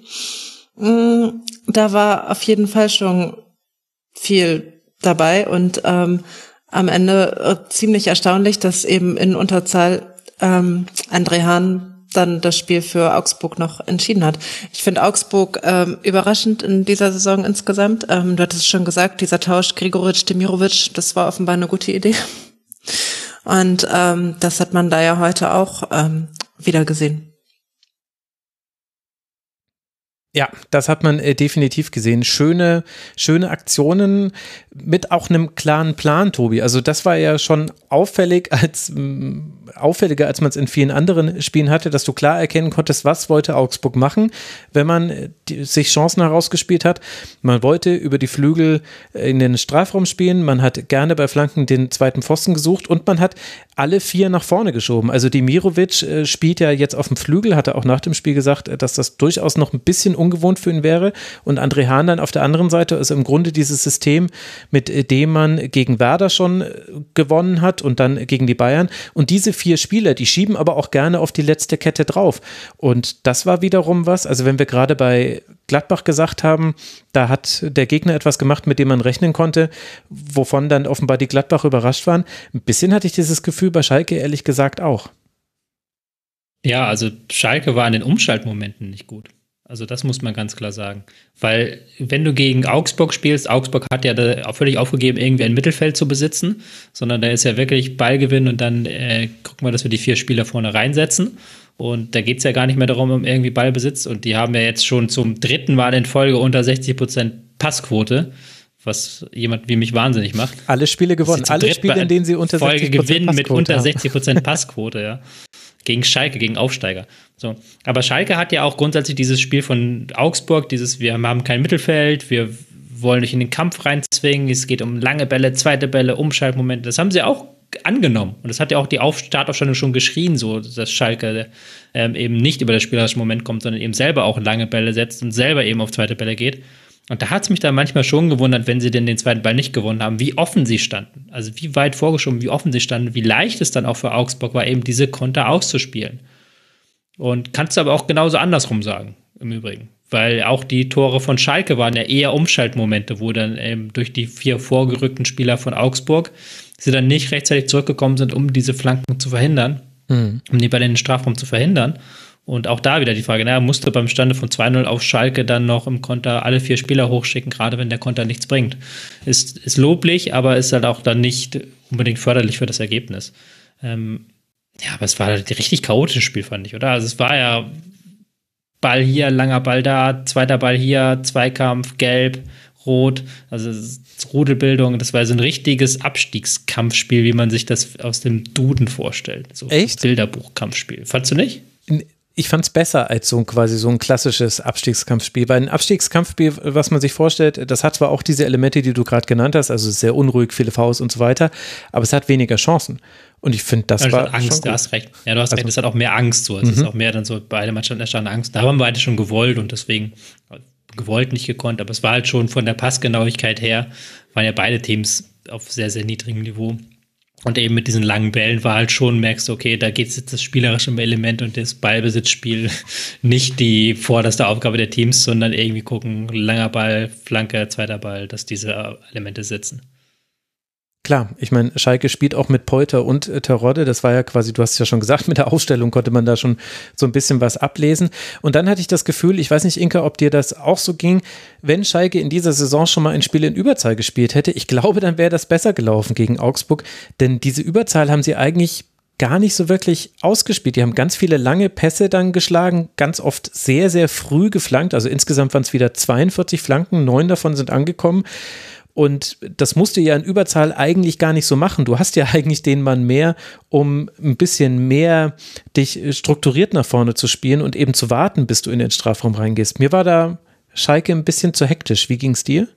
Mhm, da war auf jeden Fall schon viel dabei und ähm, am Ende äh, ziemlich erstaunlich, dass eben in Unterzahl ähm, André Hahn dann das Spiel für Augsburg noch entschieden hat. Ich finde Augsburg ähm, überraschend in dieser Saison insgesamt. Ähm, du hattest es schon gesagt, dieser Tausch Grigoric-Demirovic, das war offenbar eine gute Idee. (laughs) Und ähm, das hat man da ja heute auch ähm, wieder gesehen. Ja, das hat man äh, definitiv gesehen. Schöne, schöne Aktionen mit auch einem klaren Plan, Tobi. Also das war ja schon auffällig als mh, auffälliger, als man es in vielen anderen Spielen hatte, dass du klar erkennen konntest, was wollte Augsburg machen, wenn man äh, die, sich Chancen herausgespielt hat. Man wollte über die Flügel äh, in den Strafraum spielen, man hat gerne bei Flanken den zweiten Pfosten gesucht und man hat alle vier nach vorne geschoben. Also Dimirovic äh, spielt ja jetzt auf dem Flügel, hatte auch nach dem Spiel gesagt, dass das durchaus noch ein bisschen ungewohnt für ihn wäre. Und André Hahn dann auf der anderen Seite ist im Grunde dieses System, mit dem man gegen Werder schon gewonnen hat und dann gegen die Bayern. Und diese vier Spieler, die schieben aber auch gerne auf die letzte Kette drauf. Und das war wiederum was, also wenn wir gerade bei Gladbach gesagt haben, da hat der Gegner etwas gemacht, mit dem man rechnen konnte, wovon dann offenbar die Gladbach überrascht waren. Ein bisschen hatte ich dieses Gefühl bei Schalke ehrlich gesagt auch. Ja, also Schalke war in den Umschaltmomenten nicht gut. Also das muss man ganz klar sagen. Weil wenn du gegen Augsburg spielst, Augsburg hat ja da völlig aufgegeben, irgendwie ein Mittelfeld zu besitzen, sondern da ist ja wirklich Ballgewinn und dann äh, gucken wir, dass wir die vier Spieler vorne reinsetzen. Und da geht es ja gar nicht mehr darum, um irgendwie Ballbesitz. Und die haben ja jetzt schon zum dritten Mal in Folge unter 60 Prozent Passquote, was jemand wie mich wahnsinnig macht. Alle Spiele gewonnen, alle Spiele, in denen sie unter Folge 60 gewinnen mit unter 60 Prozent (laughs) Passquote, ja gegen Schalke, gegen Aufsteiger. So. Aber Schalke hat ja auch grundsätzlich dieses Spiel von Augsburg, dieses, wir haben kein Mittelfeld, wir wollen nicht in den Kampf reinzwingen, es geht um lange Bälle, zweite Bälle, Umschaltmomente. Das haben sie auch angenommen. Und das hat ja auch die Auf Startaufstellung schon geschrien, so, dass Schalke ähm, eben nicht über das spielerische Moment kommt, sondern eben selber auch lange Bälle setzt und selber eben auf zweite Bälle geht. Und da hat es mich dann manchmal schon gewundert, wenn sie denn den zweiten Ball nicht gewonnen haben, wie offen sie standen. Also wie weit vorgeschoben, wie offen sie standen, wie leicht es dann auch für Augsburg war, eben diese Konter auszuspielen. Und kannst du aber auch genauso andersrum sagen, im Übrigen. Weil auch die Tore von Schalke waren ja eher Umschaltmomente, wo dann eben durch die vier vorgerückten Spieler von Augsburg sie dann nicht rechtzeitig zurückgekommen sind, um diese Flanken zu verhindern, mhm. um die bei den Strafraum zu verhindern. Und auch da wieder die Frage, naja, musste beim Stande von 2-0 auf Schalke dann noch im Konter alle vier Spieler hochschicken, gerade wenn der Konter nichts bringt. Ist, ist loblich, aber ist halt auch dann nicht unbedingt förderlich für das Ergebnis. Ähm, ja, aber es war halt ein richtig chaotisches Spiel, fand ich, oder? Also es war ja Ball hier, langer Ball da, zweiter Ball hier, Zweikampf, gelb, rot, also Rudelbildung, das war so ein richtiges Abstiegskampfspiel, wie man sich das aus dem Duden vorstellt. So Echt? Bilderbuch-Kampfspiel. Fandst du nicht? Ich fand es besser als so ein quasi so ein klassisches Abstiegskampfspiel. Weil ein Abstiegskampfspiel, was man sich vorstellt, das hat zwar auch diese Elemente, die du gerade genannt hast, also sehr unruhig, viele Faust und so weiter, aber es hat weniger Chancen. Und ich finde, das ja, war. Angst, du hast recht. Ja, du hast also, recht, es hat auch mehr Angst so. Es mhm. ist auch mehr dann so, beide Mannschaften erstanden Angst. Da haben beide schon gewollt und deswegen gewollt, nicht gekonnt, aber es war halt schon von der Passgenauigkeit her, waren ja beide Teams auf sehr, sehr niedrigem Niveau. Und eben mit diesen langen Bällen war halt schon, merkst du, okay, da geht es jetzt das spielerische Element und das Ballbesitzspiel (laughs) nicht die vorderste Aufgabe der Teams, sondern irgendwie gucken, langer Ball, Flanke, zweiter Ball, dass diese Elemente sitzen. Klar, ich meine, Schalke spielt auch mit Polter und äh, Terodde. Das war ja quasi, du hast es ja schon gesagt, mit der Ausstellung konnte man da schon so ein bisschen was ablesen. Und dann hatte ich das Gefühl, ich weiß nicht, Inka, ob dir das auch so ging, wenn Schalke in dieser Saison schon mal ein Spiel in Überzahl gespielt hätte, ich glaube, dann wäre das besser gelaufen gegen Augsburg. Denn diese Überzahl haben sie eigentlich gar nicht so wirklich ausgespielt. Die haben ganz viele lange Pässe dann geschlagen, ganz oft sehr, sehr früh geflankt. Also insgesamt waren es wieder 42 Flanken, neun davon sind angekommen. Und das musst du ja in Überzahl eigentlich gar nicht so machen. Du hast ja (laughs) eigentlich den Mann mehr, um ein bisschen mehr dich strukturiert nach vorne zu spielen und eben zu warten, bis du in den Strafraum reingehst. Mir war da Schalke ein bisschen zu hektisch. Wie ging es dir?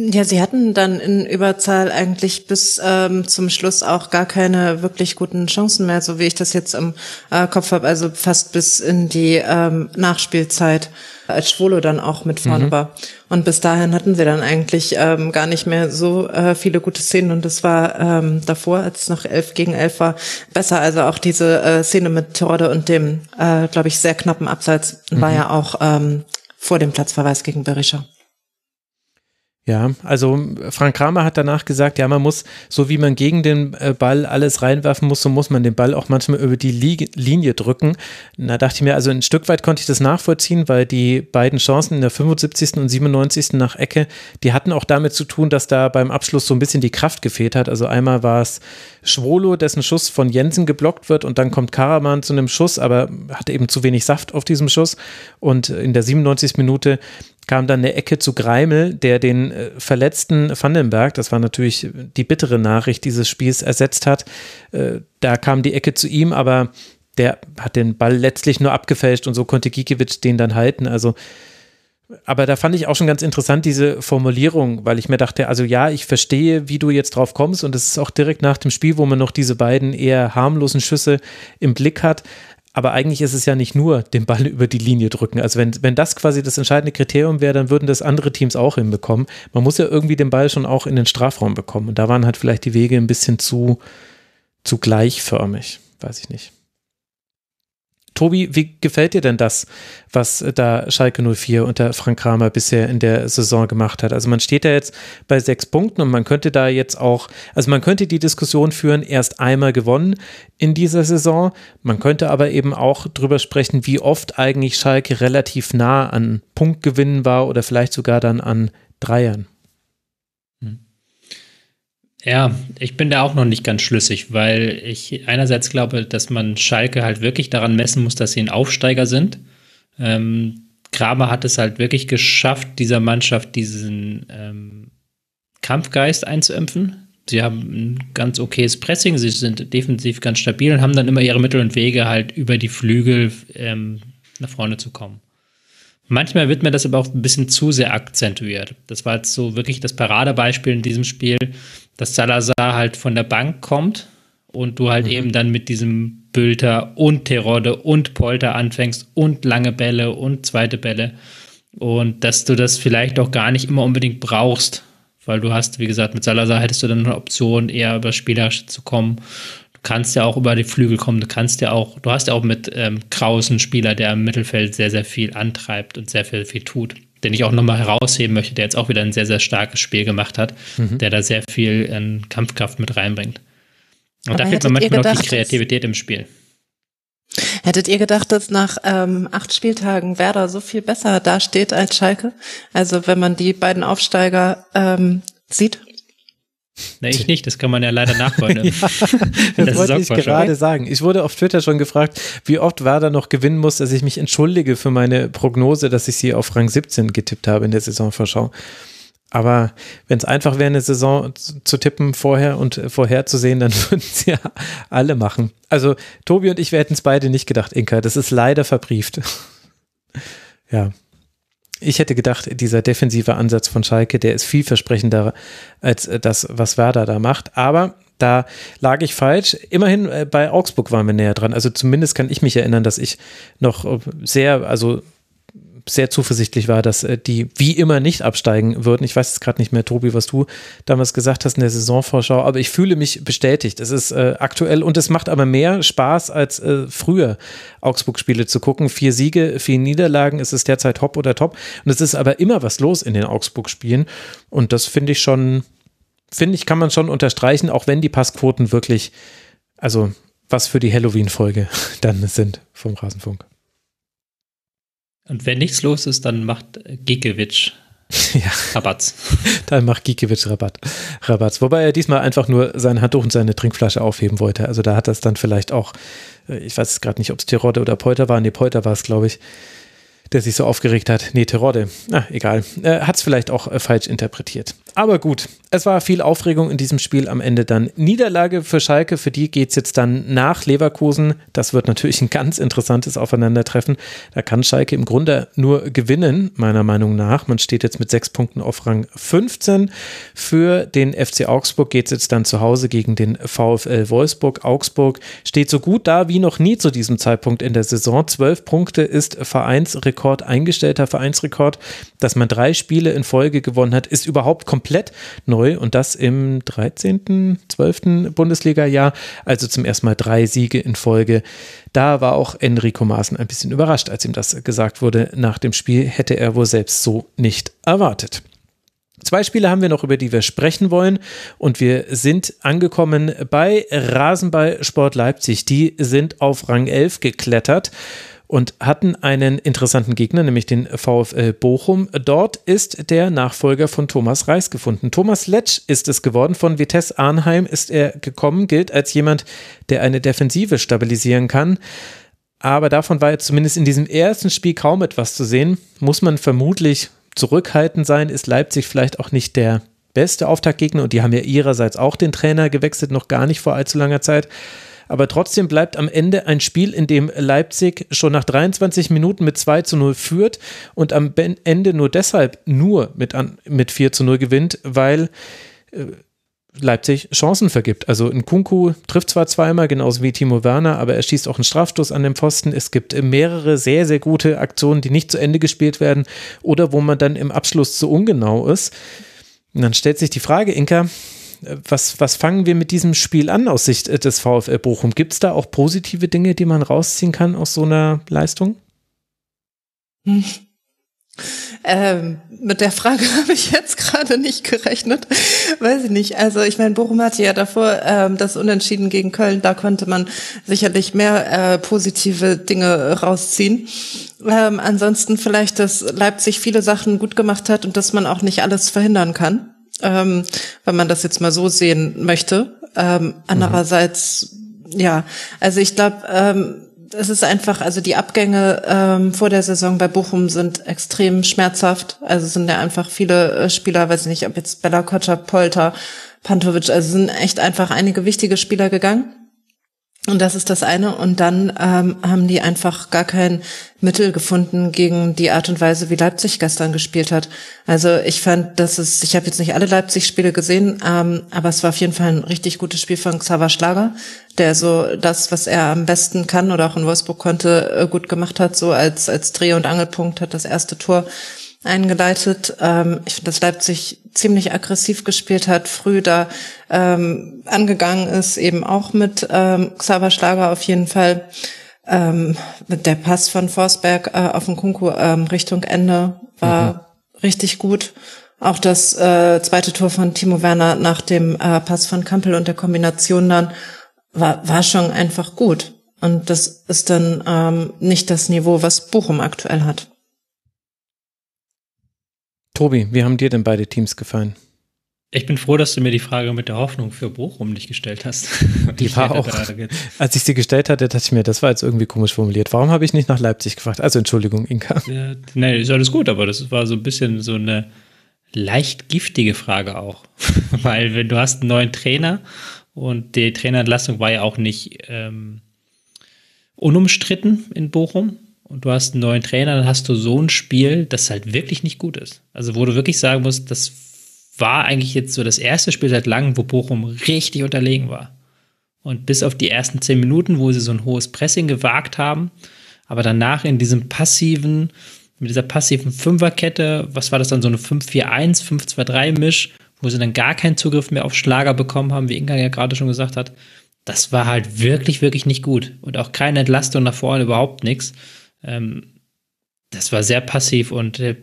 Ja, sie hatten dann in Überzahl eigentlich bis ähm, zum Schluss auch gar keine wirklich guten Chancen mehr, so wie ich das jetzt im äh, Kopf habe, also fast bis in die ähm, Nachspielzeit, als Schwolo dann auch mit vorne mhm. war. Und bis dahin hatten sie dann eigentlich ähm, gar nicht mehr so äh, viele gute Szenen und das war ähm, davor, als es noch elf gegen elf war, besser. Also auch diese äh, Szene mit Torde und dem, äh, glaube ich, sehr knappen Abseits mhm. war ja auch ähm, vor dem Platzverweis gegen Berisha. Ja, also Frank Kramer hat danach gesagt, ja, man muss, so wie man gegen den äh, Ball alles reinwerfen muss, so muss man den Ball auch manchmal über die Linie drücken. Da dachte ich mir, also ein Stück weit konnte ich das nachvollziehen, weil die beiden Chancen in der 75. und 97. nach Ecke, die hatten auch damit zu tun, dass da beim Abschluss so ein bisschen die Kraft gefehlt hat. Also einmal war es Schwolo, dessen Schuss von Jensen geblockt wird und dann kommt Karaman zu einem Schuss, aber hatte eben zu wenig Saft auf diesem Schuss. Und in der 97. Minute kam dann eine Ecke zu Greimel, der den äh, verletzten Vandenberg, das war natürlich die bittere Nachricht dieses Spiels, ersetzt hat. Äh, da kam die Ecke zu ihm, aber der hat den Ball letztlich nur abgefälscht und so konnte Gikiewicz den dann halten. Also, aber da fand ich auch schon ganz interessant diese Formulierung, weil ich mir dachte, also ja, ich verstehe, wie du jetzt drauf kommst und es ist auch direkt nach dem Spiel, wo man noch diese beiden eher harmlosen Schüsse im Blick hat. Aber eigentlich ist es ja nicht nur den Ball (laughs) über die Linie drücken. Also wenn, wenn das quasi das entscheidende Kriterium wäre, dann würden das andere Teams auch hinbekommen. Man muss ja irgendwie den Ball schon auch in den Strafraum bekommen. Und da waren halt vielleicht die Wege ein bisschen zu, zu gleichförmig. Weiß ich nicht. Tobi, wie gefällt dir denn das, was da Schalke 04 unter Frank Kramer bisher in der Saison gemacht hat? Also man steht da jetzt bei sechs Punkten und man könnte da jetzt auch, also man könnte die Diskussion führen, erst einmal gewonnen in dieser Saison. Man könnte aber eben auch drüber sprechen, wie oft eigentlich Schalke relativ nah an Punktgewinnen war oder vielleicht sogar dann an Dreiern. Ja, ich bin da auch noch nicht ganz schlüssig, weil ich einerseits glaube, dass man Schalke halt wirklich daran messen muss, dass sie ein Aufsteiger sind. Ähm, Kramer hat es halt wirklich geschafft, dieser Mannschaft diesen ähm, Kampfgeist einzuimpfen. Sie haben ein ganz okayes Pressing, sie sind defensiv ganz stabil und haben dann immer ihre Mittel und Wege, halt über die Flügel ähm, nach vorne zu kommen. Manchmal wird mir das aber auch ein bisschen zu sehr akzentuiert. Das war jetzt so wirklich das Paradebeispiel in diesem Spiel, dass Salazar halt von der Bank kommt und du halt mhm. eben dann mit diesem Bülter und Terode und Polter anfängst und lange Bälle und zweite Bälle und dass du das vielleicht auch gar nicht immer unbedingt brauchst, weil du hast, wie gesagt, mit Salazar hättest du dann eine Option, eher über Spielerische zu kommen. Du kannst ja auch über die Flügel kommen, du kannst ja auch, du hast ja auch mit ähm, Krausen Spieler, der im Mittelfeld sehr, sehr viel antreibt und sehr viel, viel tut den ich auch nochmal herausheben möchte, der jetzt auch wieder ein sehr, sehr starkes Spiel gemacht hat, mhm. der da sehr viel in Kampfkraft mit reinbringt. Und Aber da fehlt mir manchmal gedacht, noch die Kreativität im Spiel. Hättet ihr gedacht, dass nach ähm, acht Spieltagen Werder so viel besser dasteht als Schalke? Also wenn man die beiden Aufsteiger ähm, sieht? Nee, ich nicht, das kann man ja leider nachholen. (laughs) ja, das, das wollte ich gerade sagen. Ich wurde auf Twitter schon gefragt, wie oft Werder noch gewinnen muss, dass ich mich entschuldige für meine Prognose, dass ich sie auf Rang 17 getippt habe in der Saisonvorschau. Aber wenn es einfach wäre, eine Saison zu tippen vorher und vorherzusehen, dann (laughs) würden es ja alle machen. Also Tobi und ich, wir hätten es beide nicht gedacht, Inka. Das ist leider verbrieft. (laughs) ja, ich hätte gedacht, dieser defensive Ansatz von Schalke, der ist vielversprechender als äh, das, was Werder da macht. Aber da lag ich falsch. Immerhin äh, bei Augsburg waren wir näher dran. Also zumindest kann ich mich erinnern, dass ich noch äh, sehr, also sehr zuversichtlich war, dass äh, die wie immer nicht absteigen würden. Ich weiß jetzt gerade nicht mehr, Tobi, was du damals gesagt hast in der Saisonvorschau, aber ich fühle mich bestätigt. Es ist äh, aktuell und es macht aber mehr Spaß als äh, früher, Augsburg-Spiele zu gucken. Vier Siege, vier Niederlagen, es ist derzeit hopp oder top. Und es ist aber immer was los in den Augsburg-Spielen. Und das finde ich schon, finde ich, kann man schon unterstreichen, auch wenn die Passquoten wirklich, also was für die Halloween-Folge (laughs) dann sind vom Rasenfunk. Und wenn nichts los ist, dann macht Gikiewicz (laughs) ja. Rabatz. (laughs) Dann macht Gikiewicz Rabatt. Rabatz. Wobei er diesmal einfach nur sein Handtuch und seine Trinkflasche aufheben wollte. Also da hat das dann vielleicht auch, äh, ich weiß gerade nicht, ob es Tirode oder Polter war. Nee, Polter war es, glaube ich der sich so aufgeregt hat. Nee, Terodde. Na, egal. Äh, Hat es vielleicht auch äh, falsch interpretiert. Aber gut, es war viel Aufregung in diesem Spiel. Am Ende dann Niederlage für Schalke. Für die geht es jetzt dann nach Leverkusen. Das wird natürlich ein ganz interessantes Aufeinandertreffen. Da kann Schalke im Grunde nur gewinnen, meiner Meinung nach. Man steht jetzt mit sechs Punkten auf Rang 15. Für den FC Augsburg geht es jetzt dann zu Hause gegen den VfL Wolfsburg. Augsburg steht so gut da wie noch nie zu diesem Zeitpunkt in der Saison. Zwölf Punkte ist Vereinsrekord Rekord, eingestellter Vereinsrekord, dass man drei Spiele in Folge gewonnen hat, ist überhaupt komplett neu und das im 13., 12. Bundesliga-Jahr, also zum ersten Mal drei Siege in Folge. Da war auch Enrico Maaßen ein bisschen überrascht, als ihm das gesagt wurde nach dem Spiel, hätte er wohl selbst so nicht erwartet. Zwei Spiele haben wir noch, über die wir sprechen wollen. Und wir sind angekommen bei Rasenballsport Leipzig. Die sind auf Rang 11 geklettert und hatten einen interessanten Gegner, nämlich den VfL Bochum. Dort ist der Nachfolger von Thomas Reis gefunden. Thomas Letsch ist es geworden. Von Vitesse Arnheim ist er gekommen, gilt als jemand, der eine Defensive stabilisieren kann. Aber davon war jetzt zumindest in diesem ersten Spiel kaum etwas zu sehen. Muss man vermutlich zurückhaltend sein, ist Leipzig vielleicht auch nicht der beste Auftaktgegner und die haben ja ihrerseits auch den Trainer gewechselt, noch gar nicht vor allzu langer Zeit. Aber trotzdem bleibt am Ende ein Spiel, in dem Leipzig schon nach 23 Minuten mit 2 zu 0 führt und am Ende nur deshalb nur mit, an, mit 4 zu 0 gewinnt, weil äh, Leipzig Chancen vergibt. Also Nkunku trifft zwar zweimal, genauso wie Timo Werner, aber er schießt auch einen Strafstoß an den Pfosten. Es gibt mehrere sehr, sehr gute Aktionen, die nicht zu Ende gespielt werden oder wo man dann im Abschluss zu ungenau ist. Und dann stellt sich die Frage, Inka, was, was fangen wir mit diesem Spiel an aus Sicht des VfL Bochum? Gibt es da auch positive Dinge, die man rausziehen kann aus so einer Leistung? Hm. (laughs) Ähm, mit der Frage (laughs) habe ich jetzt gerade nicht gerechnet. Weiß ich nicht. Also ich meine, Bochum hatte ja davor ähm, das Unentschieden gegen Köln. Da konnte man sicherlich mehr äh, positive Dinge rausziehen. Ähm, ansonsten vielleicht, dass Leipzig viele Sachen gut gemacht hat und dass man auch nicht alles verhindern kann ähm, wenn man das jetzt mal so sehen möchte. Ähm, andererseits, mhm. ja, also ich glaube, ähm, es ist einfach, also die Abgänge ähm, vor der Saison bei Bochum sind extrem schmerzhaft. Also sind ja einfach viele äh, Spieler, weiß ich nicht, ob jetzt Bella Kotscher, Polter, Pantovic, also sind echt einfach einige wichtige Spieler gegangen. Und das ist das eine. Und dann ähm, haben die einfach gar kein Mittel gefunden gegen die Art und Weise, wie Leipzig gestern gespielt hat. Also ich fand, dass es, ich habe jetzt nicht alle Leipzig-Spiele gesehen, ähm, aber es war auf jeden Fall ein richtig gutes Spiel von Xaver Schlager, der so das, was er am besten kann oder auch in Wolfsburg konnte, äh, gut gemacht hat, so als, als Dreh- und Angelpunkt hat das erste Tor eingeleitet. Ähm, ich finde, dass Leipzig ziemlich aggressiv gespielt hat, früh da ähm, angegangen ist, eben auch mit ähm, Xaver Schlager auf jeden Fall. Ähm, der Pass von Forsberg äh, auf den Kunku ähm, Richtung Ende war mhm. richtig gut. Auch das äh, zweite Tor von Timo Werner nach dem äh, Pass von Kampel und der Kombination dann war, war schon einfach gut. Und das ist dann ähm, nicht das Niveau, was Bochum aktuell hat. Tobi, wie haben dir denn beide Teams gefallen? Ich bin froh, dass du mir die Frage mit der Hoffnung für Bochum nicht gestellt hast. (laughs) Die war auch, als ich sie gestellt hatte, dachte ich mir, das war jetzt irgendwie komisch formuliert. Warum habe ich nicht nach Leipzig gefragt? Also Entschuldigung, Inka. Ja, nein, ist alles gut, aber das war so ein bisschen so eine leicht giftige Frage auch. (laughs) Weil wenn du hast einen neuen Trainer und die Trainerentlassung war ja auch nicht ähm, unumstritten in Bochum und du hast einen neuen Trainer, dann hast du so ein Spiel, das halt wirklich nicht gut ist. Also wo du wirklich sagen musst, das war eigentlich jetzt so das erste Spiel seit langem, wo Bochum richtig unterlegen war. Und bis auf die ersten zehn Minuten, wo sie so ein hohes Pressing gewagt haben, aber danach in diesem passiven, mit dieser passiven Fünferkette, was war das dann, so eine 5-4-1, 5-2-3-Misch, wo sie dann gar keinen Zugriff mehr auf Schlager bekommen haben, wie Inga ja gerade schon gesagt hat, das war halt wirklich, wirklich nicht gut. Und auch keine Entlastung nach vorne, überhaupt nichts. Ähm, das war sehr passiv und äh,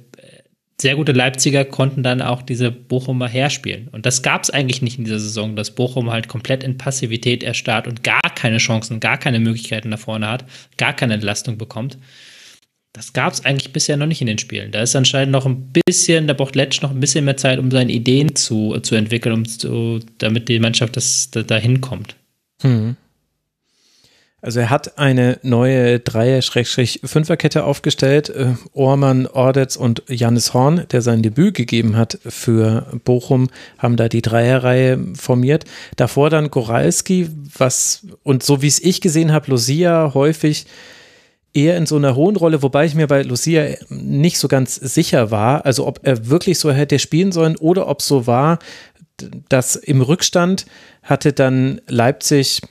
sehr gute Leipziger konnten dann auch diese Bochumer herspielen. Und das gab es eigentlich nicht in dieser Saison, dass Bochum halt komplett in Passivität erstarrt und gar keine Chancen, gar keine Möglichkeiten nach vorne hat, gar keine Entlastung bekommt. Das gab es eigentlich bisher noch nicht in den Spielen. Da ist anscheinend noch ein bisschen, da braucht Letsch noch ein bisschen mehr Zeit, um seine Ideen zu, zu entwickeln, um zu, damit die Mannschaft das, da, dahin kommt. Hm. Also er hat eine neue Dreier-Fünferkette aufgestellt. Äh, Ormann, Ordetz und Janis Horn, der sein Debüt gegeben hat für Bochum, haben da die Dreierreihe formiert. Davor dann Goralski, was, und so wie es ich gesehen habe, Lucia häufig eher in so einer hohen Rolle, wobei ich mir bei Lucia nicht so ganz sicher war, also ob er wirklich so hätte spielen sollen oder ob so war, dass im Rückstand hatte dann Leipzig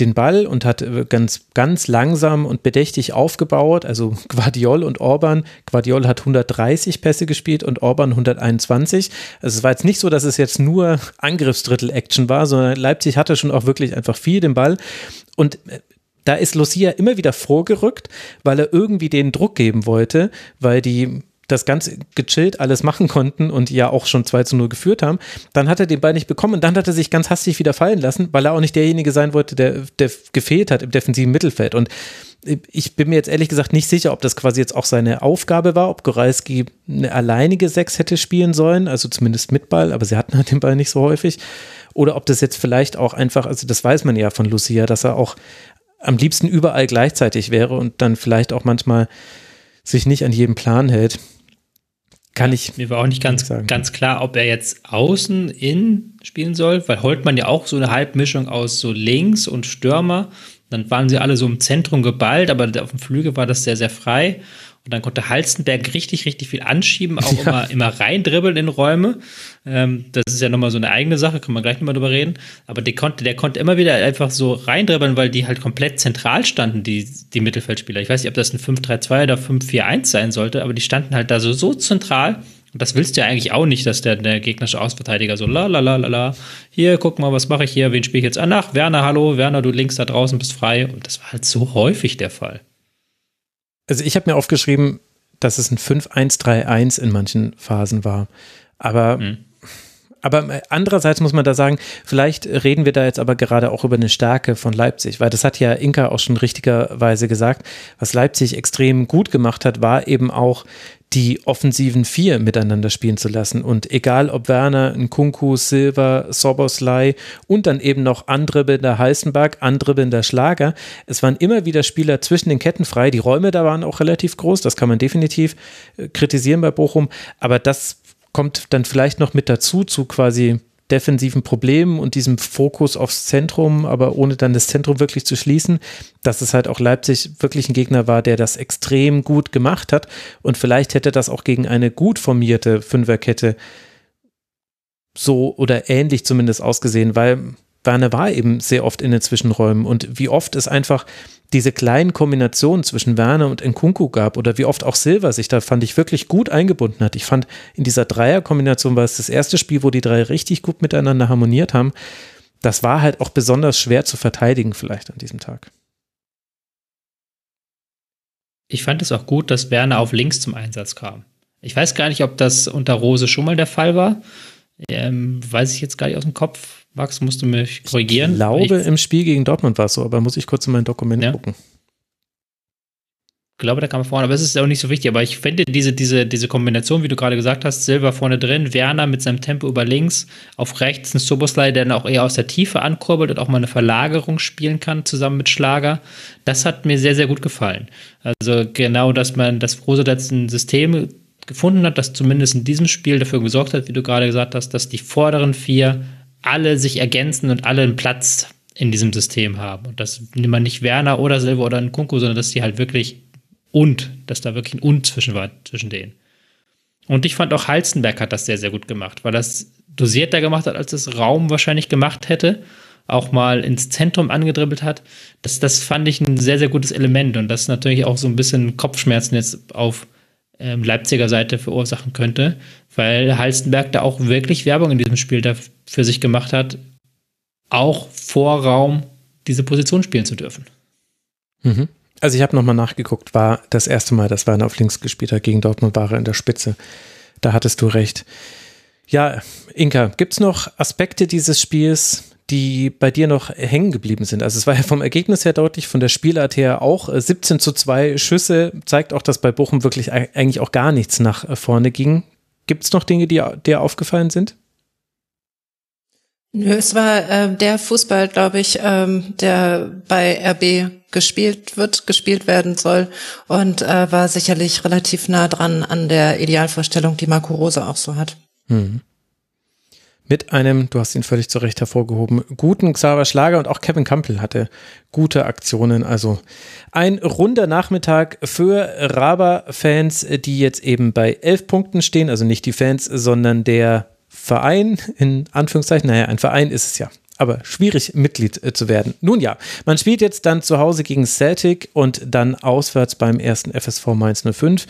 den Ball und hat äh, ganz, ganz langsam und bedächtig aufgebaut. Also Guardiol und Orban. Guardiol hat 130 Pässe gespielt und Orban 121. Also es war jetzt nicht so, dass es jetzt nur Angriffsdrittel-Action war, sondern Leipzig hatte schon auch wirklich einfach viel den Ball. Und äh, da ist Lucia immer wieder vorgerückt, weil er irgendwie den Druck geben wollte, weil die das ganz gechillt alles machen konnten und ja auch schon 2 zu 0 geführt haben, dann hat er den Ball nicht bekommen und dann hat er sich ganz hastig wieder fallen lassen, weil er auch nicht derjenige sein wollte, der, der gefehlt hat im defensiven Mittelfeld. Und ich bin mir jetzt ehrlich gesagt nicht sicher, ob das quasi jetzt auch seine Aufgabe war, ob Goralski eine alleinige Sechs hätte spielen sollen, also zumindest mit Ball, aber sie hatten halt den Ball nicht so häufig. Oder ob das jetzt vielleicht auch einfach, also das weiß man ja von Lucia, dass er auch am liebsten überall gleichzeitig wäre und dann vielleicht auch manchmal sich nicht an jedem Plan hält. Kann ich. Mir war auch nicht ganz, ganz klar, ob er jetzt außen in spielen soll, weil Holtmann ja auch so eine Halbmischung aus so links und Stürmer. Dann waren sie alle so im Zentrum geballt, aber auf dem Flügel war das sehr, sehr frei. Und dann konnte Halstenberg richtig, richtig viel anschieben, auch (laughs) ja. immer, immer reindribbeln in Räume. Ähm, das ist ja nochmal so eine eigene Sache, können wir gleich nochmal drüber reden. Aber der konnte, der konnte immer wieder einfach so reindribbeln, weil die halt komplett zentral standen, die, die Mittelfeldspieler. Ich weiß nicht, ob das ein 5-3-2 oder 5-4-1 sein sollte, aber die standen halt da so, so zentral. Und das willst du ja eigentlich auch nicht, dass der, der gegnerische Ausverteidiger so la la la la la, hier, guck mal, was mache ich hier, wen spiele ich jetzt an? Ach, Werner, hallo, Werner, du links da draußen bist frei. Und das war halt so häufig der Fall. Also ich habe mir aufgeschrieben, dass es ein 5-1-3-1 in manchen Phasen war. Aber, mhm. Aber andererseits muss man da sagen, vielleicht reden wir da jetzt aber gerade auch über eine Stärke von Leipzig, weil das hat ja Inka auch schon richtigerweise gesagt. Was Leipzig extrem gut gemacht hat, war eben auch die offensiven vier miteinander spielen zu lassen. Und egal ob Werner, Nkunku, Silva, Soboslai und dann eben noch andribbelnder Heißenberg, andribbelnder Schlager, es waren immer wieder Spieler zwischen den Ketten frei. Die Räume da waren auch relativ groß, das kann man definitiv äh, kritisieren bei Bochum. Aber das kommt dann vielleicht noch mit dazu, zu quasi defensiven Problemen und diesem Fokus aufs Zentrum, aber ohne dann das Zentrum wirklich zu schließen, dass es halt auch Leipzig wirklich ein Gegner war, der das extrem gut gemacht hat. Und vielleicht hätte das auch gegen eine gut formierte Fünferkette so oder ähnlich zumindest ausgesehen, weil Werner war eben sehr oft in den Zwischenräumen und wie oft es einfach diese kleinen Kombinationen zwischen Werner und Nkunku gab oder wie oft auch Silva sich da, fand ich, wirklich gut eingebunden hat. Ich fand, in dieser Dreierkombination war es das erste Spiel, wo die drei richtig gut miteinander harmoniert haben. Das war halt auch besonders schwer zu verteidigen vielleicht an diesem Tag. Ich fand es auch gut, dass Werner auf links zum Einsatz kam. Ich weiß gar nicht, ob das unter Rose schon mal der Fall war. Ähm, weiß ich jetzt gar nicht aus dem Kopf. Max, musst du mich korrigieren? Ich glaube, ich, im Spiel gegen Dortmund war es so, aber muss ich kurz in mein Dokument ja. gucken. Ich glaube, da kam er vorne, aber es ist auch nicht so wichtig. Aber ich finde diese, diese, diese Kombination, wie du gerade gesagt hast, Silva vorne drin, Werner mit seinem Tempo über links, auf rechts ein Soboslai, der dann auch eher aus der Tiefe ankurbelt und auch mal eine Verlagerung spielen kann, zusammen mit Schlager. Das hat mir sehr, sehr gut gefallen. Also genau, dass man das Rose ein System gefunden hat, das zumindest in diesem Spiel dafür gesorgt hat, wie du gerade gesagt hast, dass die vorderen vier alle sich ergänzen und alle einen Platz in diesem System haben. Und das nimmt man nicht Werner oder Silva oder ein Kunku, sondern dass die halt wirklich und, dass da wirklich ein und zwischen war, zwischen denen. Und ich fand auch Halstenberg hat das sehr, sehr gut gemacht, weil das dosierter gemacht hat, als es Raum wahrscheinlich gemacht hätte. Auch mal ins Zentrum angedribbelt hat. Das, das fand ich ein sehr, sehr gutes Element und das natürlich auch so ein bisschen Kopfschmerzen jetzt auf ähm, Leipziger Seite verursachen könnte, weil Halstenberg da auch wirklich Werbung in diesem Spiel für sich gemacht hat, auch vor Raum diese Position spielen zu dürfen. Mhm. Also ich habe nochmal nachgeguckt, war das erste Mal, dass Werner auf links gespielt hat gegen Dortmund, war er in der Spitze. Da hattest du recht. Ja, Inka, gibt es noch Aspekte dieses Spiels, die bei dir noch hängen geblieben sind. Also es war ja vom Ergebnis her deutlich, von der Spielart her auch. 17 äh, zu 2 Schüsse zeigt auch, dass bei Bochum wirklich eigentlich auch gar nichts nach äh, vorne ging. Gibt es noch Dinge, die dir aufgefallen sind? Nö, es war äh, der Fußball, glaube ich, ähm, der bei RB gespielt wird, gespielt werden soll und äh, war sicherlich relativ nah dran an der Idealvorstellung, die Marco Rose auch so hat. Mhm mit einem, du hast ihn völlig zu Recht hervorgehoben, guten Xaver Schlager und auch Kevin Campbell hatte gute Aktionen. Also ein runder Nachmittag für Raber-Fans, die jetzt eben bei elf Punkten stehen. Also nicht die Fans, sondern der Verein, in Anführungszeichen. Naja, ein Verein ist es ja. aber schwierig Mitglied äh, zu werden. Nun ja, man spielt jetzt dann zu Hause gegen Celtic und dann auswärts beim ersten FSV Mainz 05.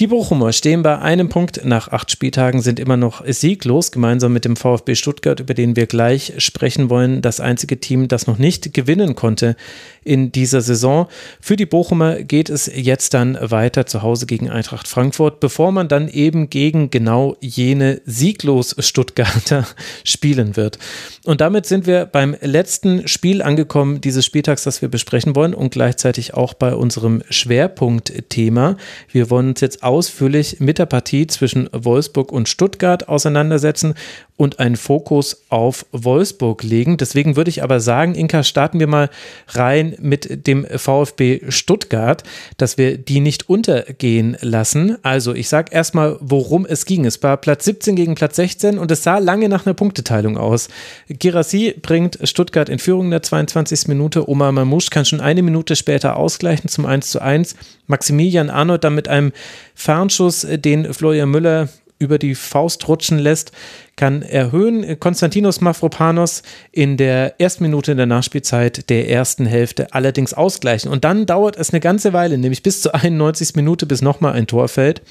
Die Bochumer stehen bei einem Punkt nach acht Spieltagen, sind immer noch sieglos, gemeinsam mit dem VfB Stuttgart, über den wir gleich sprechen wollen. Das einzige Team, das noch nicht gewinnen konnte in dieser Saison. Für die Bochumer geht es jetzt dann weiter zu Hause gegen Eintracht Frankfurt, bevor man dann eben gegen genau jene sieglos Stuttgarter (laughs) spielen wird. Und damit sind wir beim letzten Spiel angekommen dieses Spieltags, das wir besprechen wollen und gleichzeitig auch bei unserem Schwerpunktthema. Wir wollen uns jetzt ausführlich mit der Partie zwischen Wolfsburg und Stuttgart auseinandersetzen und einen Fokus auf Wolfsburg legen. Deswegen würde ich aber sagen, Inka, starten wir mal rein mit dem VfB Stuttgart, dass wir die nicht untergehen lassen. Also ich sage erstmal, worum es ging. Es war Platz 17 gegen Platz 16 und es sah lange nach einer Punkteteilung aus. Girassi bringt Stuttgart in Führung in der 22. Minute. Omar Mamouche kann schon eine Minute später ausgleichen zum 1 zu 1. Maximilian Arnold dann mit einem Fernschuss, den Florian Müller über die Faust rutschen lässt, kann erhöhen. Konstantinos Mafropanos in der ersten Minute in der Nachspielzeit der ersten Hälfte allerdings ausgleichen. Und dann dauert es eine ganze Weile, nämlich bis zur 91. Minute, bis nochmal ein Tor fällt.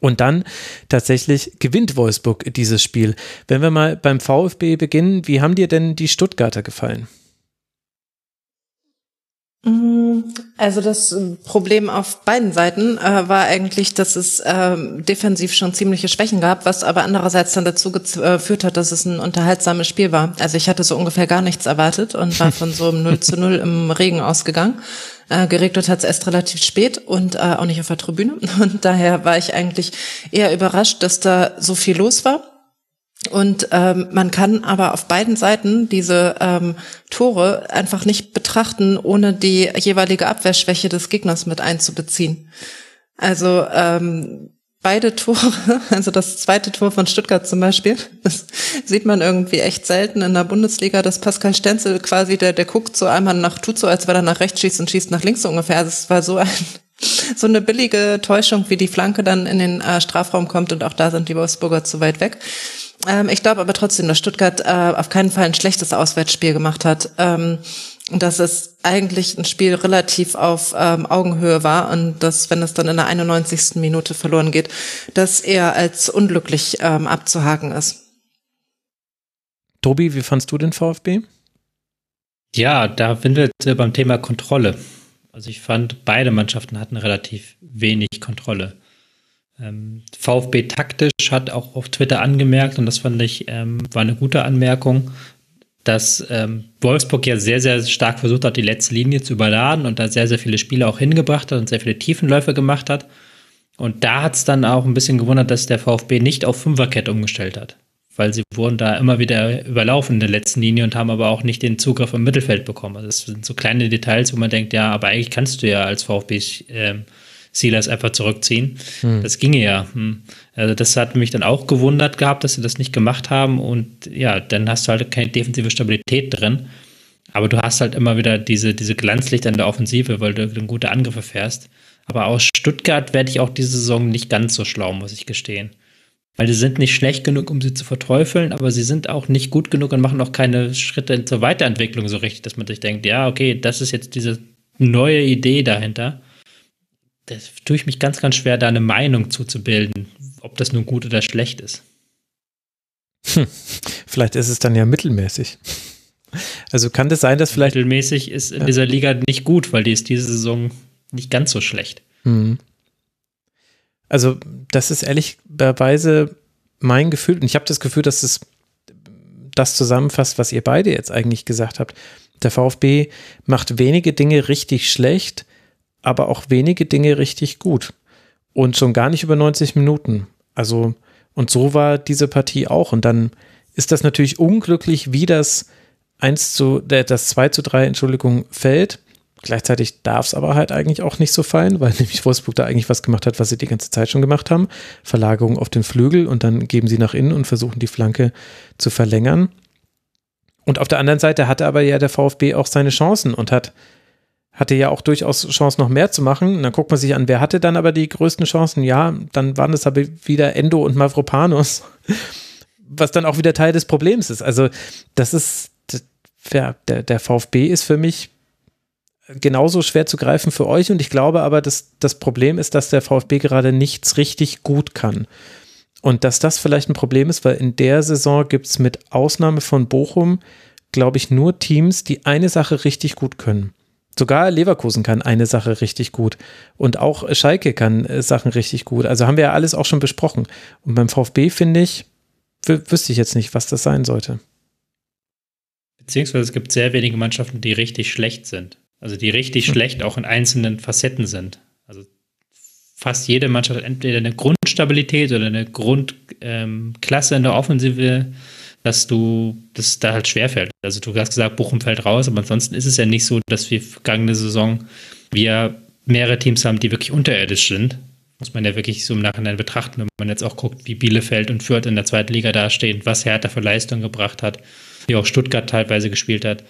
Und dann tatsächlich gewinnt Wolfsburg dieses Spiel. Wenn wir mal beim VfB beginnen, wie haben dir denn die Stuttgarter gefallen? Also das Problem auf beiden Seiten äh, war eigentlich, dass es äh, defensiv schon ziemliche Schwächen gab, was aber andererseits dann dazu äh, geführt hat, dass es ein unterhaltsames Spiel war. Also ich hatte so ungefähr gar nichts erwartet und war von so einem (laughs) 0 zu 0 im Regen ausgegangen. Äh, geregnet hat es erst relativ spät und äh, auch nicht auf der Tribüne. Und daher war ich eigentlich eher überrascht, dass da so viel los war. Und ähm, man kann aber auf beiden Seiten diese ähm, Tore einfach nicht betrachten, ohne die jeweilige Abwehrschwäche des Gegners mit einzubeziehen. Also ähm, beide Tore, (laughs) also das zweite Tor von Stuttgart zum Beispiel, (laughs) das sieht man irgendwie echt selten in der Bundesliga, dass Pascal Stenzel quasi, der, der guckt so einmal nach, tut so, als wenn er nach rechts schießt und schießt nach links so ungefähr. Also es war so ein, (laughs) so eine billige Täuschung, wie die Flanke dann in den äh, Strafraum kommt und auch da sind die Wolfsburger zu weit weg. Ähm, ich glaube aber trotzdem, dass Stuttgart äh, auf keinen Fall ein schlechtes Auswärtsspiel gemacht hat. Ähm, dass es eigentlich ein Spiel relativ auf ähm, Augenhöhe war und dass, wenn es dann in der 91. Minute verloren geht, das eher als unglücklich ähm, abzuhaken ist. Tobi, wie fandst du den VfB? Ja, da sind wir beim Thema Kontrolle. Also ich fand, beide Mannschaften hatten relativ wenig Kontrolle. Ähm, VfB taktisch hat auch auf Twitter angemerkt, und das fand ich, ähm, war eine gute Anmerkung, dass ähm, Wolfsburg ja sehr, sehr stark versucht hat, die letzte Linie zu überladen und da sehr, sehr viele Spiele auch hingebracht hat und sehr viele Tiefenläufe gemacht hat. Und da hat es dann auch ein bisschen gewundert, dass der VfB nicht auf Fünferkette umgestellt hat. Weil sie wurden da immer wieder überlaufen in der letzten Linie und haben aber auch nicht den Zugriff im Mittelfeld bekommen. Also das sind so kleine Details, wo man denkt, ja, aber eigentlich kannst du ja als VfB äh, Silas einfach zurückziehen. Hm. Das ginge ja. Hm. Also das hat mich dann auch gewundert gehabt, dass sie das nicht gemacht haben. Und ja, dann hast du halt keine defensive Stabilität drin. Aber du hast halt immer wieder diese, diese Glanzlichter in der Offensive, weil du gute Angriffe fährst. Aber aus Stuttgart werde ich auch diese Saison nicht ganz so schlau, muss ich gestehen. Weil sie sind nicht schlecht genug, um sie zu verteufeln, aber sie sind auch nicht gut genug und machen auch keine Schritte zur Weiterentwicklung so richtig, dass man sich denkt, ja, okay, das ist jetzt diese neue Idee dahinter das tue ich mich ganz, ganz schwer, da eine Meinung zuzubilden, ob das nun gut oder schlecht ist. Hm. Vielleicht ist es dann ja mittelmäßig. Also kann das sein, dass vielleicht. Mittelmäßig ist in ja. dieser Liga nicht gut, weil die ist diese Saison nicht ganz so schlecht. Hm. Also, das ist ehrlicherweise mein Gefühl, und ich habe das Gefühl, dass es das zusammenfasst, was ihr beide jetzt eigentlich gesagt habt. Der VfB macht wenige Dinge richtig schlecht, aber auch wenige Dinge richtig gut. Und schon gar nicht über 90 Minuten. Also, und so war diese Partie auch. Und dann ist das natürlich unglücklich, wie das 1 zu, das 2 zu 3, Entschuldigung, fällt. Gleichzeitig darf es aber halt eigentlich auch nicht so fallen, weil (laughs) nämlich Wolfsburg da eigentlich was gemacht hat, was sie die ganze Zeit schon gemacht haben. Verlagerung auf den Flügel und dann geben sie nach innen und versuchen die Flanke zu verlängern. Und auf der anderen Seite hatte aber ja der VfB auch seine Chancen und hat hatte ja auch durchaus Chance, noch mehr zu machen. Und dann guckt man sich an, wer hatte dann aber die größten Chancen? Ja, dann waren es aber wieder Endo und Mavropanos, (laughs) was dann auch wieder Teil des Problems ist. Also, das ist, ja, der, der VfB ist für mich genauso schwer zu greifen für euch und ich glaube aber, dass das Problem ist, dass der VfB gerade nichts richtig gut kann. Und dass das vielleicht ein Problem ist, weil in der Saison gibt es mit Ausnahme von Bochum, glaube ich, nur Teams, die eine Sache richtig gut können. Sogar Leverkusen kann eine Sache richtig gut. Und auch Schalke kann äh, Sachen richtig gut. Also haben wir ja alles auch schon besprochen. Und beim VfB finde ich, wüsste ich jetzt nicht, was das sein sollte. Beziehungsweise es gibt sehr wenige Mannschaften, die richtig schlecht sind. Also die richtig hm. schlecht auch in einzelnen Facetten sind. Also fast jede Mannschaft hat entweder eine Grundstabilität oder eine Grundklasse ähm, in der Offensive, dass du, das da halt schwerfällt. Also du hast gesagt, Bochum fällt raus, aber ansonsten ist es ja nicht so, dass wir vergangene Saison wir mehrere Teams haben, die wirklich unterirdisch sind. Muss man ja wirklich so im Nachhinein betrachten, wenn man jetzt auch guckt, wie Bielefeld und Fürth in der zweiten Liga dastehen, was Hertha für Leistung gebracht hat, wie auch Stuttgart teilweise gespielt hat.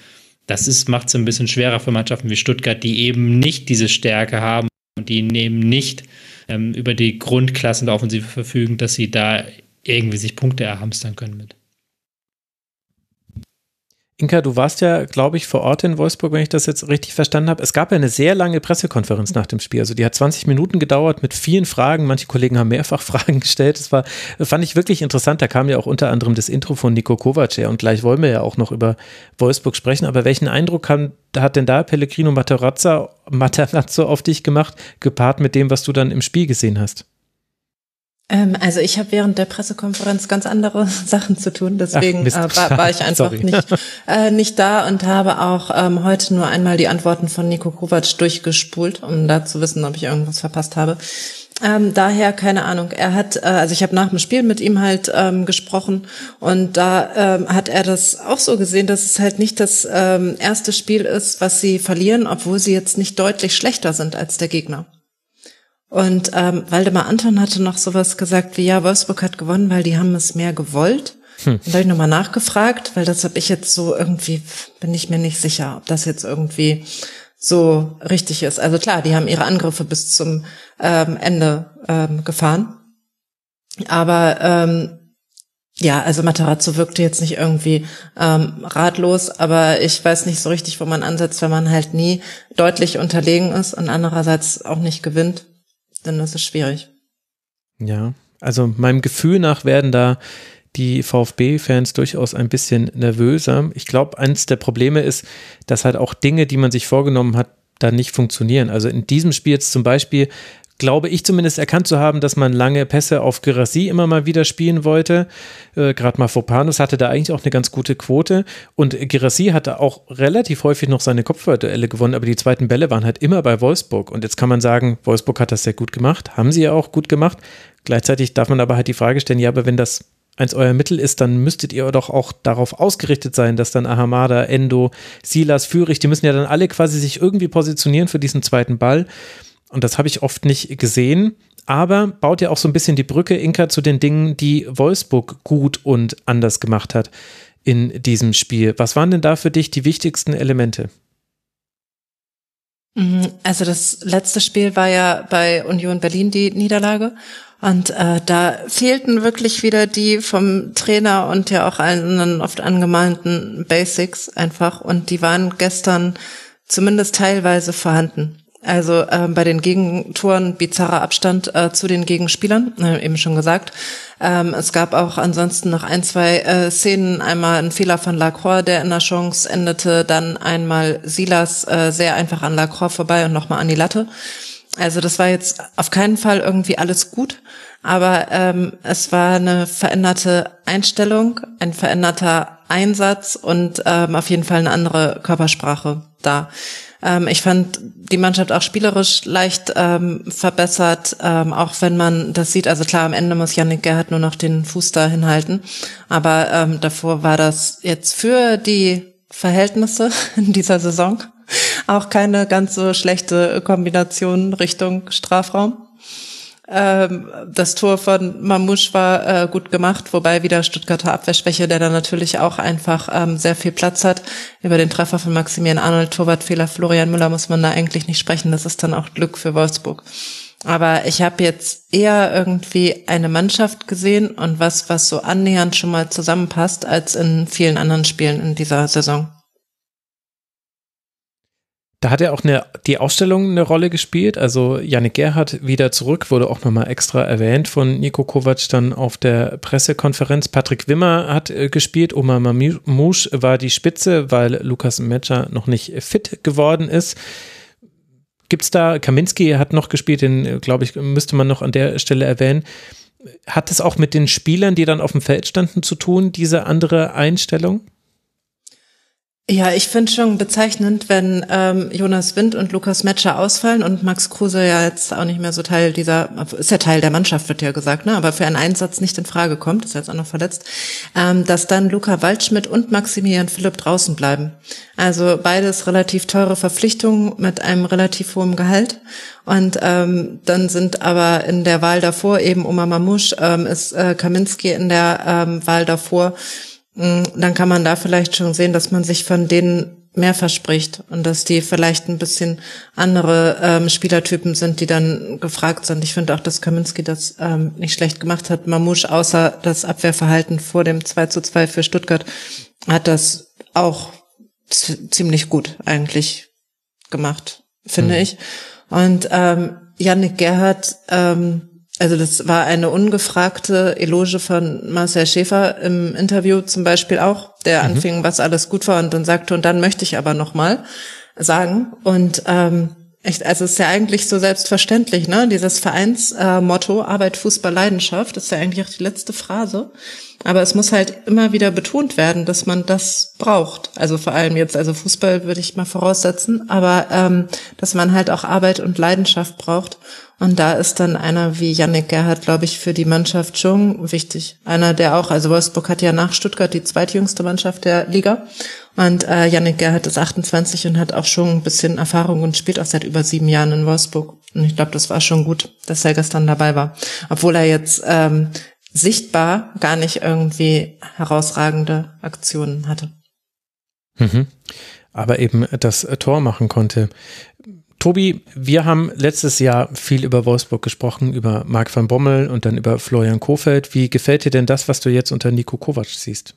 Das macht es ein bisschen schwerer für Mannschaften wie Stuttgart, die eben nicht diese Stärke haben und die eben nicht ähm, über die Grundklassen der Offensive verfügen, dass sie da irgendwie sich Punkte erhamstern können mit. Inka, du warst ja, glaube ich, vor Ort in Wolfsburg, wenn ich das jetzt richtig verstanden habe. Es gab ja eine sehr lange Pressekonferenz nach dem Spiel. Also die hat 20 Minuten gedauert mit vielen Fragen. Manche Kollegen haben mehrfach (laughs) Fragen gestellt. Das war, fand ich wirklich interessant. Da kam ja auch unter anderem das Intro von Nico Kovac her. Und gleich wollen wir ja auch noch über Wolfsburg sprechen. Aber welchen Eindruck haben, hat denn da Pellegrino Materazzo, Materazzo auf dich gemacht, gepaart mit dem, was du dann im Spiel gesehen hast? Ähm, also ich habe während der Pressekonferenz ganz andere (laughs) Sachen zu tun, deswegen Ach, äh, war, war, ich (laughs) einfach nicht, (laughs) äh, nicht da und habe auch ähm, heute nur einmal die Antworten von Nico Kovac durchgespult, um da zu wissen, ob ich irgendwas verpasst habe. Ähm, daher keine Ahnung. Er hat, äh, also ich habe nach dem Spiel mit ihm halt ähm, gesprochen und da ähm, hat er das auch so gesehen, dass es halt nicht das ähm, erste Spiel ist, was sie verlieren, obwohl sie jetzt nicht deutlich schlechter sind als der Gegner. Und ähm, Waldemar Anton hatte noch sowas gesagt wie, ja, Wolfsburg hat gewonnen, weil die haben es mehr gewollt. Hm. Und da habe ich nochmal nachgefragt, weil das habe ich jetzt so irgendwie, bin ich mir nicht sicher, ob das jetzt irgendwie so richtig ist. Also klar, die haben ihre Angriffe bis zum ähm, Ende ähm, gefahren. Aber ähm, ja, also Matarazzo wirkte jetzt nicht irgendwie ähm, ratlos, aber ich weiß nicht so richtig, wo man ansetzt, wenn man halt nie deutlich unterlegen ist und andererseits auch nicht gewinnt dann ist es schwierig. Ja, also meinem Gefühl nach werden da die VfB-Fans durchaus ein bisschen nervöser. Ich glaube, eines der Probleme ist, dass halt auch Dinge, die man sich vorgenommen hat, da nicht funktionieren. Also in diesem Spiel jetzt zum Beispiel glaube ich zumindest erkannt zu haben, dass man lange Pässe auf Gerassi immer mal wieder spielen wollte. Äh, Gerade mal Fopanus hatte da eigentlich auch eine ganz gute Quote und Gerassi hatte auch relativ häufig noch seine Kopfballduelle gewonnen, aber die zweiten Bälle waren halt immer bei Wolfsburg und jetzt kann man sagen, Wolfsburg hat das sehr gut gemacht, haben sie ja auch gut gemacht. Gleichzeitig darf man aber halt die Frage stellen, ja, aber wenn das eins euer Mittel ist, dann müsstet ihr doch auch darauf ausgerichtet sein, dass dann Ahamada, Endo, Silas, Fürich, die müssen ja dann alle quasi sich irgendwie positionieren für diesen zweiten Ball und das habe ich oft nicht gesehen, aber baut ja auch so ein bisschen die Brücke, Inka, zu den Dingen, die Wolfsburg gut und anders gemacht hat in diesem Spiel. Was waren denn da für dich die wichtigsten Elemente? Mhm, also das letzte Spiel war ja bei Union Berlin die Niederlage. Und äh, da fehlten wirklich wieder die vom Trainer und ja auch allen oft angemahnten Basics einfach. Und die waren gestern zumindest teilweise vorhanden. Also ähm, bei den Gegentoren bizarrer Abstand äh, zu den Gegenspielern, äh, eben schon gesagt. Ähm, es gab auch ansonsten noch ein, zwei äh, Szenen. Einmal ein Fehler von Lacroix, der in der Chance endete. Dann einmal Silas äh, sehr einfach an Lacroix vorbei und nochmal an die Latte. Also das war jetzt auf keinen Fall irgendwie alles gut, aber ähm, es war eine veränderte Einstellung, ein veränderter Einsatz und ähm, auf jeden Fall eine andere Körpersprache da. Ähm, ich fand die Mannschaft auch spielerisch leicht ähm, verbessert, ähm, auch wenn man das sieht. Also klar, am Ende muss Yannick Gerhardt nur noch den Fuß da hinhalten. Aber ähm, davor war das jetzt für die Verhältnisse in dieser Saison auch keine ganz so schlechte Kombination Richtung Strafraum. Ähm, das Tor von Mamouche war äh, gut gemacht, wobei wieder Stuttgarter Abwehrschwäche, der da natürlich auch einfach ähm, sehr viel Platz hat. Über den Treffer von Maximilian Arnold, Torwartfehler Florian Müller muss man da eigentlich nicht sprechen. Das ist dann auch Glück für Wolfsburg. Aber ich habe jetzt eher irgendwie eine Mannschaft gesehen und was, was so annähernd schon mal zusammenpasst, als in vielen anderen Spielen in dieser Saison. Da hat ja auch eine, die Ausstellung eine Rolle gespielt. Also Janik Gerhardt wieder zurück, wurde auch nochmal extra erwähnt von Nico Kovac dann auf der Pressekonferenz. Patrick Wimmer hat äh, gespielt, Oma Mamouche war die Spitze, weil Lukas Metscher noch nicht fit geworden ist. Gibt es da, Kaminski hat noch gespielt, den glaube ich, müsste man noch an der Stelle erwähnen. Hat es auch mit den Spielern, die dann auf dem Feld standen, zu tun, diese andere Einstellung? Ja, ich finde schon bezeichnend, wenn ähm, Jonas Wind und Lukas Metscher ausfallen und Max Kruse ja jetzt auch nicht mehr so Teil dieser, ist ja Teil der Mannschaft, wird ja gesagt, ne? aber für einen Einsatz nicht in Frage kommt, ist jetzt auch noch verletzt, ähm, dass dann Luca Waldschmidt und Maximilian Philipp draußen bleiben. Also beides relativ teure Verpflichtungen mit einem relativ hohen Gehalt. Und ähm, dann sind aber in der Wahl davor eben Oma Mamouche, ähm, ist äh, Kaminski in der ähm, Wahl davor dann kann man da vielleicht schon sehen, dass man sich von denen mehr verspricht und dass die vielleicht ein bisschen andere ähm, Spielertypen sind, die dann gefragt sind. Ich finde auch, dass Kaminski das ähm, nicht schlecht gemacht hat. Mamouche, außer das Abwehrverhalten vor dem 2 zu 2 für Stuttgart, hat das auch ziemlich gut eigentlich gemacht, finde mhm. ich. Und ähm, Yannick Gerhardt ähm, also das war eine ungefragte Eloge von Marcel Schäfer im Interview zum Beispiel auch, der mhm. anfing, was alles gut war und dann sagte, und dann möchte ich aber nochmal sagen. Und ähm, Echt, also es ist ja eigentlich so selbstverständlich, ne? Dieses Vereinsmotto äh, Arbeit, Fußball, Leidenschaft, ist ja eigentlich auch die letzte Phrase. Aber es muss halt immer wieder betont werden, dass man das braucht. Also vor allem jetzt, also Fußball würde ich mal voraussetzen, aber ähm, dass man halt auch Arbeit und Leidenschaft braucht. Und da ist dann einer wie Yannick Gerhardt, glaube ich, für die Mannschaft schon wichtig. Einer, der auch, also Wolfsburg hat ja nach Stuttgart die zweitjüngste Mannschaft der Liga. Und äh, Yannick Gerhardt ist 28 und hat auch schon ein bisschen Erfahrung und spielt auch seit über sieben Jahren in Wolfsburg. Und ich glaube, das war schon gut, dass er gestern dabei war. Obwohl er jetzt ähm, sichtbar gar nicht irgendwie herausragende Aktionen hatte. Mhm. Aber eben das Tor machen konnte. Tobi, wir haben letztes Jahr viel über Wolfsburg gesprochen, über Marc van Bommel und dann über Florian Kofeld. Wie gefällt dir denn das, was du jetzt unter Nico Kovac siehst?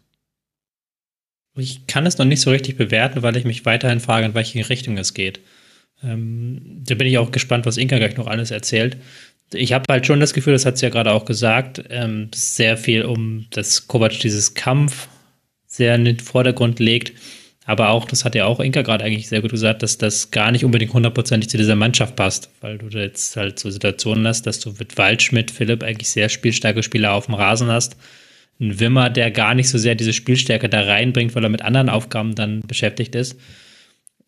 Ich kann es noch nicht so richtig bewerten, weil ich mich weiterhin frage, in welche Richtung es geht. Ähm, da bin ich auch gespannt, was Inka gleich noch alles erzählt. Ich habe halt schon das Gefühl, das hat sie ja gerade auch gesagt, ähm, sehr viel um das Kovac dieses Kampf sehr in den Vordergrund legt. Aber auch, das hat ja auch Inka gerade eigentlich sehr gut gesagt, dass das gar nicht unbedingt hundertprozentig zu dieser Mannschaft passt, weil du jetzt halt so Situationen hast, dass du mit Waldschmidt, Philipp eigentlich sehr spielstarke Spieler auf dem Rasen hast. Ein Wimmer, der gar nicht so sehr diese Spielstärke da reinbringt, weil er mit anderen Aufgaben dann beschäftigt ist.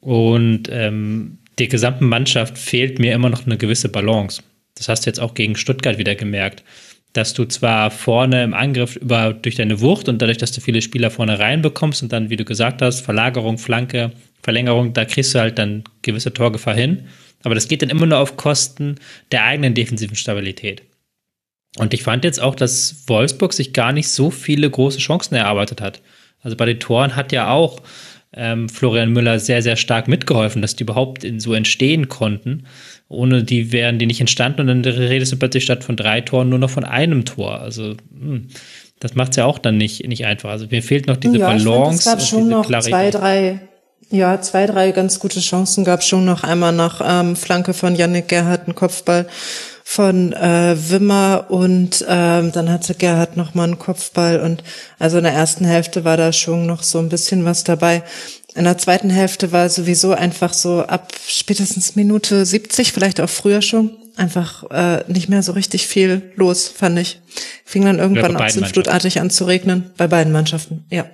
Und ähm, der gesamten Mannschaft fehlt mir immer noch eine gewisse Balance. Das hast du jetzt auch gegen Stuttgart wieder gemerkt dass du zwar vorne im Angriff über durch deine Wucht und dadurch, dass du viele Spieler vorne reinbekommst und dann, wie du gesagt hast, Verlagerung, Flanke, Verlängerung, da kriegst du halt dann gewisse Torgefahr hin. Aber das geht dann immer nur auf Kosten der eigenen defensiven Stabilität. Und ich fand jetzt auch, dass Wolfsburg sich gar nicht so viele große Chancen erarbeitet hat. Also bei den Toren hat ja auch ähm, Florian Müller sehr, sehr stark mitgeholfen, dass die überhaupt in, so entstehen konnten. Ohne die wären die nicht entstanden und dann redest du plötzlich statt von drei Toren nur noch von einem Tor. Also hm, das macht es ja auch dann nicht, nicht einfach. Also mir fehlt noch diese ja, Balance. es gab schon noch Klarität. zwei, drei, ja, zwei, drei ganz gute Chancen gab schon noch einmal nach ähm, Flanke von Yannick Gerhardt, einen Kopfball von äh, Wimmer und ähm, dann hatte Gerhard noch mal einen Kopfball und also in der ersten Hälfte war da schon noch so ein bisschen was dabei. In der zweiten Hälfte war sowieso einfach so ab spätestens Minute 70, vielleicht auch früher schon, einfach äh, nicht mehr so richtig viel los, fand ich. Fing dann irgendwann auch so flutartig an zu regnen, bei beiden Mannschaften, ja.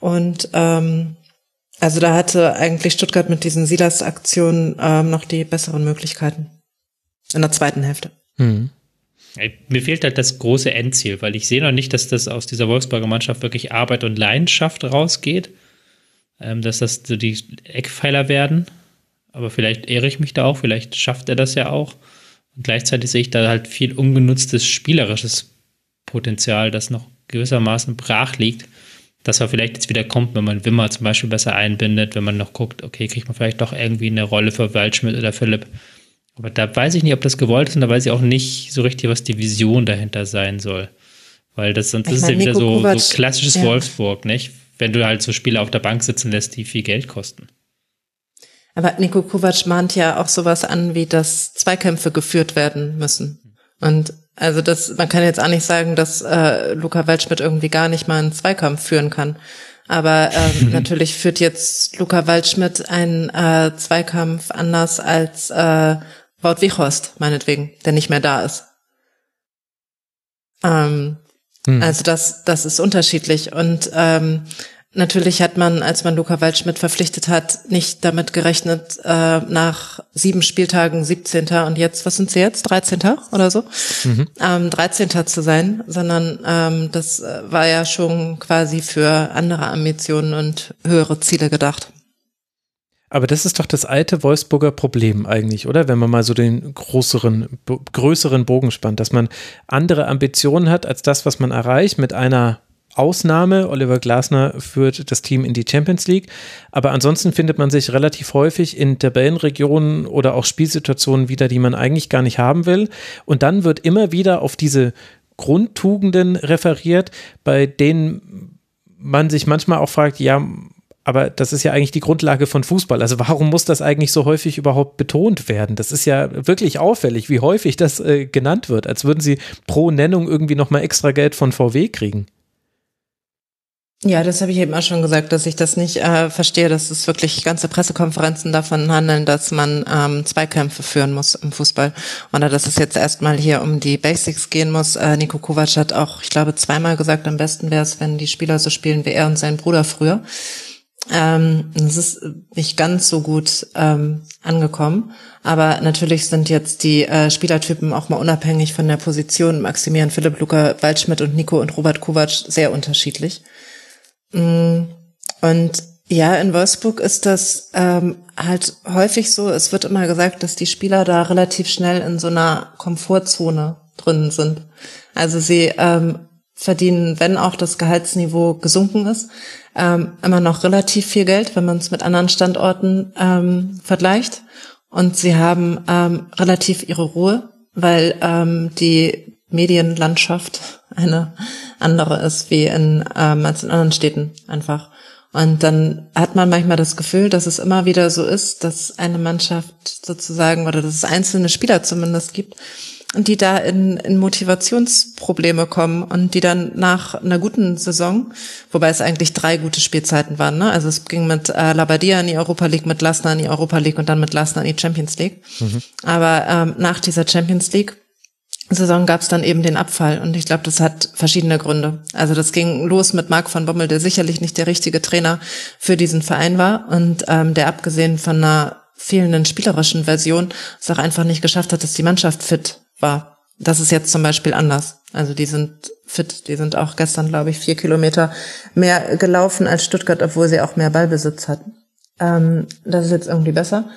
Und ähm, also da hatte eigentlich Stuttgart mit diesen Silas-Aktionen ähm, noch die besseren Möglichkeiten. In der zweiten Hälfte. Mhm. Mir fehlt halt das große Endziel, weil ich sehe noch nicht, dass das aus dieser Wolfsburger Mannschaft wirklich Arbeit und Leidenschaft rausgeht ähm, dass das so die Eckpfeiler werden. Aber vielleicht ehre ich mich da auch, vielleicht schafft er das ja auch. Und gleichzeitig sehe ich da halt viel ungenutztes spielerisches Potenzial, das noch gewissermaßen brach liegt, dass er vielleicht jetzt wieder kommt, wenn man Wimmer zum Beispiel besser einbindet, wenn man noch guckt, okay, kriegt man vielleicht doch irgendwie eine Rolle für Waldschmidt oder Philipp. Aber da weiß ich nicht, ob das gewollt ist und da weiß ich auch nicht so richtig, was die Vision dahinter sein soll. Weil das, das ist ja wieder so, so klassisches ja. Wolfsburg, nicht? wenn du halt so Spieler auf der Bank sitzen lässt, die viel Geld kosten. Aber Nico Kovac mahnt ja auch sowas an, wie dass Zweikämpfe geführt werden müssen. Und also das, man kann jetzt auch nicht sagen, dass äh, Luca Waldschmidt irgendwie gar nicht mal einen Zweikampf führen kann. Aber ähm, (laughs) natürlich führt jetzt Luca Waldschmidt einen äh, Zweikampf anders als äh, Wout Wichhorst, meinetwegen, der nicht mehr da ist. Ähm, hm. Also das, das ist unterschiedlich. Und ähm, Natürlich hat man, als man Luca Waldschmidt verpflichtet hat, nicht damit gerechnet, äh, nach sieben Spieltagen 17. und jetzt, was sind sie jetzt? 13. oder so? Mhm. Ähm, 13. zu sein, sondern ähm, das äh, war ja schon quasi für andere Ambitionen und höhere Ziele gedacht. Aber das ist doch das alte Wolfsburger Problem eigentlich, oder? Wenn man mal so den größeren, größeren Bogen spannt, dass man andere Ambitionen hat als das, was man erreicht mit einer Ausnahme. Oliver Glasner führt das Team in die Champions League. Aber ansonsten findet man sich relativ häufig in Tabellenregionen oder auch Spielsituationen wieder, die man eigentlich gar nicht haben will. Und dann wird immer wieder auf diese Grundtugenden referiert, bei denen man sich manchmal auch fragt, ja, aber das ist ja eigentlich die Grundlage von Fußball. Also warum muss das eigentlich so häufig überhaupt betont werden? Das ist ja wirklich auffällig, wie häufig das äh, genannt wird, als würden sie pro Nennung irgendwie nochmal extra Geld von VW kriegen. Ja, das habe ich eben auch schon gesagt, dass ich das nicht äh, verstehe, dass es wirklich ganze Pressekonferenzen davon handeln, dass man ähm, Zweikämpfe führen muss im Fußball. Oder dass es jetzt erstmal hier um die Basics gehen muss. Äh, Nico Kovac hat auch, ich glaube, zweimal gesagt, am besten wäre es, wenn die Spieler so spielen wie er und sein Bruder früher. Ähm, das ist nicht ganz so gut ähm, angekommen. Aber natürlich sind jetzt die äh, Spielertypen auch mal unabhängig von der Position Maximilian Philipp, Luca Waldschmidt und Nico und Robert Kovac sehr unterschiedlich. Mm, und ja, in Wolfsburg ist das ähm, halt häufig so, es wird immer gesagt, dass die Spieler da relativ schnell in so einer Komfortzone drin sind. Also sie ähm, verdienen, wenn auch das Gehaltsniveau gesunken ist, ähm, immer noch relativ viel Geld, wenn man es mit anderen Standorten ähm, vergleicht. Und sie haben ähm, relativ ihre Ruhe, weil ähm, die Medienlandschaft (laughs) eine andere ist wie in, ähm, als in anderen Städten einfach. Und dann hat man manchmal das Gefühl, dass es immer wieder so ist, dass eine Mannschaft sozusagen oder dass es einzelne Spieler zumindest gibt, die da in, in Motivationsprobleme kommen und die dann nach einer guten Saison, wobei es eigentlich drei gute Spielzeiten waren, ne? Also es ging mit äh, Labadia in die Europa League, mit Lassner in die Europa League und dann mit Lassner in die Champions League. Mhm. Aber ähm, nach dieser Champions League Saison gab es dann eben den Abfall und ich glaube, das hat verschiedene Gründe. Also das ging los mit Marc von Bommel, der sicherlich nicht der richtige Trainer für diesen Verein war und ähm, der abgesehen von einer fehlenden spielerischen Version es auch einfach nicht geschafft hat, dass die Mannschaft fit war. Das ist jetzt zum Beispiel anders. Also die sind fit, die sind auch gestern, glaube ich, vier Kilometer mehr gelaufen als Stuttgart, obwohl sie auch mehr Ballbesitz hatten. Ähm, das ist jetzt irgendwie besser.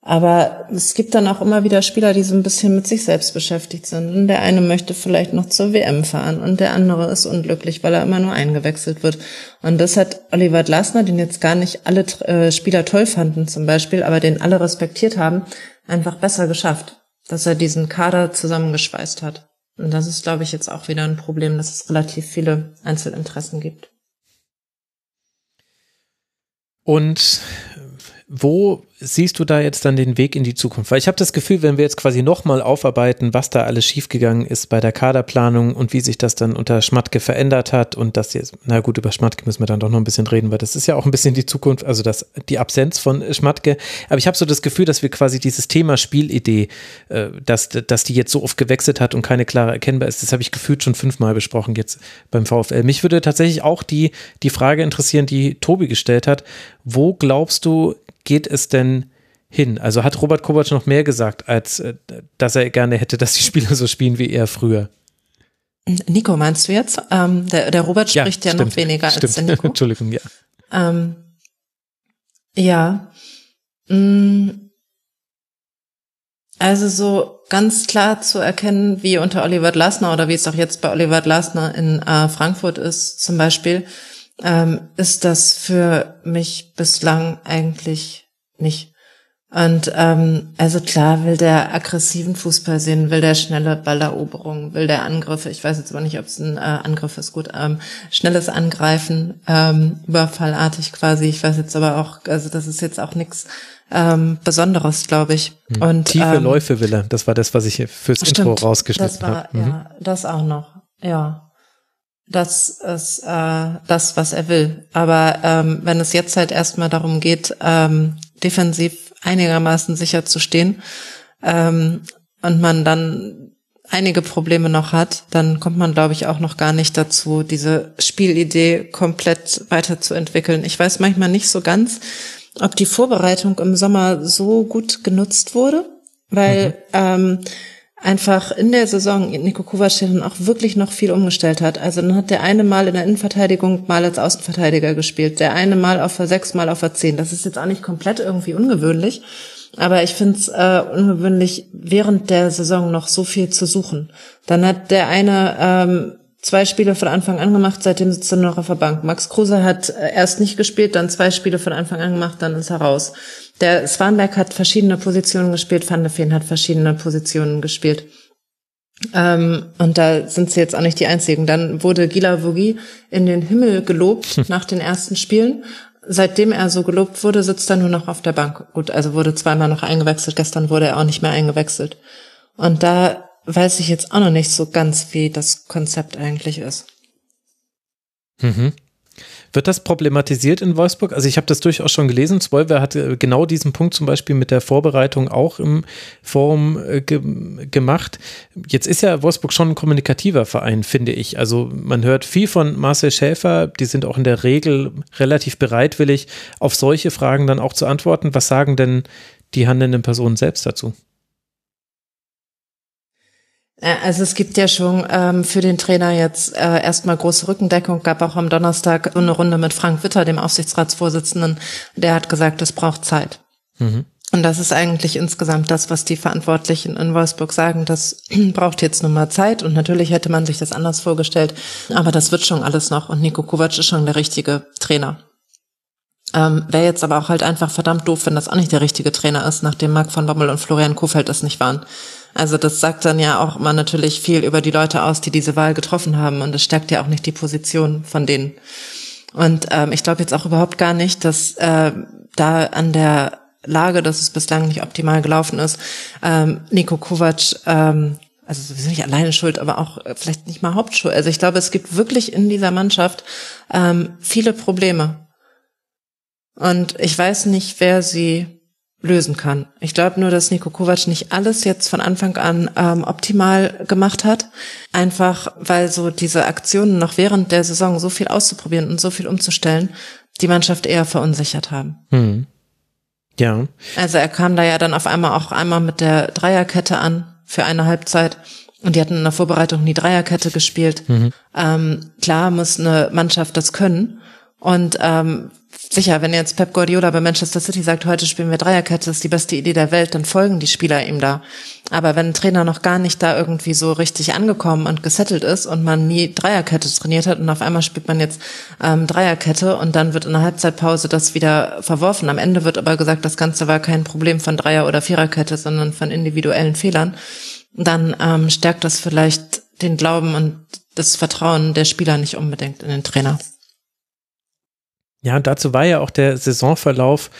Aber es gibt dann auch immer wieder Spieler, die so ein bisschen mit sich selbst beschäftigt sind. Und der eine möchte vielleicht noch zur WM fahren und der andere ist unglücklich, weil er immer nur eingewechselt wird. Und das hat Oliver Glasner, den jetzt gar nicht alle äh, Spieler toll fanden zum Beispiel, aber den alle respektiert haben, einfach besser geschafft, dass er diesen Kader zusammengeschweißt hat. Und das ist, glaube ich, jetzt auch wieder ein Problem, dass es relativ viele Einzelinteressen gibt. Und wo siehst du da jetzt dann den Weg in die Zukunft? Weil ich habe das Gefühl, wenn wir jetzt quasi nochmal aufarbeiten, was da alles schiefgegangen ist bei der Kaderplanung und wie sich das dann unter Schmatke verändert hat und das jetzt, na gut, über Schmatke müssen wir dann doch noch ein bisschen reden, weil das ist ja auch ein bisschen die Zukunft, also das, die Absenz von Schmatke. Aber ich habe so das Gefühl, dass wir quasi dieses Thema Spielidee, äh, dass, dass die jetzt so oft gewechselt hat und keine klare erkennbar ist, das habe ich gefühlt schon fünfmal besprochen jetzt beim VfL. Mich würde tatsächlich auch die, die Frage interessieren, die Tobi gestellt hat. Wo glaubst du, geht es denn hin? Also hat Robert Kovac noch mehr gesagt, als äh, dass er gerne hätte, dass die Spieler so spielen wie er früher? Nico, meinst du jetzt? Ähm, der, der Robert spricht ja, ja noch weniger stimmt. als der Nico. (laughs) Entschuldigung, ja. Ähm, ja. Mm. Also so ganz klar zu erkennen, wie unter Oliver Glasner oder wie es auch jetzt bei Oliver Glasner in äh, Frankfurt ist, zum Beispiel, ähm, ist das für mich bislang eigentlich nicht. Und ähm, also klar will der aggressiven Fußball sehen, will der schnelle Balleroberung, will der Angriffe, ich weiß jetzt aber nicht, ob es ein äh, Angriff ist, gut, ähm, schnelles Angreifen, ähm, überfallartig quasi. Ich weiß jetzt aber auch, also das ist jetzt auch nichts ähm, Besonderes, glaube ich. Hm. Und Tiefe ähm, Läufe will er, das war das, was ich hier fürs stimmt, Intro rausgeschnitten habe. Mhm. Ja, das auch noch, ja. Das ist äh, das, was er will. Aber ähm, wenn es jetzt halt erstmal darum geht, ähm, defensiv einigermaßen sicher zu stehen ähm, und man dann einige Probleme noch hat, dann kommt man, glaube ich, auch noch gar nicht dazu, diese Spielidee komplett weiterzuentwickeln. Ich weiß manchmal nicht so ganz, ob die Vorbereitung im Sommer so gut genutzt wurde, weil mhm. ähm, einfach in der Saison Nico Kovac dann auch wirklich noch viel umgestellt hat. Also dann hat der eine mal in der Innenverteidigung mal als Außenverteidiger gespielt, der eine mal auf der 6, mal auf der 10. Das ist jetzt auch nicht komplett irgendwie ungewöhnlich, aber ich finde es äh, ungewöhnlich, während der Saison noch so viel zu suchen. Dann hat der eine ähm, zwei Spiele von Anfang an gemacht, seitdem sitzt er noch auf der Bank. Max Kruse hat äh, erst nicht gespielt, dann zwei Spiele von Anfang an gemacht, dann ist er raus. Der Swanberg hat verschiedene Positionen gespielt, Van de Feen hat verschiedene Positionen gespielt. Ähm, und da sind sie jetzt auch nicht die einzigen. Dann wurde Gila Vogi in den Himmel gelobt (laughs) nach den ersten Spielen. Seitdem er so gelobt wurde, sitzt er nur noch auf der Bank. Gut, also wurde zweimal noch eingewechselt. Gestern wurde er auch nicht mehr eingewechselt. Und da weiß ich jetzt auch noch nicht so ganz, wie das Konzept eigentlich ist. Mhm. Wird das problematisiert in Wolfsburg? Also ich habe das durchaus schon gelesen. Zwölfer hatte genau diesen Punkt zum Beispiel mit der Vorbereitung auch im Forum äh, ge gemacht. Jetzt ist ja Wolfsburg schon ein kommunikativer Verein, finde ich. Also man hört viel von Marcel Schäfer. Die sind auch in der Regel relativ bereitwillig, auf solche Fragen dann auch zu antworten. Was sagen denn die handelnden Personen selbst dazu? Äh, also es gibt ja schon ähm, für den Trainer jetzt äh, erstmal große Rückendeckung. Gab auch am Donnerstag so eine Runde mit Frank Witter, dem Aufsichtsratsvorsitzenden. Der hat gesagt, es braucht Zeit. Mhm. Und das ist eigentlich insgesamt das, was die Verantwortlichen in Wolfsburg sagen. Das (clears throat) braucht jetzt nun mal Zeit. Und natürlich hätte man sich das anders vorgestellt. Aber das wird schon alles noch. Und Nico Kovac ist schon der richtige Trainer. Ähm, Wäre jetzt aber auch halt einfach verdammt doof, wenn das auch nicht der richtige Trainer ist, nachdem Marc von Bommel und Florian Kofeld das nicht waren. Also das sagt dann ja auch immer natürlich viel über die Leute aus, die diese Wahl getroffen haben. Und das stärkt ja auch nicht die Position von denen. Und ähm, ich glaube jetzt auch überhaupt gar nicht, dass äh, da an der Lage, dass es bislang nicht optimal gelaufen ist, ähm, Nico Kovac, ähm, also sowieso nicht alleine schuld, aber auch äh, vielleicht nicht mal Hauptschuld. Also ich glaube, es gibt wirklich in dieser Mannschaft ähm, viele Probleme. Und ich weiß nicht, wer sie lösen kann. Ich glaube nur, dass Niko Kovac nicht alles jetzt von Anfang an ähm, optimal gemacht hat. Einfach weil so diese Aktionen noch während der Saison so viel auszuprobieren und so viel umzustellen, die Mannschaft eher verunsichert haben. Hm. Ja. Also er kam da ja dann auf einmal auch einmal mit der Dreierkette an für eine Halbzeit. Und die hatten in der Vorbereitung nie Dreierkette gespielt. Mhm. Ähm, klar muss eine Mannschaft das können. Und ähm, sicher, wenn jetzt Pep Guardiola bei Manchester City sagt, heute spielen wir Dreierkette, ist die beste Idee der Welt, dann folgen die Spieler ihm da. Aber wenn ein Trainer noch gar nicht da irgendwie so richtig angekommen und gesettelt ist und man nie Dreierkette trainiert hat und auf einmal spielt man jetzt ähm, Dreierkette und dann wird in der Halbzeitpause das wieder verworfen. Am Ende wird aber gesagt, das Ganze war kein Problem von Dreier- oder Viererkette, sondern von individuellen Fehlern. Dann ähm, stärkt das vielleicht den Glauben und das Vertrauen der Spieler nicht unbedingt in den Trainer. Ja, und dazu war ja auch der Saisonverlauf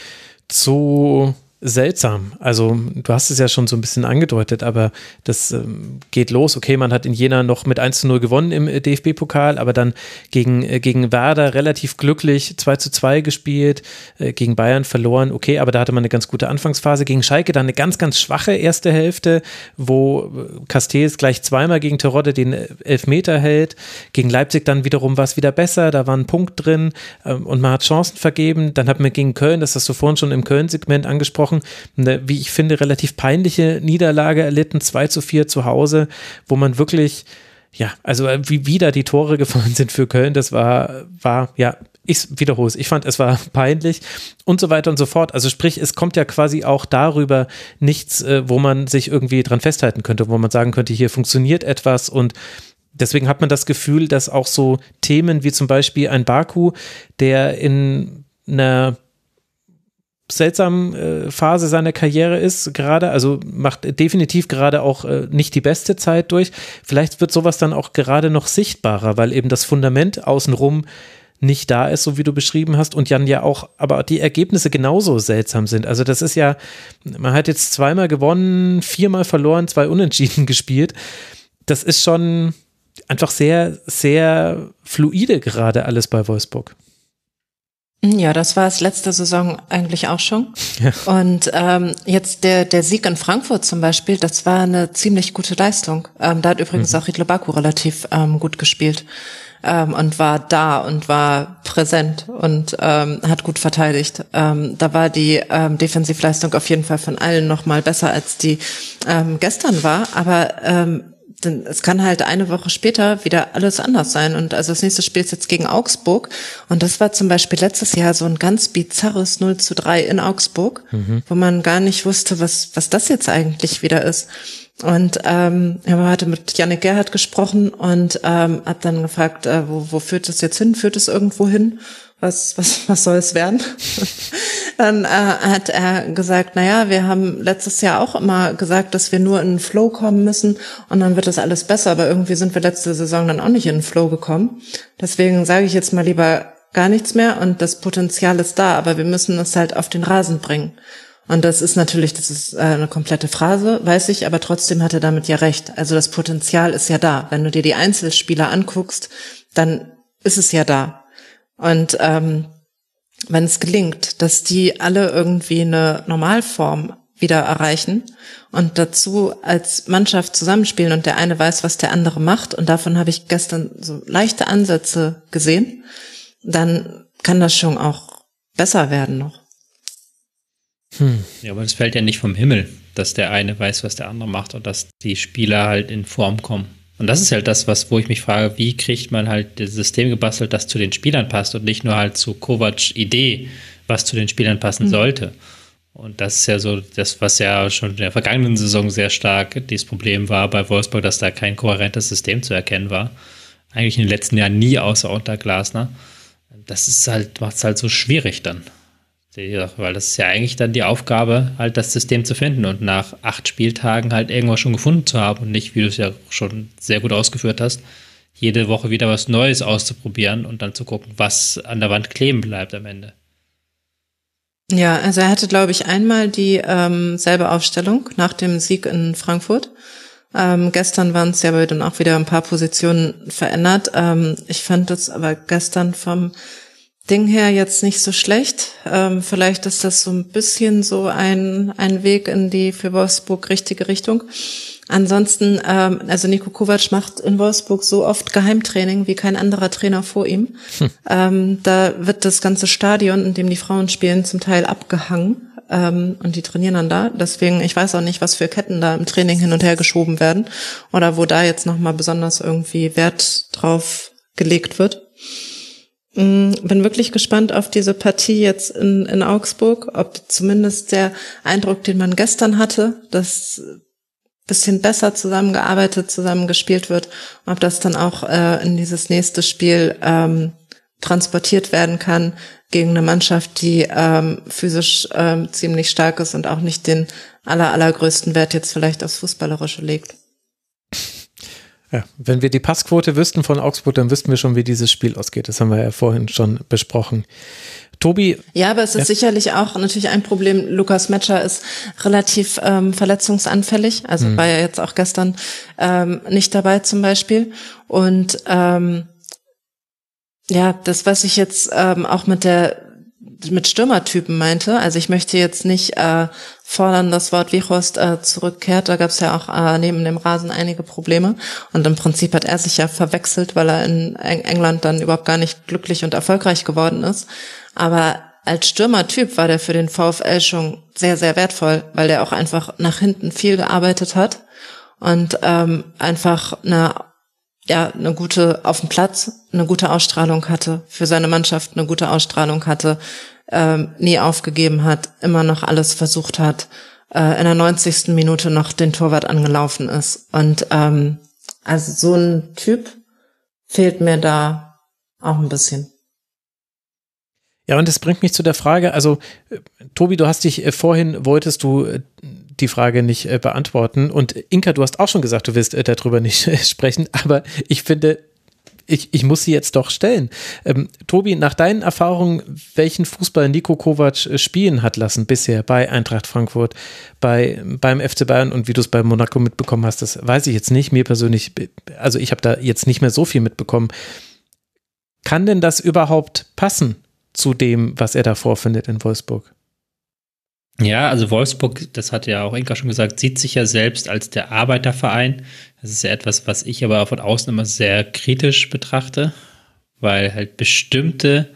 zu seltsam. Also du hast es ja schon so ein bisschen angedeutet, aber das ähm, geht los. Okay, man hat in Jena noch mit 1 zu 0 gewonnen im äh, DFB-Pokal, aber dann gegen, äh, gegen Werder relativ glücklich 2 zu 2 gespielt, äh, gegen Bayern verloren. Okay, aber da hatte man eine ganz gute Anfangsphase. Gegen Schalke dann eine ganz, ganz schwache erste Hälfte, wo äh, Castells gleich zweimal gegen Terodde den äh, Elfmeter hält. Gegen Leipzig dann wiederum war es wieder besser, da war ein Punkt drin ähm, und man hat Chancen vergeben. Dann hat man gegen Köln, das hast du vorhin schon im Köln-Segment angesprochen, angesprochen, eine, wie ich finde, relativ peinliche Niederlage erlitten, 2 zu 4 zu Hause, wo man wirklich, ja, also äh, wie wieder die Tore gefallen sind für Köln, das war, war, ja, ich wiederhole es, ich fand, es war (laughs) peinlich und so weiter und so fort. Also sprich, es kommt ja quasi auch darüber nichts, äh, wo man sich irgendwie dran festhalten könnte, wo man sagen könnte, hier funktioniert etwas und deswegen hat man das Gefühl, dass auch so Themen wie zum Beispiel ein Baku, der in einer seltsamen äh, Phase seiner Karriere ist gerade, also macht definitiv gerade auch äh, nicht die beste Zeit durch. Vielleicht wird sowas dann auch gerade noch sichtbarer, weil eben das Fundament außenrum nicht da ist, so wie du beschrieben hast, und Jan ja auch, aber die Ergebnisse genauso seltsam sind. Also das ist ja, man hat jetzt zweimal gewonnen, viermal verloren, zwei Unentschieden (laughs) gespielt. Das ist schon einfach sehr, sehr fluide gerade alles bei Wolfsburg. Ja, das war es letzte Saison eigentlich auch schon. Ja. Und ähm, jetzt der, der Sieg in Frankfurt zum Beispiel, das war eine ziemlich gute Leistung. Ähm, da hat übrigens mhm. auch Ridlo Baku relativ ähm, gut gespielt ähm, und war da und war präsent und ähm, hat gut verteidigt. Ähm, da war die ähm, Defensivleistung auf jeden Fall von allen noch mal besser als die ähm, gestern war. Aber ähm, denn es kann halt eine Woche später wieder alles anders sein. Und also das nächste Spiel ist jetzt gegen Augsburg. Und das war zum Beispiel letztes Jahr so ein ganz bizarres 0 zu 3 in Augsburg, mhm. wo man gar nicht wusste, was, was das jetzt eigentlich wieder ist. Und ähm, ich habe heute mit Janik Gerhardt gesprochen und ähm, habe dann gefragt, äh, wo, wo führt es jetzt hin? Führt es irgendwo hin? Was, was, was soll es werden? (laughs) dann äh, hat er gesagt, na ja, wir haben letztes Jahr auch immer gesagt, dass wir nur in den Flow kommen müssen und dann wird das alles besser, aber irgendwie sind wir letzte Saison dann auch nicht in den Flow gekommen. Deswegen sage ich jetzt mal lieber gar nichts mehr und das Potenzial ist da, aber wir müssen es halt auf den Rasen bringen. Und das ist natürlich, das ist äh, eine komplette Phrase, weiß ich, aber trotzdem hat er damit ja recht. Also das Potenzial ist ja da. Wenn du dir die Einzelspieler anguckst, dann ist es ja da. Und ähm, wenn es gelingt, dass die alle irgendwie eine Normalform wieder erreichen und dazu als Mannschaft zusammenspielen und der eine weiß, was der andere macht und davon habe ich gestern so leichte Ansätze gesehen, dann kann das schon auch besser werden noch. Hm. Ja, aber es fällt ja nicht vom Himmel, dass der eine weiß, was der andere macht und dass die Spieler halt in Form kommen. Und das ist halt das, was, wo ich mich frage, wie kriegt man halt das System gebastelt, das zu den Spielern passt und nicht nur halt zu Kovacs Idee, was zu den Spielern passen mhm. sollte. Und das ist ja so das, was ja schon in der vergangenen Saison sehr stark dieses Problem war bei Wolfsburg, dass da kein kohärentes System zu erkennen war. Eigentlich in den letzten Jahren nie außer unter Glasner. Das ist halt, macht es halt so schwierig dann weil das ist ja eigentlich dann die Aufgabe, halt das System zu finden und nach acht Spieltagen halt irgendwas schon gefunden zu haben und nicht, wie du es ja schon sehr gut ausgeführt hast, jede Woche wieder was Neues auszuprobieren und dann zu gucken, was an der Wand kleben bleibt am Ende. Ja, also er hatte, glaube ich, einmal die ähm, selbe Aufstellung nach dem Sieg in Frankfurt. Ähm, gestern waren es ja dann auch wieder ein paar Positionen verändert. Ähm, ich fand das aber gestern vom Ding her jetzt nicht so schlecht. Ähm, vielleicht ist das so ein bisschen so ein, ein Weg in die für Wolfsburg richtige Richtung. Ansonsten, ähm, also Nico Kovac macht in Wolfsburg so oft Geheimtraining wie kein anderer Trainer vor ihm. Hm. Ähm, da wird das ganze Stadion, in dem die Frauen spielen, zum Teil abgehangen. Ähm, und die trainieren dann da. Deswegen, ich weiß auch nicht, was für Ketten da im Training hin und her geschoben werden oder wo da jetzt nochmal besonders irgendwie Wert drauf gelegt wird. Mm, bin wirklich gespannt auf diese Partie jetzt in, in Augsburg, ob zumindest der Eindruck, den man gestern hatte, dass bisschen besser zusammengearbeitet, zusammengespielt wird, ob das dann auch äh, in dieses nächste Spiel ähm, transportiert werden kann gegen eine Mannschaft, die ähm, physisch ähm, ziemlich stark ist und auch nicht den aller, allergrößten Wert jetzt vielleicht aufs Fußballerische legt. Ja, wenn wir die Passquote wüssten von Augsburg, dann wüssten wir schon, wie dieses Spiel ausgeht. Das haben wir ja vorhin schon besprochen. Tobi. Ja, aber es ist ja. sicherlich auch natürlich ein Problem. Lukas Metscher ist relativ ähm, verletzungsanfällig, also mhm. war ja jetzt auch gestern ähm, nicht dabei zum Beispiel. Und ähm, ja, das, was ich jetzt ähm, auch mit der mit Stürmertypen meinte. Also ich möchte jetzt nicht äh, fordern, dass Wort Wichhorst äh, zurückkehrt. Da gab es ja auch äh, neben dem Rasen einige Probleme. Und im Prinzip hat er sich ja verwechselt, weil er in England dann überhaupt gar nicht glücklich und erfolgreich geworden ist. Aber als Stürmertyp war der für den VfL schon sehr, sehr wertvoll, weil der auch einfach nach hinten viel gearbeitet hat und ähm, einfach eine ja, eine gute auf dem Platz, eine gute Ausstrahlung hatte, für seine Mannschaft eine gute Ausstrahlung hatte, ähm, nie aufgegeben hat, immer noch alles versucht hat, äh, in der 90. Minute noch den Torwart angelaufen ist. Und ähm, also so ein Typ fehlt mir da auch ein bisschen. Ja, und das bringt mich zu der Frage, also äh, Tobi, du hast dich äh, vorhin, wolltest du äh, die Frage nicht äh, beantworten und Inka, du hast auch schon gesagt, du willst äh, darüber nicht sprechen, (laughs) aber ich finde, ich, ich muss sie jetzt doch stellen. Ähm, Tobi, nach deinen Erfahrungen, welchen Fußball Nico Kovac äh, spielen hat lassen bisher bei Eintracht Frankfurt, bei, beim FC Bayern und wie du es bei Monaco mitbekommen hast, das weiß ich jetzt nicht. Mir persönlich, also ich habe da jetzt nicht mehr so viel mitbekommen. Kann denn das überhaupt passen zu dem, was er da vorfindet in Wolfsburg? Ja, also Wolfsburg, das hat ja auch Inka schon gesagt, sieht sich ja selbst als der Arbeiterverein. Das ist ja etwas, was ich aber von außen immer sehr kritisch betrachte, weil halt bestimmte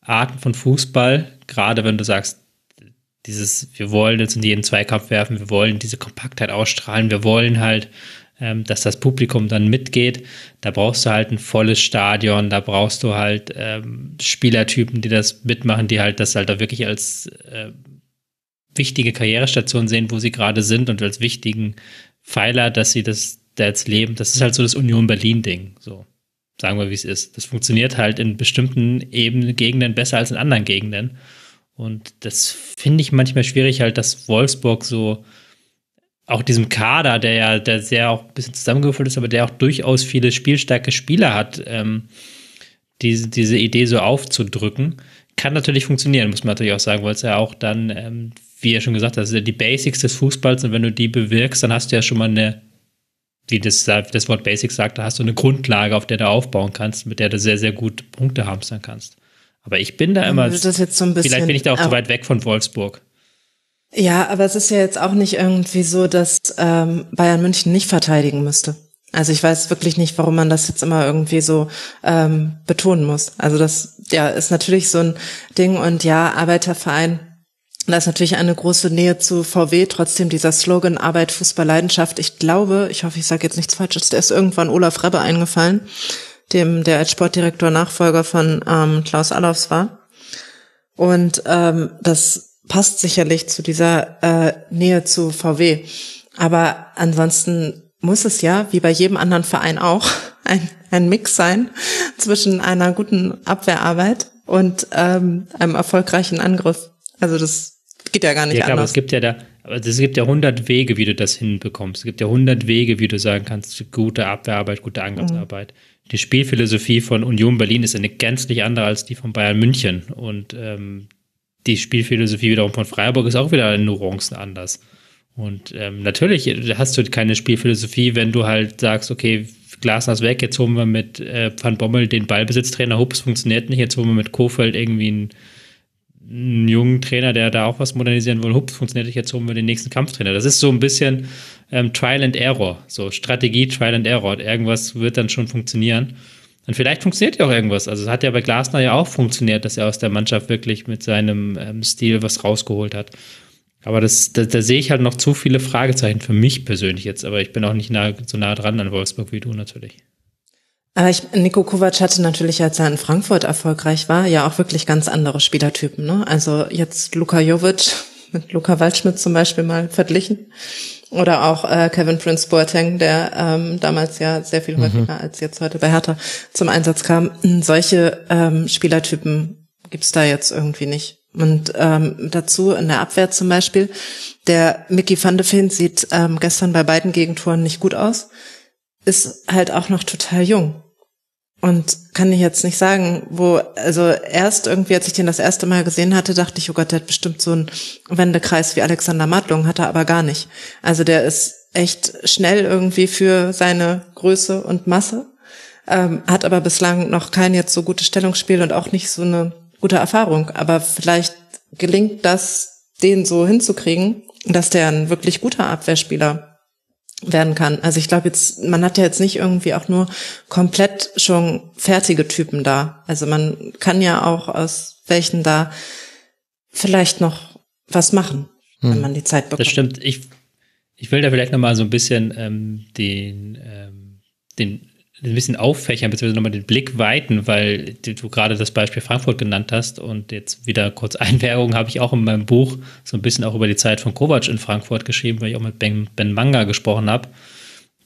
Arten von Fußball, gerade wenn du sagst, dieses, wir wollen jetzt in jeden Zweikampf werfen, wir wollen diese Kompaktheit ausstrahlen, wir wollen halt, ähm, dass das Publikum dann mitgeht, da brauchst du halt ein volles Stadion, da brauchst du halt ähm, Spielertypen, die das mitmachen, die halt das halt da wirklich als äh, wichtige Karrierestation sehen, wo sie gerade sind und als wichtigen Pfeiler, dass sie das da jetzt leben. Das ist halt so das Union Berlin-Ding. So, sagen wir, wie es ist. Das funktioniert halt in bestimmten Ebenen, Gegenden besser als in anderen Gegenden. Und das finde ich manchmal schwierig, halt, dass Wolfsburg so auch diesem Kader, der ja, der sehr auch ein bisschen zusammengewürfelt ist, aber der auch durchaus viele spielstarke Spieler hat, ähm, diese, diese Idee so aufzudrücken, kann natürlich funktionieren, muss man natürlich auch sagen, weil es ja auch dann ähm, wie er schon gesagt hat, das sind die Basics des Fußballs und wenn du die bewirkst, dann hast du ja schon mal eine, wie das, das Wort Basics sagt, da hast du eine Grundlage, auf der du aufbauen kannst, mit der du sehr, sehr gut Punkte hamstern kannst. Aber ich bin da immer, so ein bisschen, vielleicht bin ich da auch zu weit weg von Wolfsburg. Ja, aber es ist ja jetzt auch nicht irgendwie so, dass ähm, Bayern München nicht verteidigen müsste. Also ich weiß wirklich nicht, warum man das jetzt immer irgendwie so ähm, betonen muss. Also das ja ist natürlich so ein Ding und ja, Arbeiterverein da ist natürlich eine große Nähe zu VW, trotzdem dieser Slogan Arbeit, Fußball, Leidenschaft. Ich glaube, ich hoffe, ich sage jetzt nichts Falsches, der ist irgendwann Olaf Rebbe eingefallen, dem der als Sportdirektor Nachfolger von ähm, Klaus Allofs war. Und ähm, das passt sicherlich zu dieser äh, Nähe zu VW. Aber ansonsten muss es ja, wie bei jedem anderen Verein auch, (laughs) ein, ein Mix sein zwischen einer guten Abwehrarbeit und ähm, einem erfolgreichen Angriff. Also das Geht ja gar nicht ja, klar, anders. Aber es gibt ja da, aber es gibt ja hundert Wege, wie du das hinbekommst. Es gibt ja hundert Wege, wie du sagen kannst, gute Abwehrarbeit, gute Angriffsarbeit. Mhm. Die Spielphilosophie von Union Berlin ist eine gänzlich andere als die von Bayern München. Und ähm, die Spielphilosophie wiederum von Freiburg ist auch wieder in Nuancen anders. Und ähm, natürlich hast du keine Spielphilosophie, wenn du halt sagst, okay, Glasner ist weg, jetzt holen wir mit äh, Van Bommel den Ballbesitztrainer, Hups funktioniert nicht, jetzt holen wir mit Kofeld irgendwie einen einen jungen Trainer, der da auch was modernisieren will, hups, funktioniert jetzt holen wir den nächsten Kampftrainer. Das ist so ein bisschen ähm, Trial and Error, so Strategie, Trial and Error. Irgendwas wird dann schon funktionieren. Und vielleicht funktioniert ja auch irgendwas. Also es hat ja bei Glasner ja auch funktioniert, dass er aus der Mannschaft wirklich mit seinem ähm, Stil was rausgeholt hat. Aber das, da, da sehe ich halt noch zu viele Fragezeichen für mich persönlich jetzt. Aber ich bin auch nicht nah, so nah dran an Wolfsburg wie du natürlich. Aber ich, Nico Kovac hatte natürlich, als er in Frankfurt erfolgreich war, ja auch wirklich ganz andere Spielertypen. Ne? Also jetzt Luka Jovic (laughs) mit Luka Waldschmidt zum Beispiel mal verglichen. Oder auch äh, Kevin Prince Boateng, der ähm, damals ja sehr viel mhm. häufiger mhm. als jetzt heute bei Hertha zum Einsatz kam. Solche ähm, Spielertypen gibt's da jetzt irgendwie nicht. Und ähm, dazu in der Abwehr zum Beispiel, der Mickey van de Ven sieht ähm, gestern bei beiden Gegentoren nicht gut aus, ist halt auch noch total jung. Und kann ich jetzt nicht sagen, wo, also erst irgendwie, als ich den das erste Mal gesehen hatte, dachte ich, oh Gott, der hat bestimmt so einen Wendekreis wie Alexander Madlung, hat er aber gar nicht. Also der ist echt schnell irgendwie für seine Größe und Masse, ähm, hat aber bislang noch kein jetzt so gutes Stellungsspiel und auch nicht so eine gute Erfahrung. Aber vielleicht gelingt das, den so hinzukriegen, dass der ein wirklich guter Abwehrspieler werden kann. Also ich glaube jetzt, man hat ja jetzt nicht irgendwie auch nur komplett schon fertige Typen da. Also man kann ja auch aus welchen da vielleicht noch was machen, hm. wenn man die Zeit bekommt. Das stimmt. Ich, ich will da vielleicht nochmal so ein bisschen ähm, den, ähm, den ein bisschen auffächern, beziehungsweise nochmal den Blick weiten, weil du gerade das Beispiel Frankfurt genannt hast und jetzt wieder kurz (laughs) Einwerbung habe ich auch in meinem Buch so ein bisschen auch über die Zeit von Kovac in Frankfurt geschrieben, weil ich auch mit Ben, ben Manga gesprochen habe,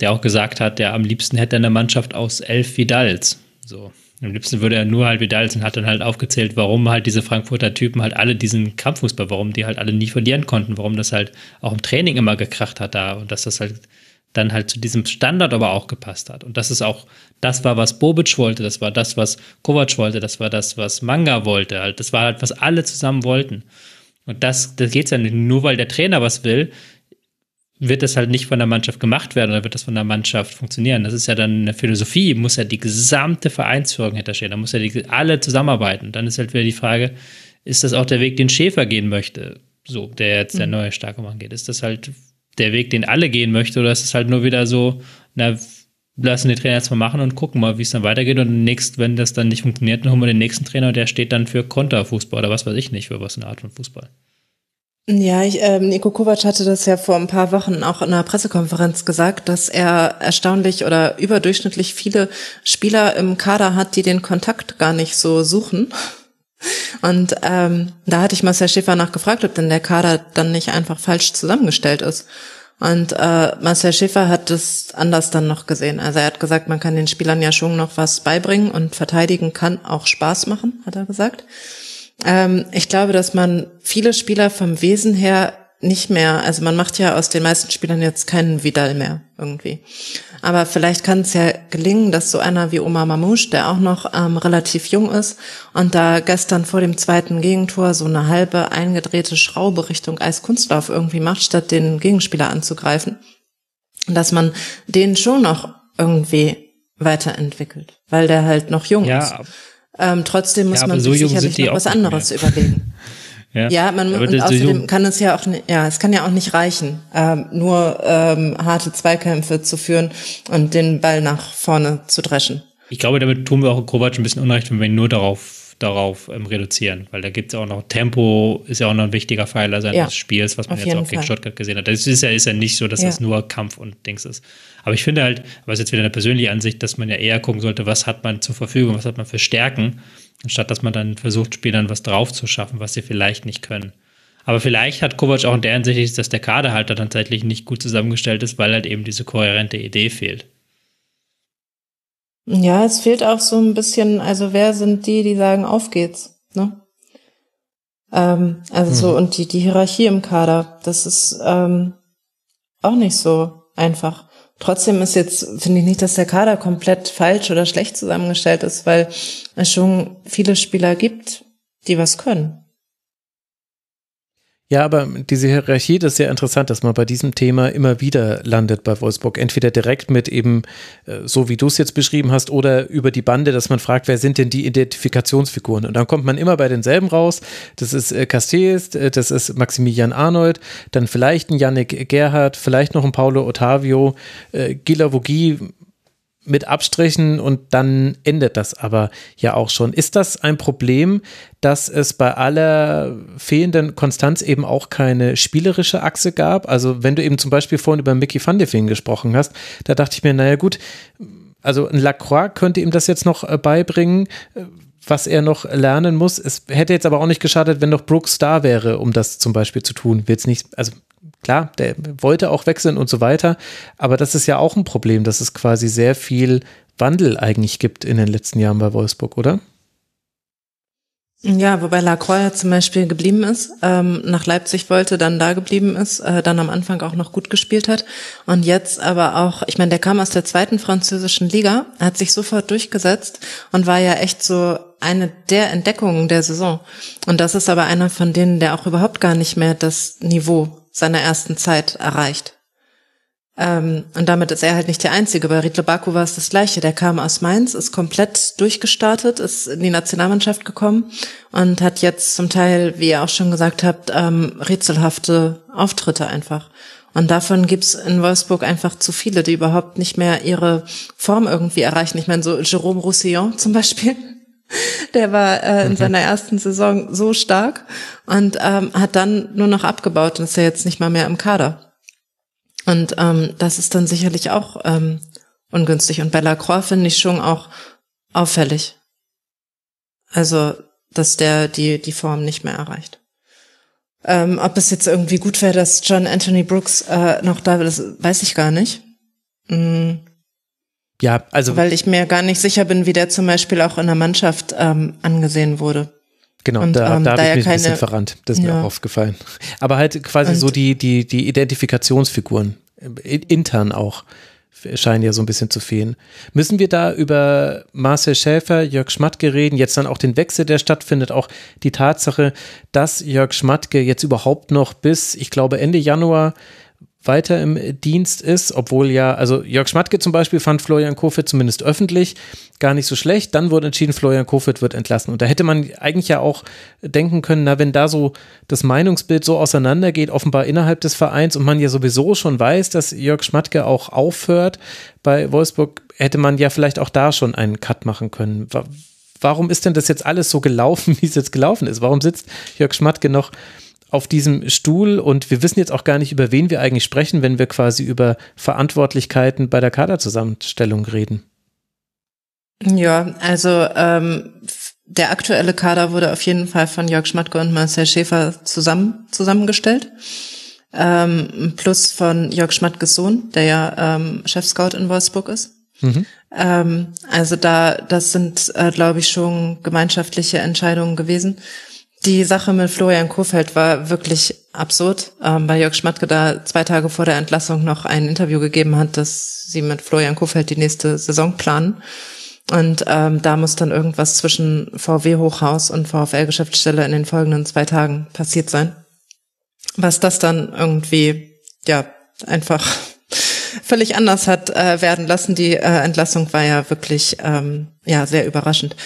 der auch gesagt hat, der am liebsten hätte eine Mannschaft aus elf Vidals. So. Am liebsten würde er nur halt Vidal und hat dann halt aufgezählt, warum halt diese Frankfurter Typen halt alle diesen Kampffußball, warum die halt alle nie verlieren konnten, warum das halt auch im Training immer gekracht hat da und dass das halt dann halt zu diesem Standard aber auch gepasst hat. Und das ist auch, das war, was Bobic wollte, das war das, was Kovac wollte, das war das, was Manga wollte, halt, das war halt, was alle zusammen wollten. Und das, das geht's ja nicht. Nur weil der Trainer was will, wird das halt nicht von der Mannschaft gemacht werden oder wird das von der Mannschaft funktionieren. Das ist ja dann eine Philosophie, muss ja die gesamte Vereinsführung hinterstehen, da muss ja die, alle zusammenarbeiten. Dann ist halt wieder die Frage, ist das auch der Weg, den Schäfer gehen möchte? So, der jetzt der mhm. neue starke Mann geht. Ist das halt der Weg, den alle gehen möchten, oder ist es halt nur wieder so, na, lassen die Trainer jetzt mal machen und gucken mal, wie es dann weitergeht und nächst, wenn das dann nicht funktioniert, dann holen wir den nächsten Trainer, der steht dann für Konterfußball oder was weiß ich nicht, für was eine Art von Fußball. Ja, ich, ähm, Niko Kovac hatte das ja vor ein paar Wochen auch in einer Pressekonferenz gesagt, dass er erstaunlich oder überdurchschnittlich viele Spieler im Kader hat, die den Kontakt gar nicht so suchen. Und ähm, da hatte ich Marcel Schäfer nachgefragt, ob denn der Kader dann nicht einfach falsch zusammengestellt ist. Und äh, Marcel Schäfer hat das anders dann noch gesehen. Also er hat gesagt, man kann den Spielern ja schon noch was beibringen und verteidigen kann auch Spaß machen, hat er gesagt. Ähm, ich glaube, dass man viele Spieler vom Wesen her nicht mehr, also man macht ja aus den meisten Spielern jetzt keinen Vidal mehr irgendwie. Aber vielleicht kann es ja gelingen, dass so einer wie Omar Mamouche, der auch noch ähm, relativ jung ist und da gestern vor dem zweiten Gegentor so eine halbe eingedrehte Schraube Richtung Eiskunstlauf irgendwie macht, statt den Gegenspieler anzugreifen, dass man den schon noch irgendwie weiterentwickelt, weil der halt noch jung ja, ist. Ähm, trotzdem muss ja, man so sich sicherlich noch was anderes mehr. überlegen. Ja. ja, man und außerdem kann es ja auch, ja, es kann ja auch nicht reichen, ähm, nur ähm, harte Zweikämpfe zu führen und den Ball nach vorne zu dreschen. Ich glaube, damit tun wir auch Kovac ein bisschen Unrecht, wenn wir ihn nur darauf darauf ähm, reduzieren, weil da gibt es auch noch Tempo, ist ja auch noch ein wichtiger Pfeiler seines ja, Spiels, was man jetzt auch gegen Stuttgart gesehen hat. Das ist ja, ist ja nicht so, dass ja. das nur Kampf und Dings ist. Aber ich finde halt, ist jetzt wieder eine persönliche Ansicht, dass man ja eher gucken sollte, was hat man zur Verfügung, was hat man für Stärken, anstatt dass man dann versucht, Spielern was drauf zu schaffen, was sie vielleicht nicht können. Aber vielleicht hat Kovac auch in der Hinsicht, dass der Kader halt dann tatsächlich nicht gut zusammengestellt ist, weil halt eben diese kohärente Idee fehlt. Ja, es fehlt auch so ein bisschen, also wer sind die, die sagen, auf geht's, ne? Ähm, also so, mhm. und die, die Hierarchie im Kader, das ist ähm, auch nicht so einfach. Trotzdem ist jetzt, finde ich nicht, dass der Kader komplett falsch oder schlecht zusammengestellt ist, weil es schon viele Spieler gibt, die was können. Ja, aber diese Hierarchie, das ist sehr interessant, dass man bei diesem Thema immer wieder landet bei Wolfsburg. Entweder direkt mit eben, äh, so wie du es jetzt beschrieben hast, oder über die Bande, dass man fragt, wer sind denn die Identifikationsfiguren? Und dann kommt man immer bei denselben raus. Das ist äh, Castells, äh, das ist Maximilian Arnold, dann vielleicht ein Yannick Gerhardt, vielleicht noch ein Paulo Ottavio, Gila Vogie mit Abstrichen und dann endet das aber ja auch schon. Ist das ein Problem, dass es bei aller fehlenden Konstanz eben auch keine spielerische Achse gab? Also wenn du eben zum Beispiel vorhin über Mickey van de Feen gesprochen hast, da dachte ich mir, naja gut, also ein Lacroix könnte ihm das jetzt noch äh, beibringen, äh, was er noch lernen muss. Es hätte jetzt aber auch nicht geschadet, wenn noch Brooks da wäre, um das zum Beispiel zu tun. Wird's nicht, also klar, der wollte auch wechseln und so weiter, aber das ist ja auch ein Problem, dass es quasi sehr viel Wandel eigentlich gibt in den letzten Jahren bei Wolfsburg, oder? Ja, wobei Lacroix zum Beispiel geblieben ist, ähm, nach Leipzig wollte, dann da geblieben ist, äh, dann am Anfang auch noch gut gespielt hat und jetzt aber auch, ich meine, der kam aus der zweiten französischen Liga, hat sich sofort durchgesetzt und war ja echt so eine der Entdeckungen der Saison. Und das ist aber einer von denen, der auch überhaupt gar nicht mehr das Niveau seiner ersten Zeit erreicht. Ähm, und damit ist er halt nicht der Einzige. Bei Riedle Baku war es das Gleiche. Der kam aus Mainz, ist komplett durchgestartet, ist in die Nationalmannschaft gekommen und hat jetzt zum Teil, wie ihr auch schon gesagt habt, ähm, rätselhafte Auftritte einfach. Und davon gibt's in Wolfsburg einfach zu viele, die überhaupt nicht mehr ihre Form irgendwie erreichen. Ich meine, so Jérôme Roussillon zum Beispiel, der war äh, in mhm. seiner ersten Saison so stark und ähm, hat dann nur noch abgebaut und ist ja jetzt nicht mal mehr im Kader. Und ähm, das ist dann sicherlich auch ähm, ungünstig. Und Bella Croix finde ich schon auch auffällig. Also, dass der die, die Form nicht mehr erreicht. Ähm, ob es jetzt irgendwie gut wäre, dass John Anthony Brooks äh, noch da ist, weiß ich gar nicht. Mm. Ja, also. Weil ich mir gar nicht sicher bin, wie der zum Beispiel auch in der Mannschaft ähm, angesehen wurde. Genau, und, da, ähm, da habe ich mich keine, ein bisschen verrannt. Das ist ja. mir auch aufgefallen. Aber halt quasi und, so die, die, die Identifikationsfiguren, äh, intern auch, scheinen ja so ein bisschen zu fehlen. Müssen wir da über Marcel Schäfer, Jörg Schmatke reden, jetzt dann auch den Wechsel, der stattfindet, auch die Tatsache, dass Jörg Schmatke jetzt überhaupt noch bis, ich glaube, Ende Januar weiter im Dienst ist, obwohl ja, also Jörg Schmatke zum Beispiel fand Florian Kofit zumindest öffentlich gar nicht so schlecht. Dann wurde entschieden, Florian Kofit wird entlassen. Und da hätte man eigentlich ja auch denken können, na, wenn da so das Meinungsbild so auseinandergeht, offenbar innerhalb des Vereins und man ja sowieso schon weiß, dass Jörg Schmatke auch aufhört bei Wolfsburg, hätte man ja vielleicht auch da schon einen Cut machen können. Warum ist denn das jetzt alles so gelaufen, (laughs) wie es jetzt gelaufen ist? Warum sitzt Jörg Schmatke noch auf diesem Stuhl und wir wissen jetzt auch gar nicht, über wen wir eigentlich sprechen, wenn wir quasi über Verantwortlichkeiten bei der Kaderzusammenstellung reden. Ja, also ähm, der aktuelle Kader wurde auf jeden Fall von Jörg Schmatke und Marcel Schäfer zusammen zusammengestellt. Ähm, plus von Jörg Schmatkes Sohn, der ja ähm, Chefscout in Wolfsburg ist. Mhm. Ähm, also da, das sind, äh, glaube ich, schon gemeinschaftliche Entscheidungen gewesen. Die Sache mit Florian Kofeld war wirklich absurd, ähm, weil Jörg Schmatke da zwei Tage vor der Entlassung noch ein Interview gegeben hat, dass sie mit Florian Kofeld die nächste Saison planen. Und ähm, da muss dann irgendwas zwischen VW Hochhaus und VfL Geschäftsstelle in den folgenden zwei Tagen passiert sein. Was das dann irgendwie, ja, einfach völlig anders hat äh, werden lassen. Die äh, Entlassung war ja wirklich ähm, ja sehr überraschend.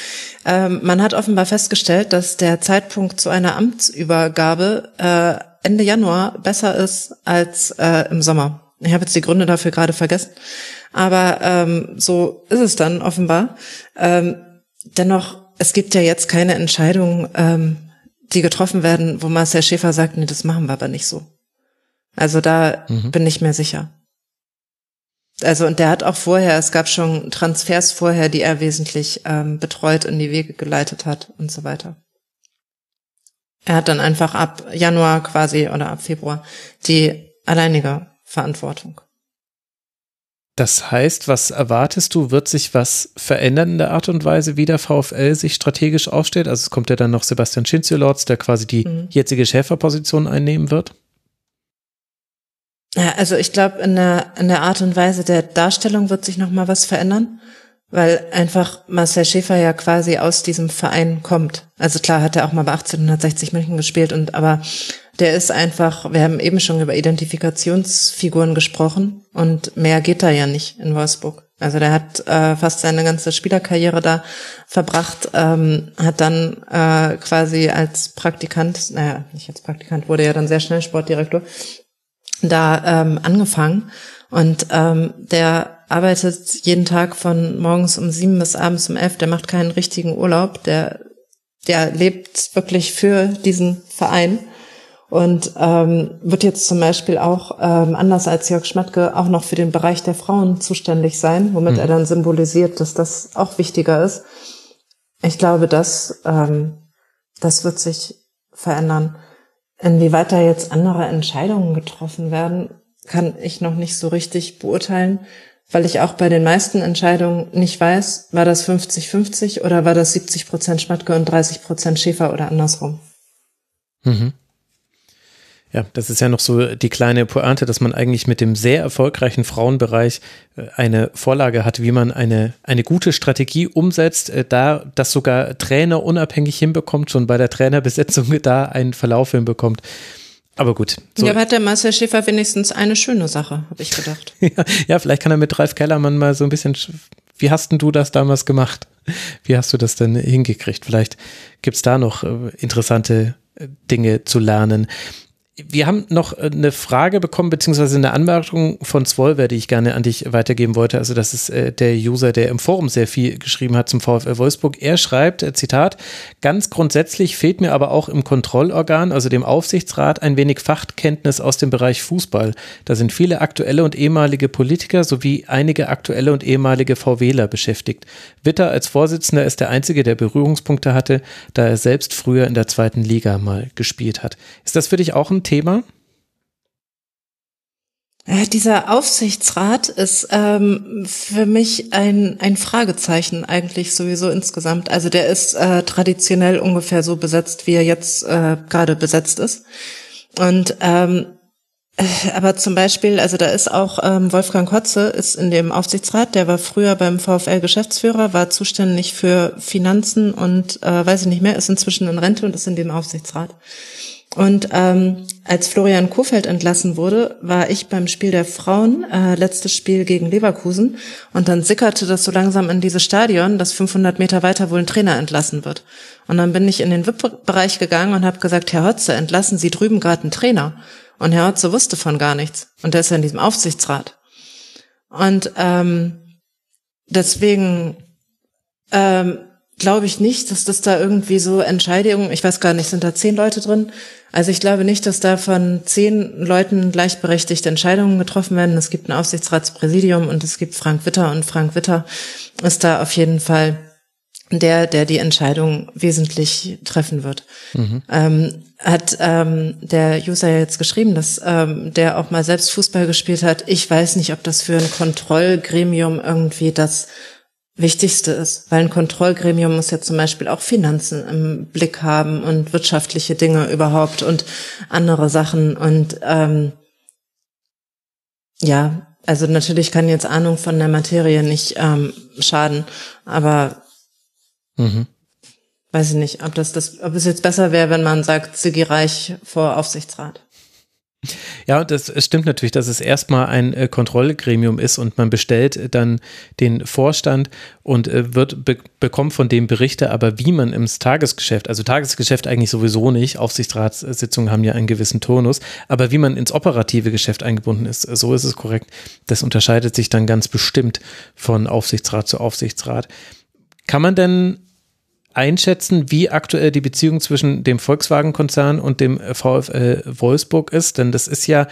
Ähm, man hat offenbar festgestellt, dass der Zeitpunkt zu einer Amtsübergabe äh, Ende Januar besser ist als äh, im Sommer. Ich habe jetzt die Gründe dafür gerade vergessen, aber ähm, so ist es dann offenbar. Ähm, dennoch, es gibt ja jetzt keine Entscheidungen, ähm, die getroffen werden, wo Marcel Schäfer sagt, nee, das machen wir aber nicht so. Also da mhm. bin ich mir sicher. Also und der hat auch vorher, es gab schon Transfers vorher, die er wesentlich ähm, betreut in die Wege geleitet hat und so weiter. Er hat dann einfach ab Januar quasi oder ab Februar die alleinige Verantwortung. Das heißt, was erwartest du? Wird sich was verändern in der Art und Weise, wie der VfL sich strategisch aufstellt? Also es kommt ja dann noch Sebastian Schinziolotz, der quasi die mhm. jetzige Schäferposition einnehmen wird. Ja, also ich glaube, in der, in der Art und Weise der Darstellung wird sich noch mal was verändern, weil einfach Marcel Schäfer ja quasi aus diesem Verein kommt. Also klar hat er auch mal bei 1860 München gespielt und aber der ist einfach, wir haben eben schon über Identifikationsfiguren gesprochen und mehr geht da ja nicht in Wolfsburg. Also der hat äh, fast seine ganze Spielerkarriere da verbracht, ähm, hat dann äh, quasi als Praktikant, naja, nicht als Praktikant, wurde ja dann sehr schnell Sportdirektor, da ähm, angefangen und ähm, der arbeitet jeden Tag von morgens um sieben bis abends um elf. Der macht keinen richtigen Urlaub. Der der lebt wirklich für diesen Verein und ähm, wird jetzt zum Beispiel auch ähm, anders als Jörg Schmatke auch noch für den Bereich der Frauen zuständig sein, womit mhm. er dann symbolisiert, dass das auch wichtiger ist. Ich glaube, dass ähm, das wird sich verändern. Inwieweit da jetzt andere Entscheidungen getroffen werden, kann ich noch nicht so richtig beurteilen, weil ich auch bei den meisten Entscheidungen nicht weiß, war das 50-50 oder war das 70 Prozent Schmatke und 30 Prozent Schäfer oder andersrum. Mhm. Ja, das ist ja noch so die kleine Pointe, dass man eigentlich mit dem sehr erfolgreichen Frauenbereich äh, eine Vorlage hat, wie man eine, eine gute Strategie umsetzt, äh, da das sogar Trainer unabhängig hinbekommt, schon bei der Trainerbesetzung (laughs) da einen Verlauf hinbekommt. Aber gut. So. Ja, aber hat der Marcel Schäfer wenigstens eine schöne Sache, habe ich gedacht. (laughs) ja, ja, vielleicht kann er mit Ralf Kellermann mal so ein bisschen, wie hast denn du das damals gemacht? Wie hast du das denn hingekriegt? Vielleicht gibt's da noch äh, interessante Dinge zu lernen. Wir haben noch äh, eine Frage bekommen, beziehungsweise eine Anmerkung von Zwolver, die ich gerne an dich weitergeben wollte. Also das ist äh, der User, der im Forum sehr viel geschrieben hat zum VfL Wolfsburg. Er schreibt, äh, Zitat, ganz grundsätzlich fehlt mir aber auch im Kontrollorgan, also dem Aufsichtsrat, ein wenig Fachkenntnis aus dem Bereich Fußball. Da sind viele aktuelle und ehemalige Politiker sowie einige aktuelle und ehemalige VWler beschäftigt. Witter als Vorsitzender ist der Einzige, der Berührungspunkte hatte, da er selbst früher in der zweiten Liga mal gespielt hat. Ist das für dich auch ein Thema? Ja, dieser Aufsichtsrat ist ähm, für mich ein, ein Fragezeichen eigentlich sowieso insgesamt. Also der ist äh, traditionell ungefähr so besetzt, wie er jetzt äh, gerade besetzt ist. Und ähm, äh, aber zum Beispiel, also da ist auch ähm, Wolfgang Kotze ist in dem Aufsichtsrat, der war früher beim VfL Geschäftsführer, war zuständig für Finanzen und äh, weiß ich nicht mehr, ist inzwischen in Rente und ist in dem Aufsichtsrat. Und ähm, als Florian Kofeld entlassen wurde, war ich beim Spiel der Frauen, äh, letztes Spiel gegen Leverkusen. Und dann sickerte das so langsam in dieses Stadion, dass 500 Meter weiter wohl ein Trainer entlassen wird. Und dann bin ich in den VIP-Bereich gegangen und habe gesagt, Herr Hotze, entlassen Sie drüben gerade einen Trainer. Und Herr Hotze wusste von gar nichts. Und der ist ja in diesem Aufsichtsrat. Und ähm, deswegen ähm, glaube ich nicht, dass das da irgendwie so Entscheidungen, ich weiß gar nicht, sind da zehn Leute drin? Also ich glaube nicht, dass da von zehn Leuten gleichberechtigte Entscheidungen getroffen werden. Es gibt ein Aufsichtsratspräsidium und es gibt Frank Witter und Frank Witter ist da auf jeden Fall der, der die Entscheidung wesentlich treffen wird. Mhm. Ähm, hat ähm, der User jetzt geschrieben, dass ähm, der auch mal selbst Fußball gespielt hat. Ich weiß nicht, ob das für ein Kontrollgremium irgendwie das Wichtigste ist, weil ein Kontrollgremium muss ja zum Beispiel auch Finanzen im Blick haben und wirtschaftliche Dinge überhaupt und andere Sachen und ähm, ja, also natürlich kann jetzt Ahnung von der Materie nicht ähm, schaden, aber mhm. weiß ich nicht, ob das, das, ob es jetzt besser wäre, wenn man sagt, Ziggy Reich vor Aufsichtsrat. Ja, das stimmt natürlich, dass es erstmal ein äh, Kontrollgremium ist und man bestellt äh, dann den Vorstand und äh, wird be bekommt von dem Berichte, aber wie man im Tagesgeschäft, also Tagesgeschäft eigentlich sowieso nicht, Aufsichtsratssitzungen haben ja einen gewissen Tonus, aber wie man ins operative Geschäft eingebunden ist, so ist es korrekt. Das unterscheidet sich dann ganz bestimmt von Aufsichtsrat zu Aufsichtsrat. Kann man denn einschätzen, wie aktuell die Beziehung zwischen dem Volkswagen-Konzern und dem VfL Wolfsburg ist? Denn das ist ja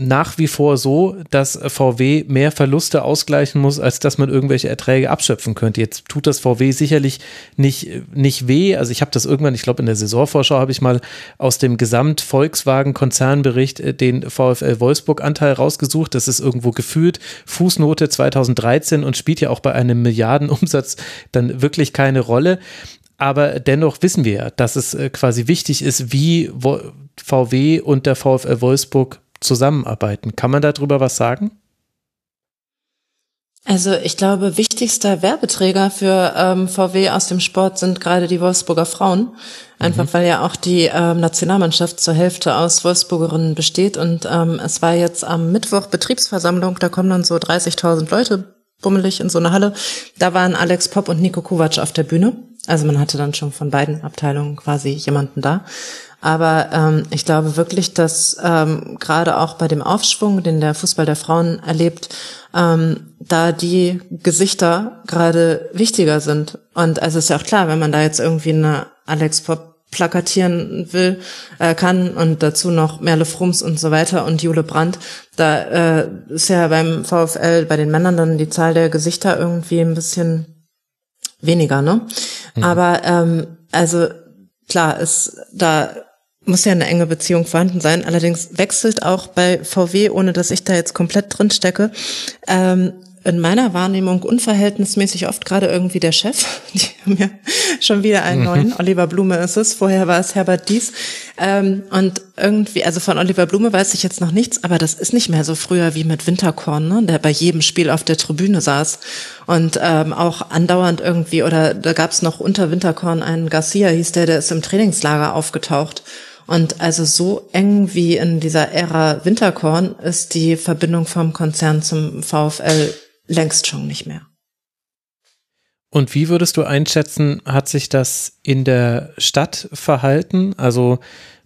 nach wie vor so, dass VW mehr Verluste ausgleichen muss, als dass man irgendwelche Erträge abschöpfen könnte. Jetzt tut das VW sicherlich nicht, nicht weh. Also ich habe das irgendwann, ich glaube in der Saisonvorschau habe ich mal aus dem Gesamt-Volkswagen-Konzernbericht äh, den VfL Wolfsburg-Anteil rausgesucht. Das ist irgendwo gefühlt Fußnote 2013 und spielt ja auch bei einem Milliardenumsatz dann wirklich keine Rolle. Aber dennoch wissen wir ja, dass es äh, quasi wichtig ist, wie VW und der VfL Wolfsburg zusammenarbeiten. Kann man darüber was sagen? Also ich glaube, wichtigster Werbeträger für ähm, VW aus dem Sport sind gerade die Wolfsburger Frauen. Einfach mhm. weil ja auch die ähm, Nationalmannschaft zur Hälfte aus Wolfsburgerinnen besteht. Und ähm, es war jetzt am Mittwoch Betriebsversammlung, da kommen dann so 30.000 Leute bummelig in so eine Halle. Da waren Alex Popp und Nico Kovac auf der Bühne. Also man hatte dann schon von beiden Abteilungen quasi jemanden da. Aber ähm, ich glaube wirklich, dass ähm, gerade auch bei dem Aufschwung, den der Fußball der Frauen erlebt, ähm, da die Gesichter gerade wichtiger sind. Und also ist ja auch klar, wenn man da jetzt irgendwie eine Alex Pop plakatieren will, äh, kann und dazu noch Merle Frums und so weiter und Jule Brandt, da äh, ist ja beim VfL bei den Männern dann die Zahl der Gesichter irgendwie ein bisschen weniger, ne? Mhm. Aber ähm, also klar, ist da muss ja eine enge Beziehung vorhanden sein. Allerdings wechselt auch bei VW, ohne dass ich da jetzt komplett drin stecke, ähm, in meiner Wahrnehmung unverhältnismäßig oft gerade irgendwie der Chef. (laughs) Die haben ja schon wieder einen mhm. neuen. Oliver Blume ist es. Vorher war es Herbert Dies. Ähm, und irgendwie, also von Oliver Blume weiß ich jetzt noch nichts, aber das ist nicht mehr so früher wie mit Winterkorn, ne? der bei jedem Spiel auf der Tribüne saß und ähm, auch andauernd irgendwie, oder da gab es noch unter Winterkorn einen Garcia, hieß der, der ist im Trainingslager aufgetaucht. Und also so eng wie in dieser Ära Winterkorn ist die Verbindung vom Konzern zum VfL längst schon nicht mehr. Und wie würdest du einschätzen, hat sich das in der Stadt verhalten? Also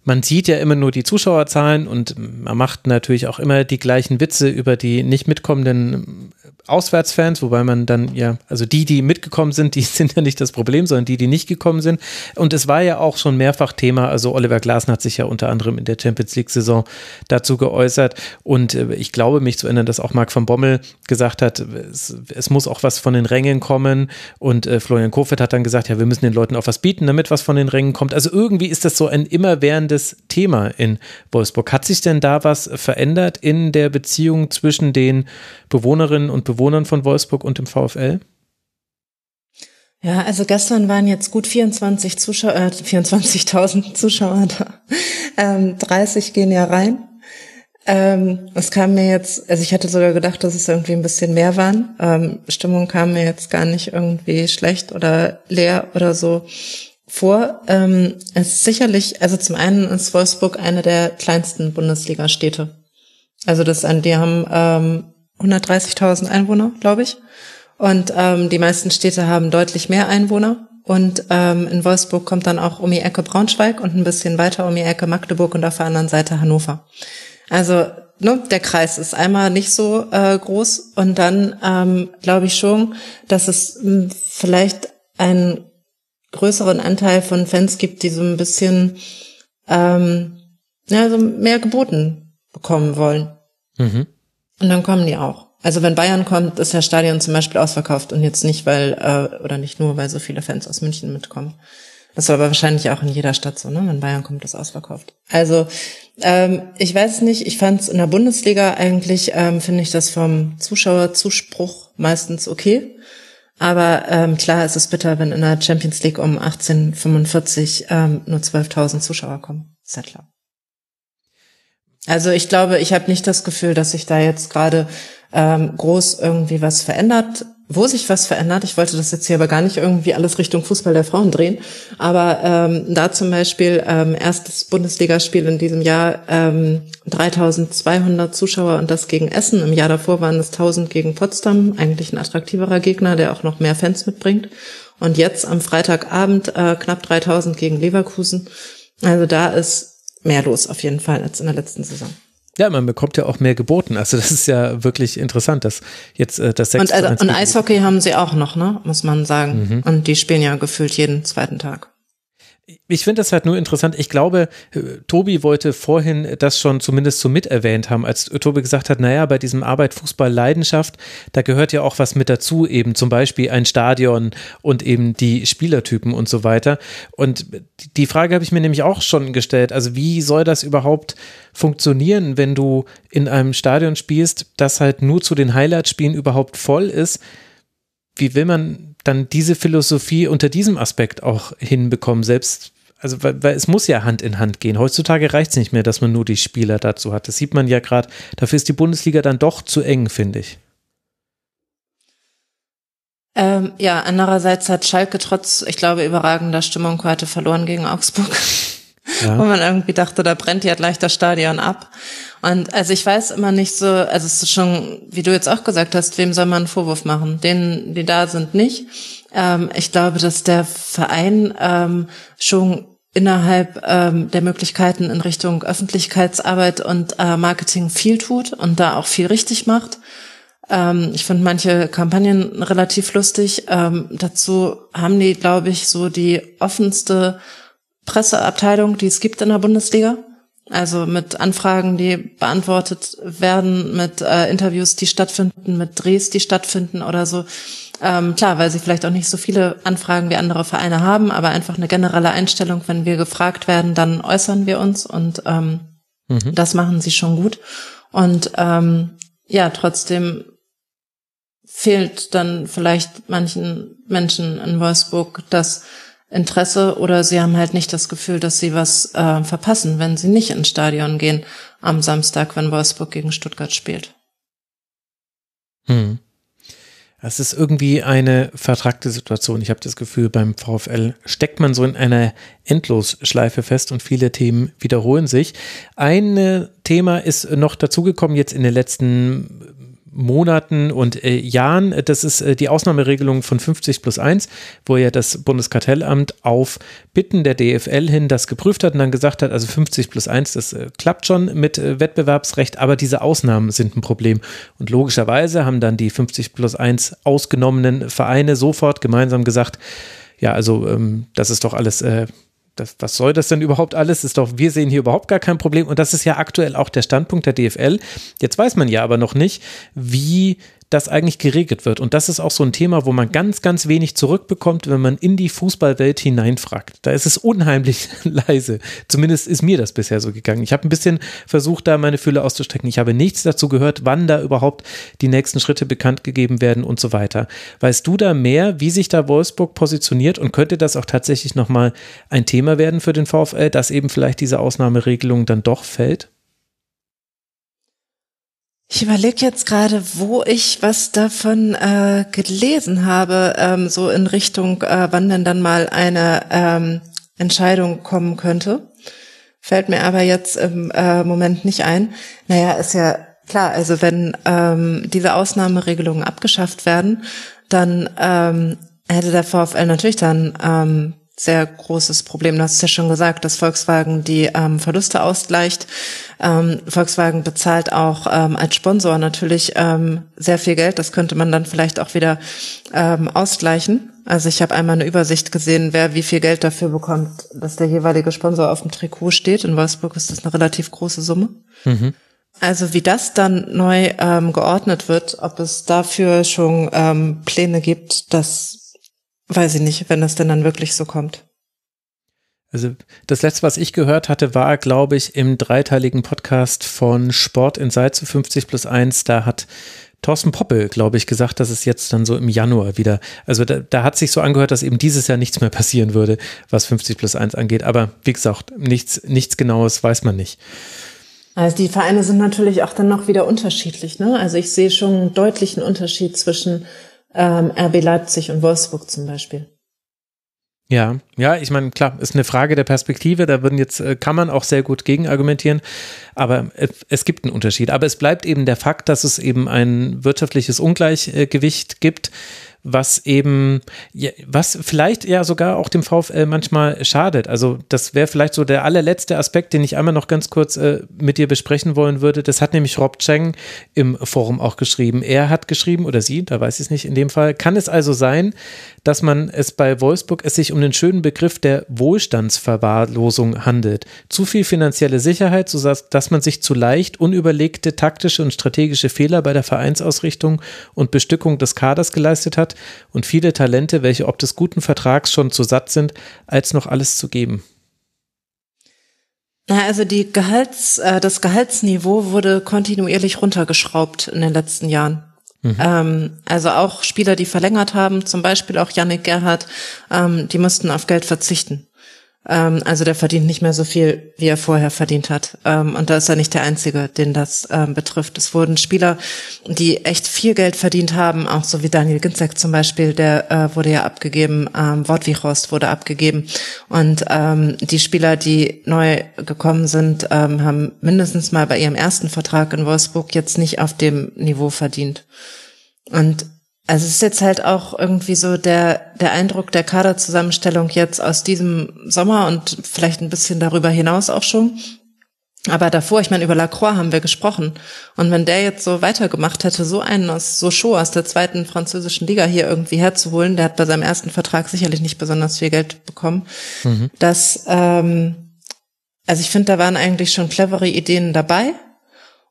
man sieht ja immer nur die Zuschauerzahlen und man macht natürlich auch immer die gleichen Witze über die nicht mitkommenden Auswärtsfans, wobei man dann ja, also die, die mitgekommen sind, (laughs) die sind ja nicht das Problem, sondern die, die nicht gekommen sind. Und es war ja auch schon mehrfach Thema, also Oliver Glasner hat sich ja unter anderem in der Champions League-Saison dazu geäußert. Und äh, ich glaube, mich zu erinnern, dass auch Marc van Bommel gesagt hat, es, es muss auch was von den Rängen kommen. Und äh, Florian Kofeld hat dann gesagt, ja, wir müssen den Leuten auch was bieten, damit was von den Rängen kommt. Also irgendwie ist das so ein immerwährende spannendes Thema in Wolfsburg. Hat sich denn da was verändert in der Beziehung zwischen den Bewohnerinnen und Bewohnern von Wolfsburg und dem VfL? Ja, also gestern waren jetzt gut 24 Zuschauer, äh, 24.000 (laughs) Zuschauer da. Ähm, 30 gehen ja rein. Ähm, es kam mir jetzt, also ich hätte sogar gedacht, dass es irgendwie ein bisschen mehr waren. Ähm, Stimmung kam mir jetzt gar nicht irgendwie schlecht oder leer oder so vor. Ähm, es ist sicherlich, also zum einen ist Wolfsburg eine der kleinsten Bundesliga-Städte. Also das, die haben ähm, 130.000 Einwohner, glaube ich. Und ähm, die meisten Städte haben deutlich mehr Einwohner. Und ähm, in Wolfsburg kommt dann auch um die Ecke Braunschweig und ein bisschen weiter um die Ecke Magdeburg und auf der anderen Seite Hannover. Also ne, der Kreis ist einmal nicht so äh, groß und dann ähm, glaube ich schon, dass es mh, hm, vielleicht einen größeren Anteil von Fans gibt, die so ein bisschen ähm, ja, so mehr geboten bekommen wollen. Mhm. Und dann kommen die auch. Also wenn Bayern kommt, ist das Stadion zum Beispiel ausverkauft und jetzt nicht, weil, äh, oder nicht nur, weil so viele Fans aus München mitkommen. Das war aber wahrscheinlich auch in jeder Stadt so, ne? Wenn Bayern kommt, ist ausverkauft. Also ähm, ich weiß nicht, ich fand es in der Bundesliga eigentlich, ähm, finde ich das vom Zuschauerzuspruch meistens okay. Aber ähm, klar ist es bitter, wenn in der Champions League um 1845 ähm, nur 12.000 Zuschauer kommen. Ist ja klar. Also ich glaube, ich habe nicht das Gefühl, dass sich da jetzt gerade ähm, groß irgendwie was verändert. Wo sich was verändert, ich wollte das jetzt hier aber gar nicht irgendwie alles Richtung Fußball der Frauen drehen, aber ähm, da zum Beispiel ähm, erstes Bundesligaspiel in diesem Jahr ähm, 3200 Zuschauer und das gegen Essen. Im Jahr davor waren es 1000 gegen Potsdam, eigentlich ein attraktiverer Gegner, der auch noch mehr Fans mitbringt. Und jetzt am Freitagabend äh, knapp 3000 gegen Leverkusen. Also da ist mehr los auf jeden Fall als in der letzten Saison. Ja, man bekommt ja auch mehr geboten. Also das ist ja wirklich interessant, dass jetzt äh, das 6 Und, also, und Eishockey haben sie auch noch, ne? Muss man sagen. Mhm. Und die spielen ja gefühlt jeden zweiten Tag ich finde das halt nur interessant. Ich glaube, äh, Tobi wollte vorhin das schon zumindest so mit erwähnt haben, als Tobi gesagt hat, naja, bei diesem Arbeit, Fußball, Leidenschaft, da gehört ja auch was mit dazu, eben zum Beispiel ein Stadion und eben die Spielertypen und so weiter. Und die Frage habe ich mir nämlich auch schon gestellt. Also wie soll das überhaupt funktionieren, wenn du in einem Stadion spielst, das halt nur zu den Highlight-Spielen überhaupt voll ist? Wie will man dann diese Philosophie unter diesem Aspekt auch hinbekommen, selbst also weil, weil, es muss ja Hand in Hand gehen. Heutzutage reicht es nicht mehr, dass man nur die Spieler dazu hat. Das sieht man ja gerade. Dafür ist die Bundesliga dann doch zu eng, finde ich. Ähm, ja, andererseits hat Schalke trotz, ich glaube, überragender Stimmung heute verloren gegen Augsburg. Ja. Wo man irgendwie dachte, da brennt ja gleich das Stadion ab. Und also ich weiß immer nicht so, also es ist schon, wie du jetzt auch gesagt hast, wem soll man einen Vorwurf machen? Denen, die da sind, nicht. Ähm, ich glaube, dass der Verein ähm, schon innerhalb ähm, der Möglichkeiten in Richtung Öffentlichkeitsarbeit und äh, Marketing viel tut und da auch viel richtig macht. Ähm, ich finde manche Kampagnen relativ lustig. Ähm, dazu haben die, glaube ich, so die offenste Presseabteilung, die es gibt in der Bundesliga. Also mit Anfragen, die beantwortet werden, mit äh, Interviews, die stattfinden, mit Drehs, die stattfinden oder so. Ähm, klar, weil sie vielleicht auch nicht so viele Anfragen wie andere Vereine haben, aber einfach eine generelle Einstellung, wenn wir gefragt werden, dann äußern wir uns und ähm, mhm. das machen sie schon gut. Und ähm, ja, trotzdem fehlt dann vielleicht manchen Menschen in Wolfsburg das Interesse oder sie haben halt nicht das Gefühl, dass sie was äh, verpassen, wenn sie nicht ins Stadion gehen am Samstag, wenn Wolfsburg gegen Stuttgart spielt. Hm. Es ist irgendwie eine vertragte Situation. Ich habe das Gefühl, beim VfL steckt man so in einer Endlosschleife fest und viele Themen wiederholen sich. Ein Thema ist noch dazugekommen jetzt in den letzten Monaten und äh, Jahren. Das ist äh, die Ausnahmeregelung von 50 plus 1, wo ja das Bundeskartellamt auf Bitten der DFL hin das geprüft hat und dann gesagt hat, also 50 plus 1, das äh, klappt schon mit äh, Wettbewerbsrecht, aber diese Ausnahmen sind ein Problem. Und logischerweise haben dann die 50 plus 1 ausgenommenen Vereine sofort gemeinsam gesagt, ja, also ähm, das ist doch alles äh, das, was soll das denn überhaupt alles? Ist doch, wir sehen hier überhaupt gar kein Problem. Und das ist ja aktuell auch der Standpunkt der DFL. Jetzt weiß man ja aber noch nicht, wie das eigentlich geregelt wird. Und das ist auch so ein Thema, wo man ganz, ganz wenig zurückbekommt, wenn man in die Fußballwelt hineinfragt. Da ist es unheimlich (laughs) leise. Zumindest ist mir das bisher so gegangen. Ich habe ein bisschen versucht, da meine Fühle auszustrecken. Ich habe nichts dazu gehört, wann da überhaupt die nächsten Schritte bekannt gegeben werden und so weiter. Weißt du da mehr, wie sich da Wolfsburg positioniert und könnte das auch tatsächlich nochmal ein Thema werden für den VfL, dass eben vielleicht diese Ausnahmeregelung dann doch fällt? Ich überlege jetzt gerade, wo ich was davon äh, gelesen habe, ähm, so in Richtung, äh, wann denn dann mal eine ähm, Entscheidung kommen könnte. Fällt mir aber jetzt im äh, Moment nicht ein. Naja, ist ja klar, also wenn ähm, diese Ausnahmeregelungen abgeschafft werden, dann ähm, hätte der VfL natürlich dann ähm, sehr großes Problem. Du hast ja schon gesagt, dass Volkswagen die ähm, Verluste ausgleicht. Ähm, Volkswagen bezahlt auch ähm, als Sponsor natürlich ähm, sehr viel Geld. Das könnte man dann vielleicht auch wieder ähm, ausgleichen. Also ich habe einmal eine Übersicht gesehen, wer wie viel Geld dafür bekommt, dass der jeweilige Sponsor auf dem Trikot steht. In Wolfsburg ist das eine relativ große Summe. Mhm. Also wie das dann neu ähm, geordnet wird, ob es dafür schon ähm, Pläne gibt, das Weiß ich nicht, wenn das denn dann wirklich so kommt. Also das letzte, was ich gehört hatte, war, glaube ich, im dreiteiligen Podcast von Sport in zu 50 plus 1. Da hat Thorsten Poppel, glaube ich, gesagt, dass es jetzt dann so im Januar wieder, also da, da hat sich so angehört, dass eben dieses Jahr nichts mehr passieren würde, was 50 plus 1 angeht. Aber wie gesagt, nichts, nichts Genaues weiß man nicht. Also die Vereine sind natürlich auch dann noch wieder unterschiedlich. Ne? Also ich sehe schon einen deutlichen Unterschied zwischen ähm, RB Leipzig und Wolfsburg zum Beispiel. Ja, ja, ich meine, klar, ist eine Frage der Perspektive. Da würden jetzt, äh, kann man auch sehr gut gegen argumentieren. Aber es gibt einen Unterschied. Aber es bleibt eben der Fakt, dass es eben ein wirtschaftliches Ungleichgewicht gibt was eben, was vielleicht ja sogar auch dem VfL manchmal schadet. Also das wäre vielleicht so der allerletzte Aspekt, den ich einmal noch ganz kurz äh, mit dir besprechen wollen würde. Das hat nämlich Rob Cheng im Forum auch geschrieben. Er hat geschrieben, oder sie, da weiß ich es nicht in dem Fall, kann es also sein, dass man es bei Wolfsburg es sich um den schönen Begriff der Wohlstandsverwahrlosung handelt. Zu viel finanzielle Sicherheit, so dass man sich zu leicht unüberlegte taktische und strategische Fehler bei der Vereinsausrichtung und Bestückung des Kaders geleistet hat und viele Talente, welche ob des guten Vertrags schon zu satt sind, als noch alles zu geben. Also die Gehalts, äh, das Gehaltsniveau wurde kontinuierlich runtergeschraubt in den letzten Jahren. Mhm. Ähm, also auch Spieler, die verlängert haben, zum Beispiel auch Yannick Gerhardt, ähm, die mussten auf Geld verzichten. Ähm, also der verdient nicht mehr so viel, wie er vorher verdient hat. Ähm, und da ist er nicht der Einzige, den das ähm, betrifft. Es wurden Spieler, die echt viel Geld verdient haben, auch so wie Daniel Ginzek zum Beispiel, der äh, wurde ja abgegeben, ähm, Wortwichhorst wurde abgegeben. Und die Spieler, die neu gekommen sind, haben mindestens mal bei ihrem ersten Vertrag in Wolfsburg jetzt nicht auf dem Niveau verdient. Und also es ist jetzt halt auch irgendwie so der, der Eindruck der Kaderzusammenstellung jetzt aus diesem Sommer und vielleicht ein bisschen darüber hinaus auch schon. Aber davor, ich meine, über Lacroix haben wir gesprochen. Und wenn der jetzt so weitergemacht hätte, so einen aus Sochaux aus der zweiten französischen Liga hier irgendwie herzuholen, der hat bei seinem ersten Vertrag sicherlich nicht besonders viel Geld bekommen. Mhm. Das, ähm, also ich finde, da waren eigentlich schon clevere Ideen dabei.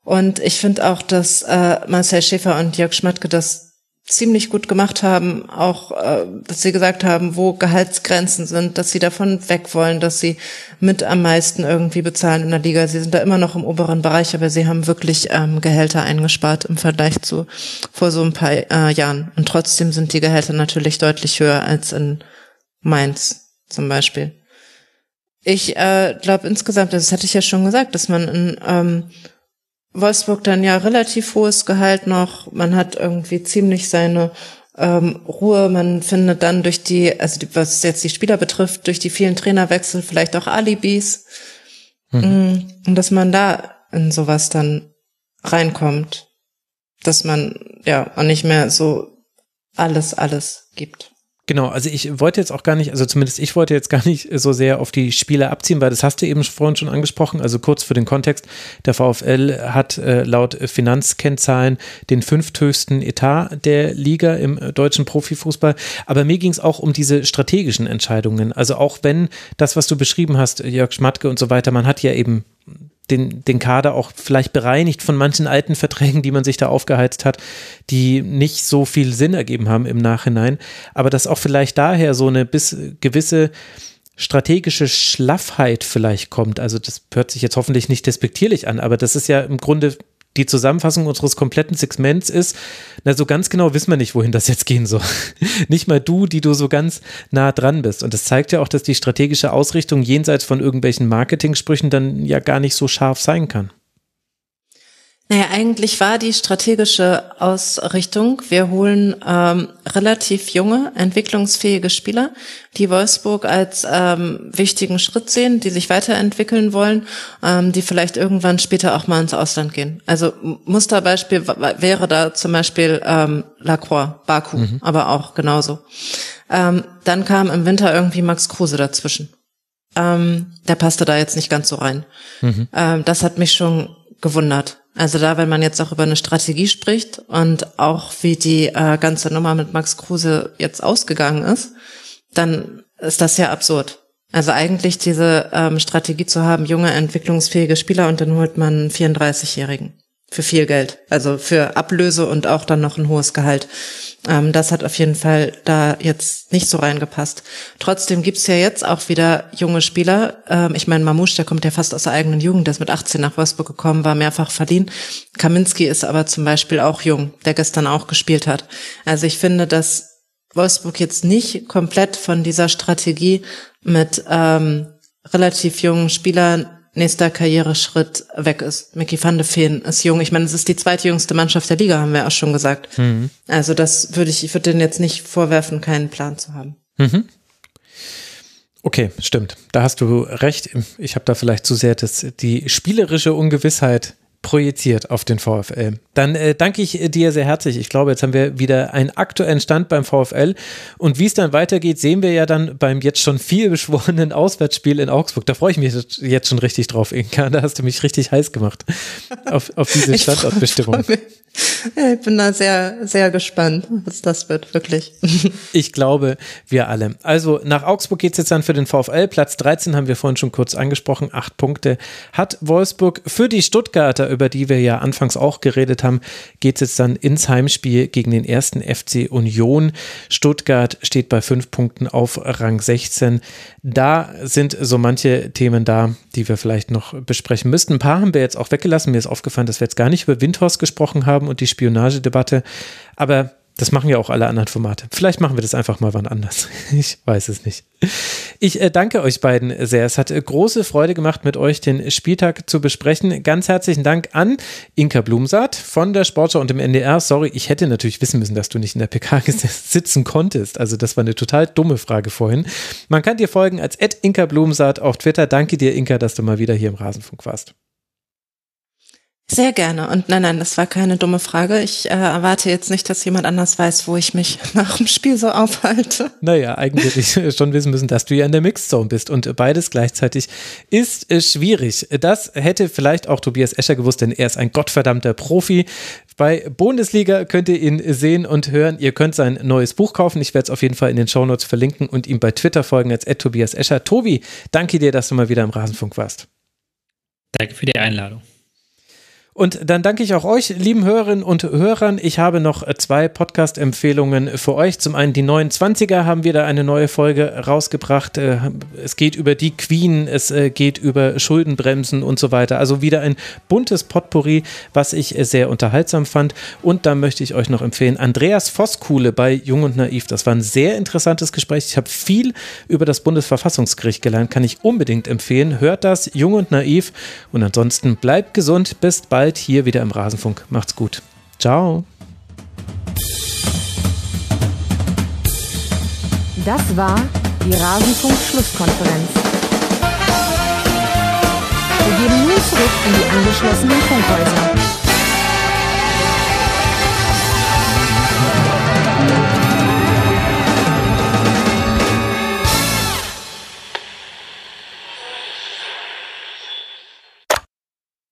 Und ich finde auch, dass äh, Marcel Schäfer und Jörg Schmatke das ziemlich gut gemacht haben, auch äh, dass sie gesagt haben, wo Gehaltsgrenzen sind, dass sie davon weg wollen, dass sie mit am meisten irgendwie bezahlen in der Liga. Sie sind da immer noch im oberen Bereich, aber sie haben wirklich ähm, Gehälter eingespart im Vergleich zu vor so ein paar äh, Jahren. Und trotzdem sind die Gehälter natürlich deutlich höher als in Mainz zum Beispiel. Ich äh, glaube insgesamt, das hatte ich ja schon gesagt, dass man in ähm, Wolfsburg dann ja relativ hohes Gehalt noch. Man hat irgendwie ziemlich seine ähm, Ruhe. Man findet dann durch die, also die, was jetzt die Spieler betrifft, durch die vielen Trainerwechsel vielleicht auch Alibis. Mhm. Mm, und dass man da in sowas dann reinkommt. Dass man ja auch nicht mehr so alles, alles gibt. Genau, also ich wollte jetzt auch gar nicht, also zumindest ich wollte jetzt gar nicht so sehr auf die Spieler abziehen, weil das hast du eben vorhin schon angesprochen. Also kurz für den Kontext, der VfL hat äh, laut Finanzkennzahlen den fünfthöchsten Etat der Liga im deutschen Profifußball. Aber mir ging es auch um diese strategischen Entscheidungen. Also auch wenn das, was du beschrieben hast, Jörg Schmatke und so weiter, man hat ja eben den, den Kader auch vielleicht bereinigt von manchen alten Verträgen, die man sich da aufgeheizt hat, die nicht so viel Sinn ergeben haben im Nachhinein. Aber dass auch vielleicht daher so eine bis gewisse strategische Schlaffheit vielleicht kommt. Also das hört sich jetzt hoffentlich nicht despektierlich an, aber das ist ja im Grunde die Zusammenfassung unseres kompletten Segments ist, na, so ganz genau wissen wir nicht, wohin das jetzt gehen soll. (laughs) nicht mal du, die du so ganz nah dran bist. Und das zeigt ja auch, dass die strategische Ausrichtung jenseits von irgendwelchen Marketing-Sprüchen dann ja gar nicht so scharf sein kann. Naja, eigentlich war die strategische Ausrichtung, wir holen ähm, relativ junge, entwicklungsfähige Spieler, die Wolfsburg als ähm, wichtigen Schritt sehen, die sich weiterentwickeln wollen, ähm, die vielleicht irgendwann später auch mal ins Ausland gehen. Also Musterbeispiel wäre da zum Beispiel ähm, Lacroix, Baku, mhm. aber auch genauso. Ähm, dann kam im Winter irgendwie Max Kruse dazwischen. Ähm, der passte da jetzt nicht ganz so rein. Mhm. Ähm, das hat mich schon gewundert. Also da, wenn man jetzt auch über eine Strategie spricht und auch wie die äh, ganze Nummer mit Max Kruse jetzt ausgegangen ist, dann ist das ja absurd. Also eigentlich diese ähm, Strategie zu haben, junge, entwicklungsfähige Spieler und dann holt man einen 34-Jährigen für viel Geld. Also für Ablöse und auch dann noch ein hohes Gehalt. Ähm, das hat auf jeden Fall da jetzt nicht so reingepasst. Trotzdem gibt's ja jetzt auch wieder junge Spieler. Ähm, ich meine, Mamouche, der kommt ja fast aus der eigenen Jugend, der ist mit 18 nach Wolfsburg gekommen, war mehrfach verliehen. Kaminski ist aber zum Beispiel auch jung, der gestern auch gespielt hat. Also ich finde, dass Wolfsburg jetzt nicht komplett von dieser Strategie mit ähm, relativ jungen Spielern nächster Karriereschritt weg ist. Mickey van de Feen ist jung. Ich meine, es ist die zweitjüngste Mannschaft der Liga, haben wir auch schon gesagt. Mhm. Also das würde ich, ich würde denen jetzt nicht vorwerfen, keinen Plan zu haben. Mhm. Okay, stimmt. Da hast du recht. Ich habe da vielleicht zu sehr das, die spielerische Ungewissheit projiziert auf den VfL. Dann äh, danke ich dir sehr herzlich. Ich glaube, jetzt haben wir wieder einen aktuellen Stand beim VfL. Und wie es dann weitergeht, sehen wir ja dann beim jetzt schon viel beschworenen Auswärtsspiel in Augsburg. Da freue ich mich jetzt schon richtig drauf, Inka. Da hast du mich richtig heiß gemacht auf, auf diese (laughs) Standortbestimmung. (laughs) Ja, ich bin da sehr, sehr gespannt, was das wird, wirklich. (laughs) Ich glaube, wir alle. Also nach Augsburg geht es jetzt dann für den VfL. Platz 13 haben wir vorhin schon kurz angesprochen. Acht Punkte hat Wolfsburg. Für die Stuttgarter, über die wir ja anfangs auch geredet haben, geht es jetzt dann ins Heimspiel gegen den ersten FC Union. Stuttgart steht bei fünf Punkten auf Rang 16. Da sind so manche Themen da, die wir vielleicht noch besprechen müssten. Ein paar haben wir jetzt auch weggelassen. Mir ist aufgefallen, dass wir jetzt gar nicht über Windhorst gesprochen haben und die Spionagedebatte. Aber das machen ja auch alle anderen Formate. Vielleicht machen wir das einfach mal wann anders. (laughs) Ich weiß es nicht. Ich äh, danke euch beiden sehr. Es hat äh, große Freude gemacht, mit euch den Spieltag zu besprechen. Ganz herzlichen Dank an Inka Blumsaat von der Sportschau und dem NDR. Sorry, ich hätte natürlich wissen müssen, dass du nicht in der PK (laughs) sitzen konntest. Also das war eine total dumme Frage vorhin. Man kann dir folgen als Inka Blumsaat auf Twitter. Danke dir, Inka, dass du mal wieder hier im Rasenfunk warst. Sehr gerne. Und nein, nein, das war keine dumme Frage. Ich äh, erwarte jetzt nicht, dass jemand anders weiß, wo ich mich (laughs) nach dem Spiel so aufhalte. Naja, eigentlich schon wissen müssen, dass du ja in der Mixed Zone bist. Und beides gleichzeitig ist äh, schwierig. Das hätte vielleicht auch Tobias Escher gewusst, denn er ist ein gottverdammter Profi. Bei Bundesliga könnt ihr ihn sehen und hören. Ihr könnt sein neues Buch kaufen. Ich werde es auf jeden Fall in den Shownotes verlinken und ihm bei Twitter folgen als Tobias Escher. Tobi, danke dir, dass du mal wieder im Rasenfunk warst. Danke für die Einladung. Und dann danke ich auch euch, lieben Hörerinnen und Hörern. Ich habe noch äh, zwei Podcast-Empfehlungen für euch. Zum einen die 29er haben wir da eine neue Folge rausgebracht. Äh, es geht über die Queen, es äh, geht über Schuldenbremsen und so weiter. Also wieder ein buntes Potpourri, was ich sehr unterhaltsam fand. Und dann möchte ich euch noch empfehlen, Andreas Voskuhle bei Jung und Naiv. Das war ein sehr interessantes Gespräch. Ich habe viel über das Bundesverfassungsgericht gelernt, kann ich unbedingt empfehlen. Hört das, Jung und Naiv. Und ansonsten bleibt gesund. Bis bald bald hier wieder im Rasenfunk. Macht's gut. Ciao. Das war die Rasenfunk-Schlusskonferenz. Wir gehen nun zurück in die angeschlossenen Funkhäuser.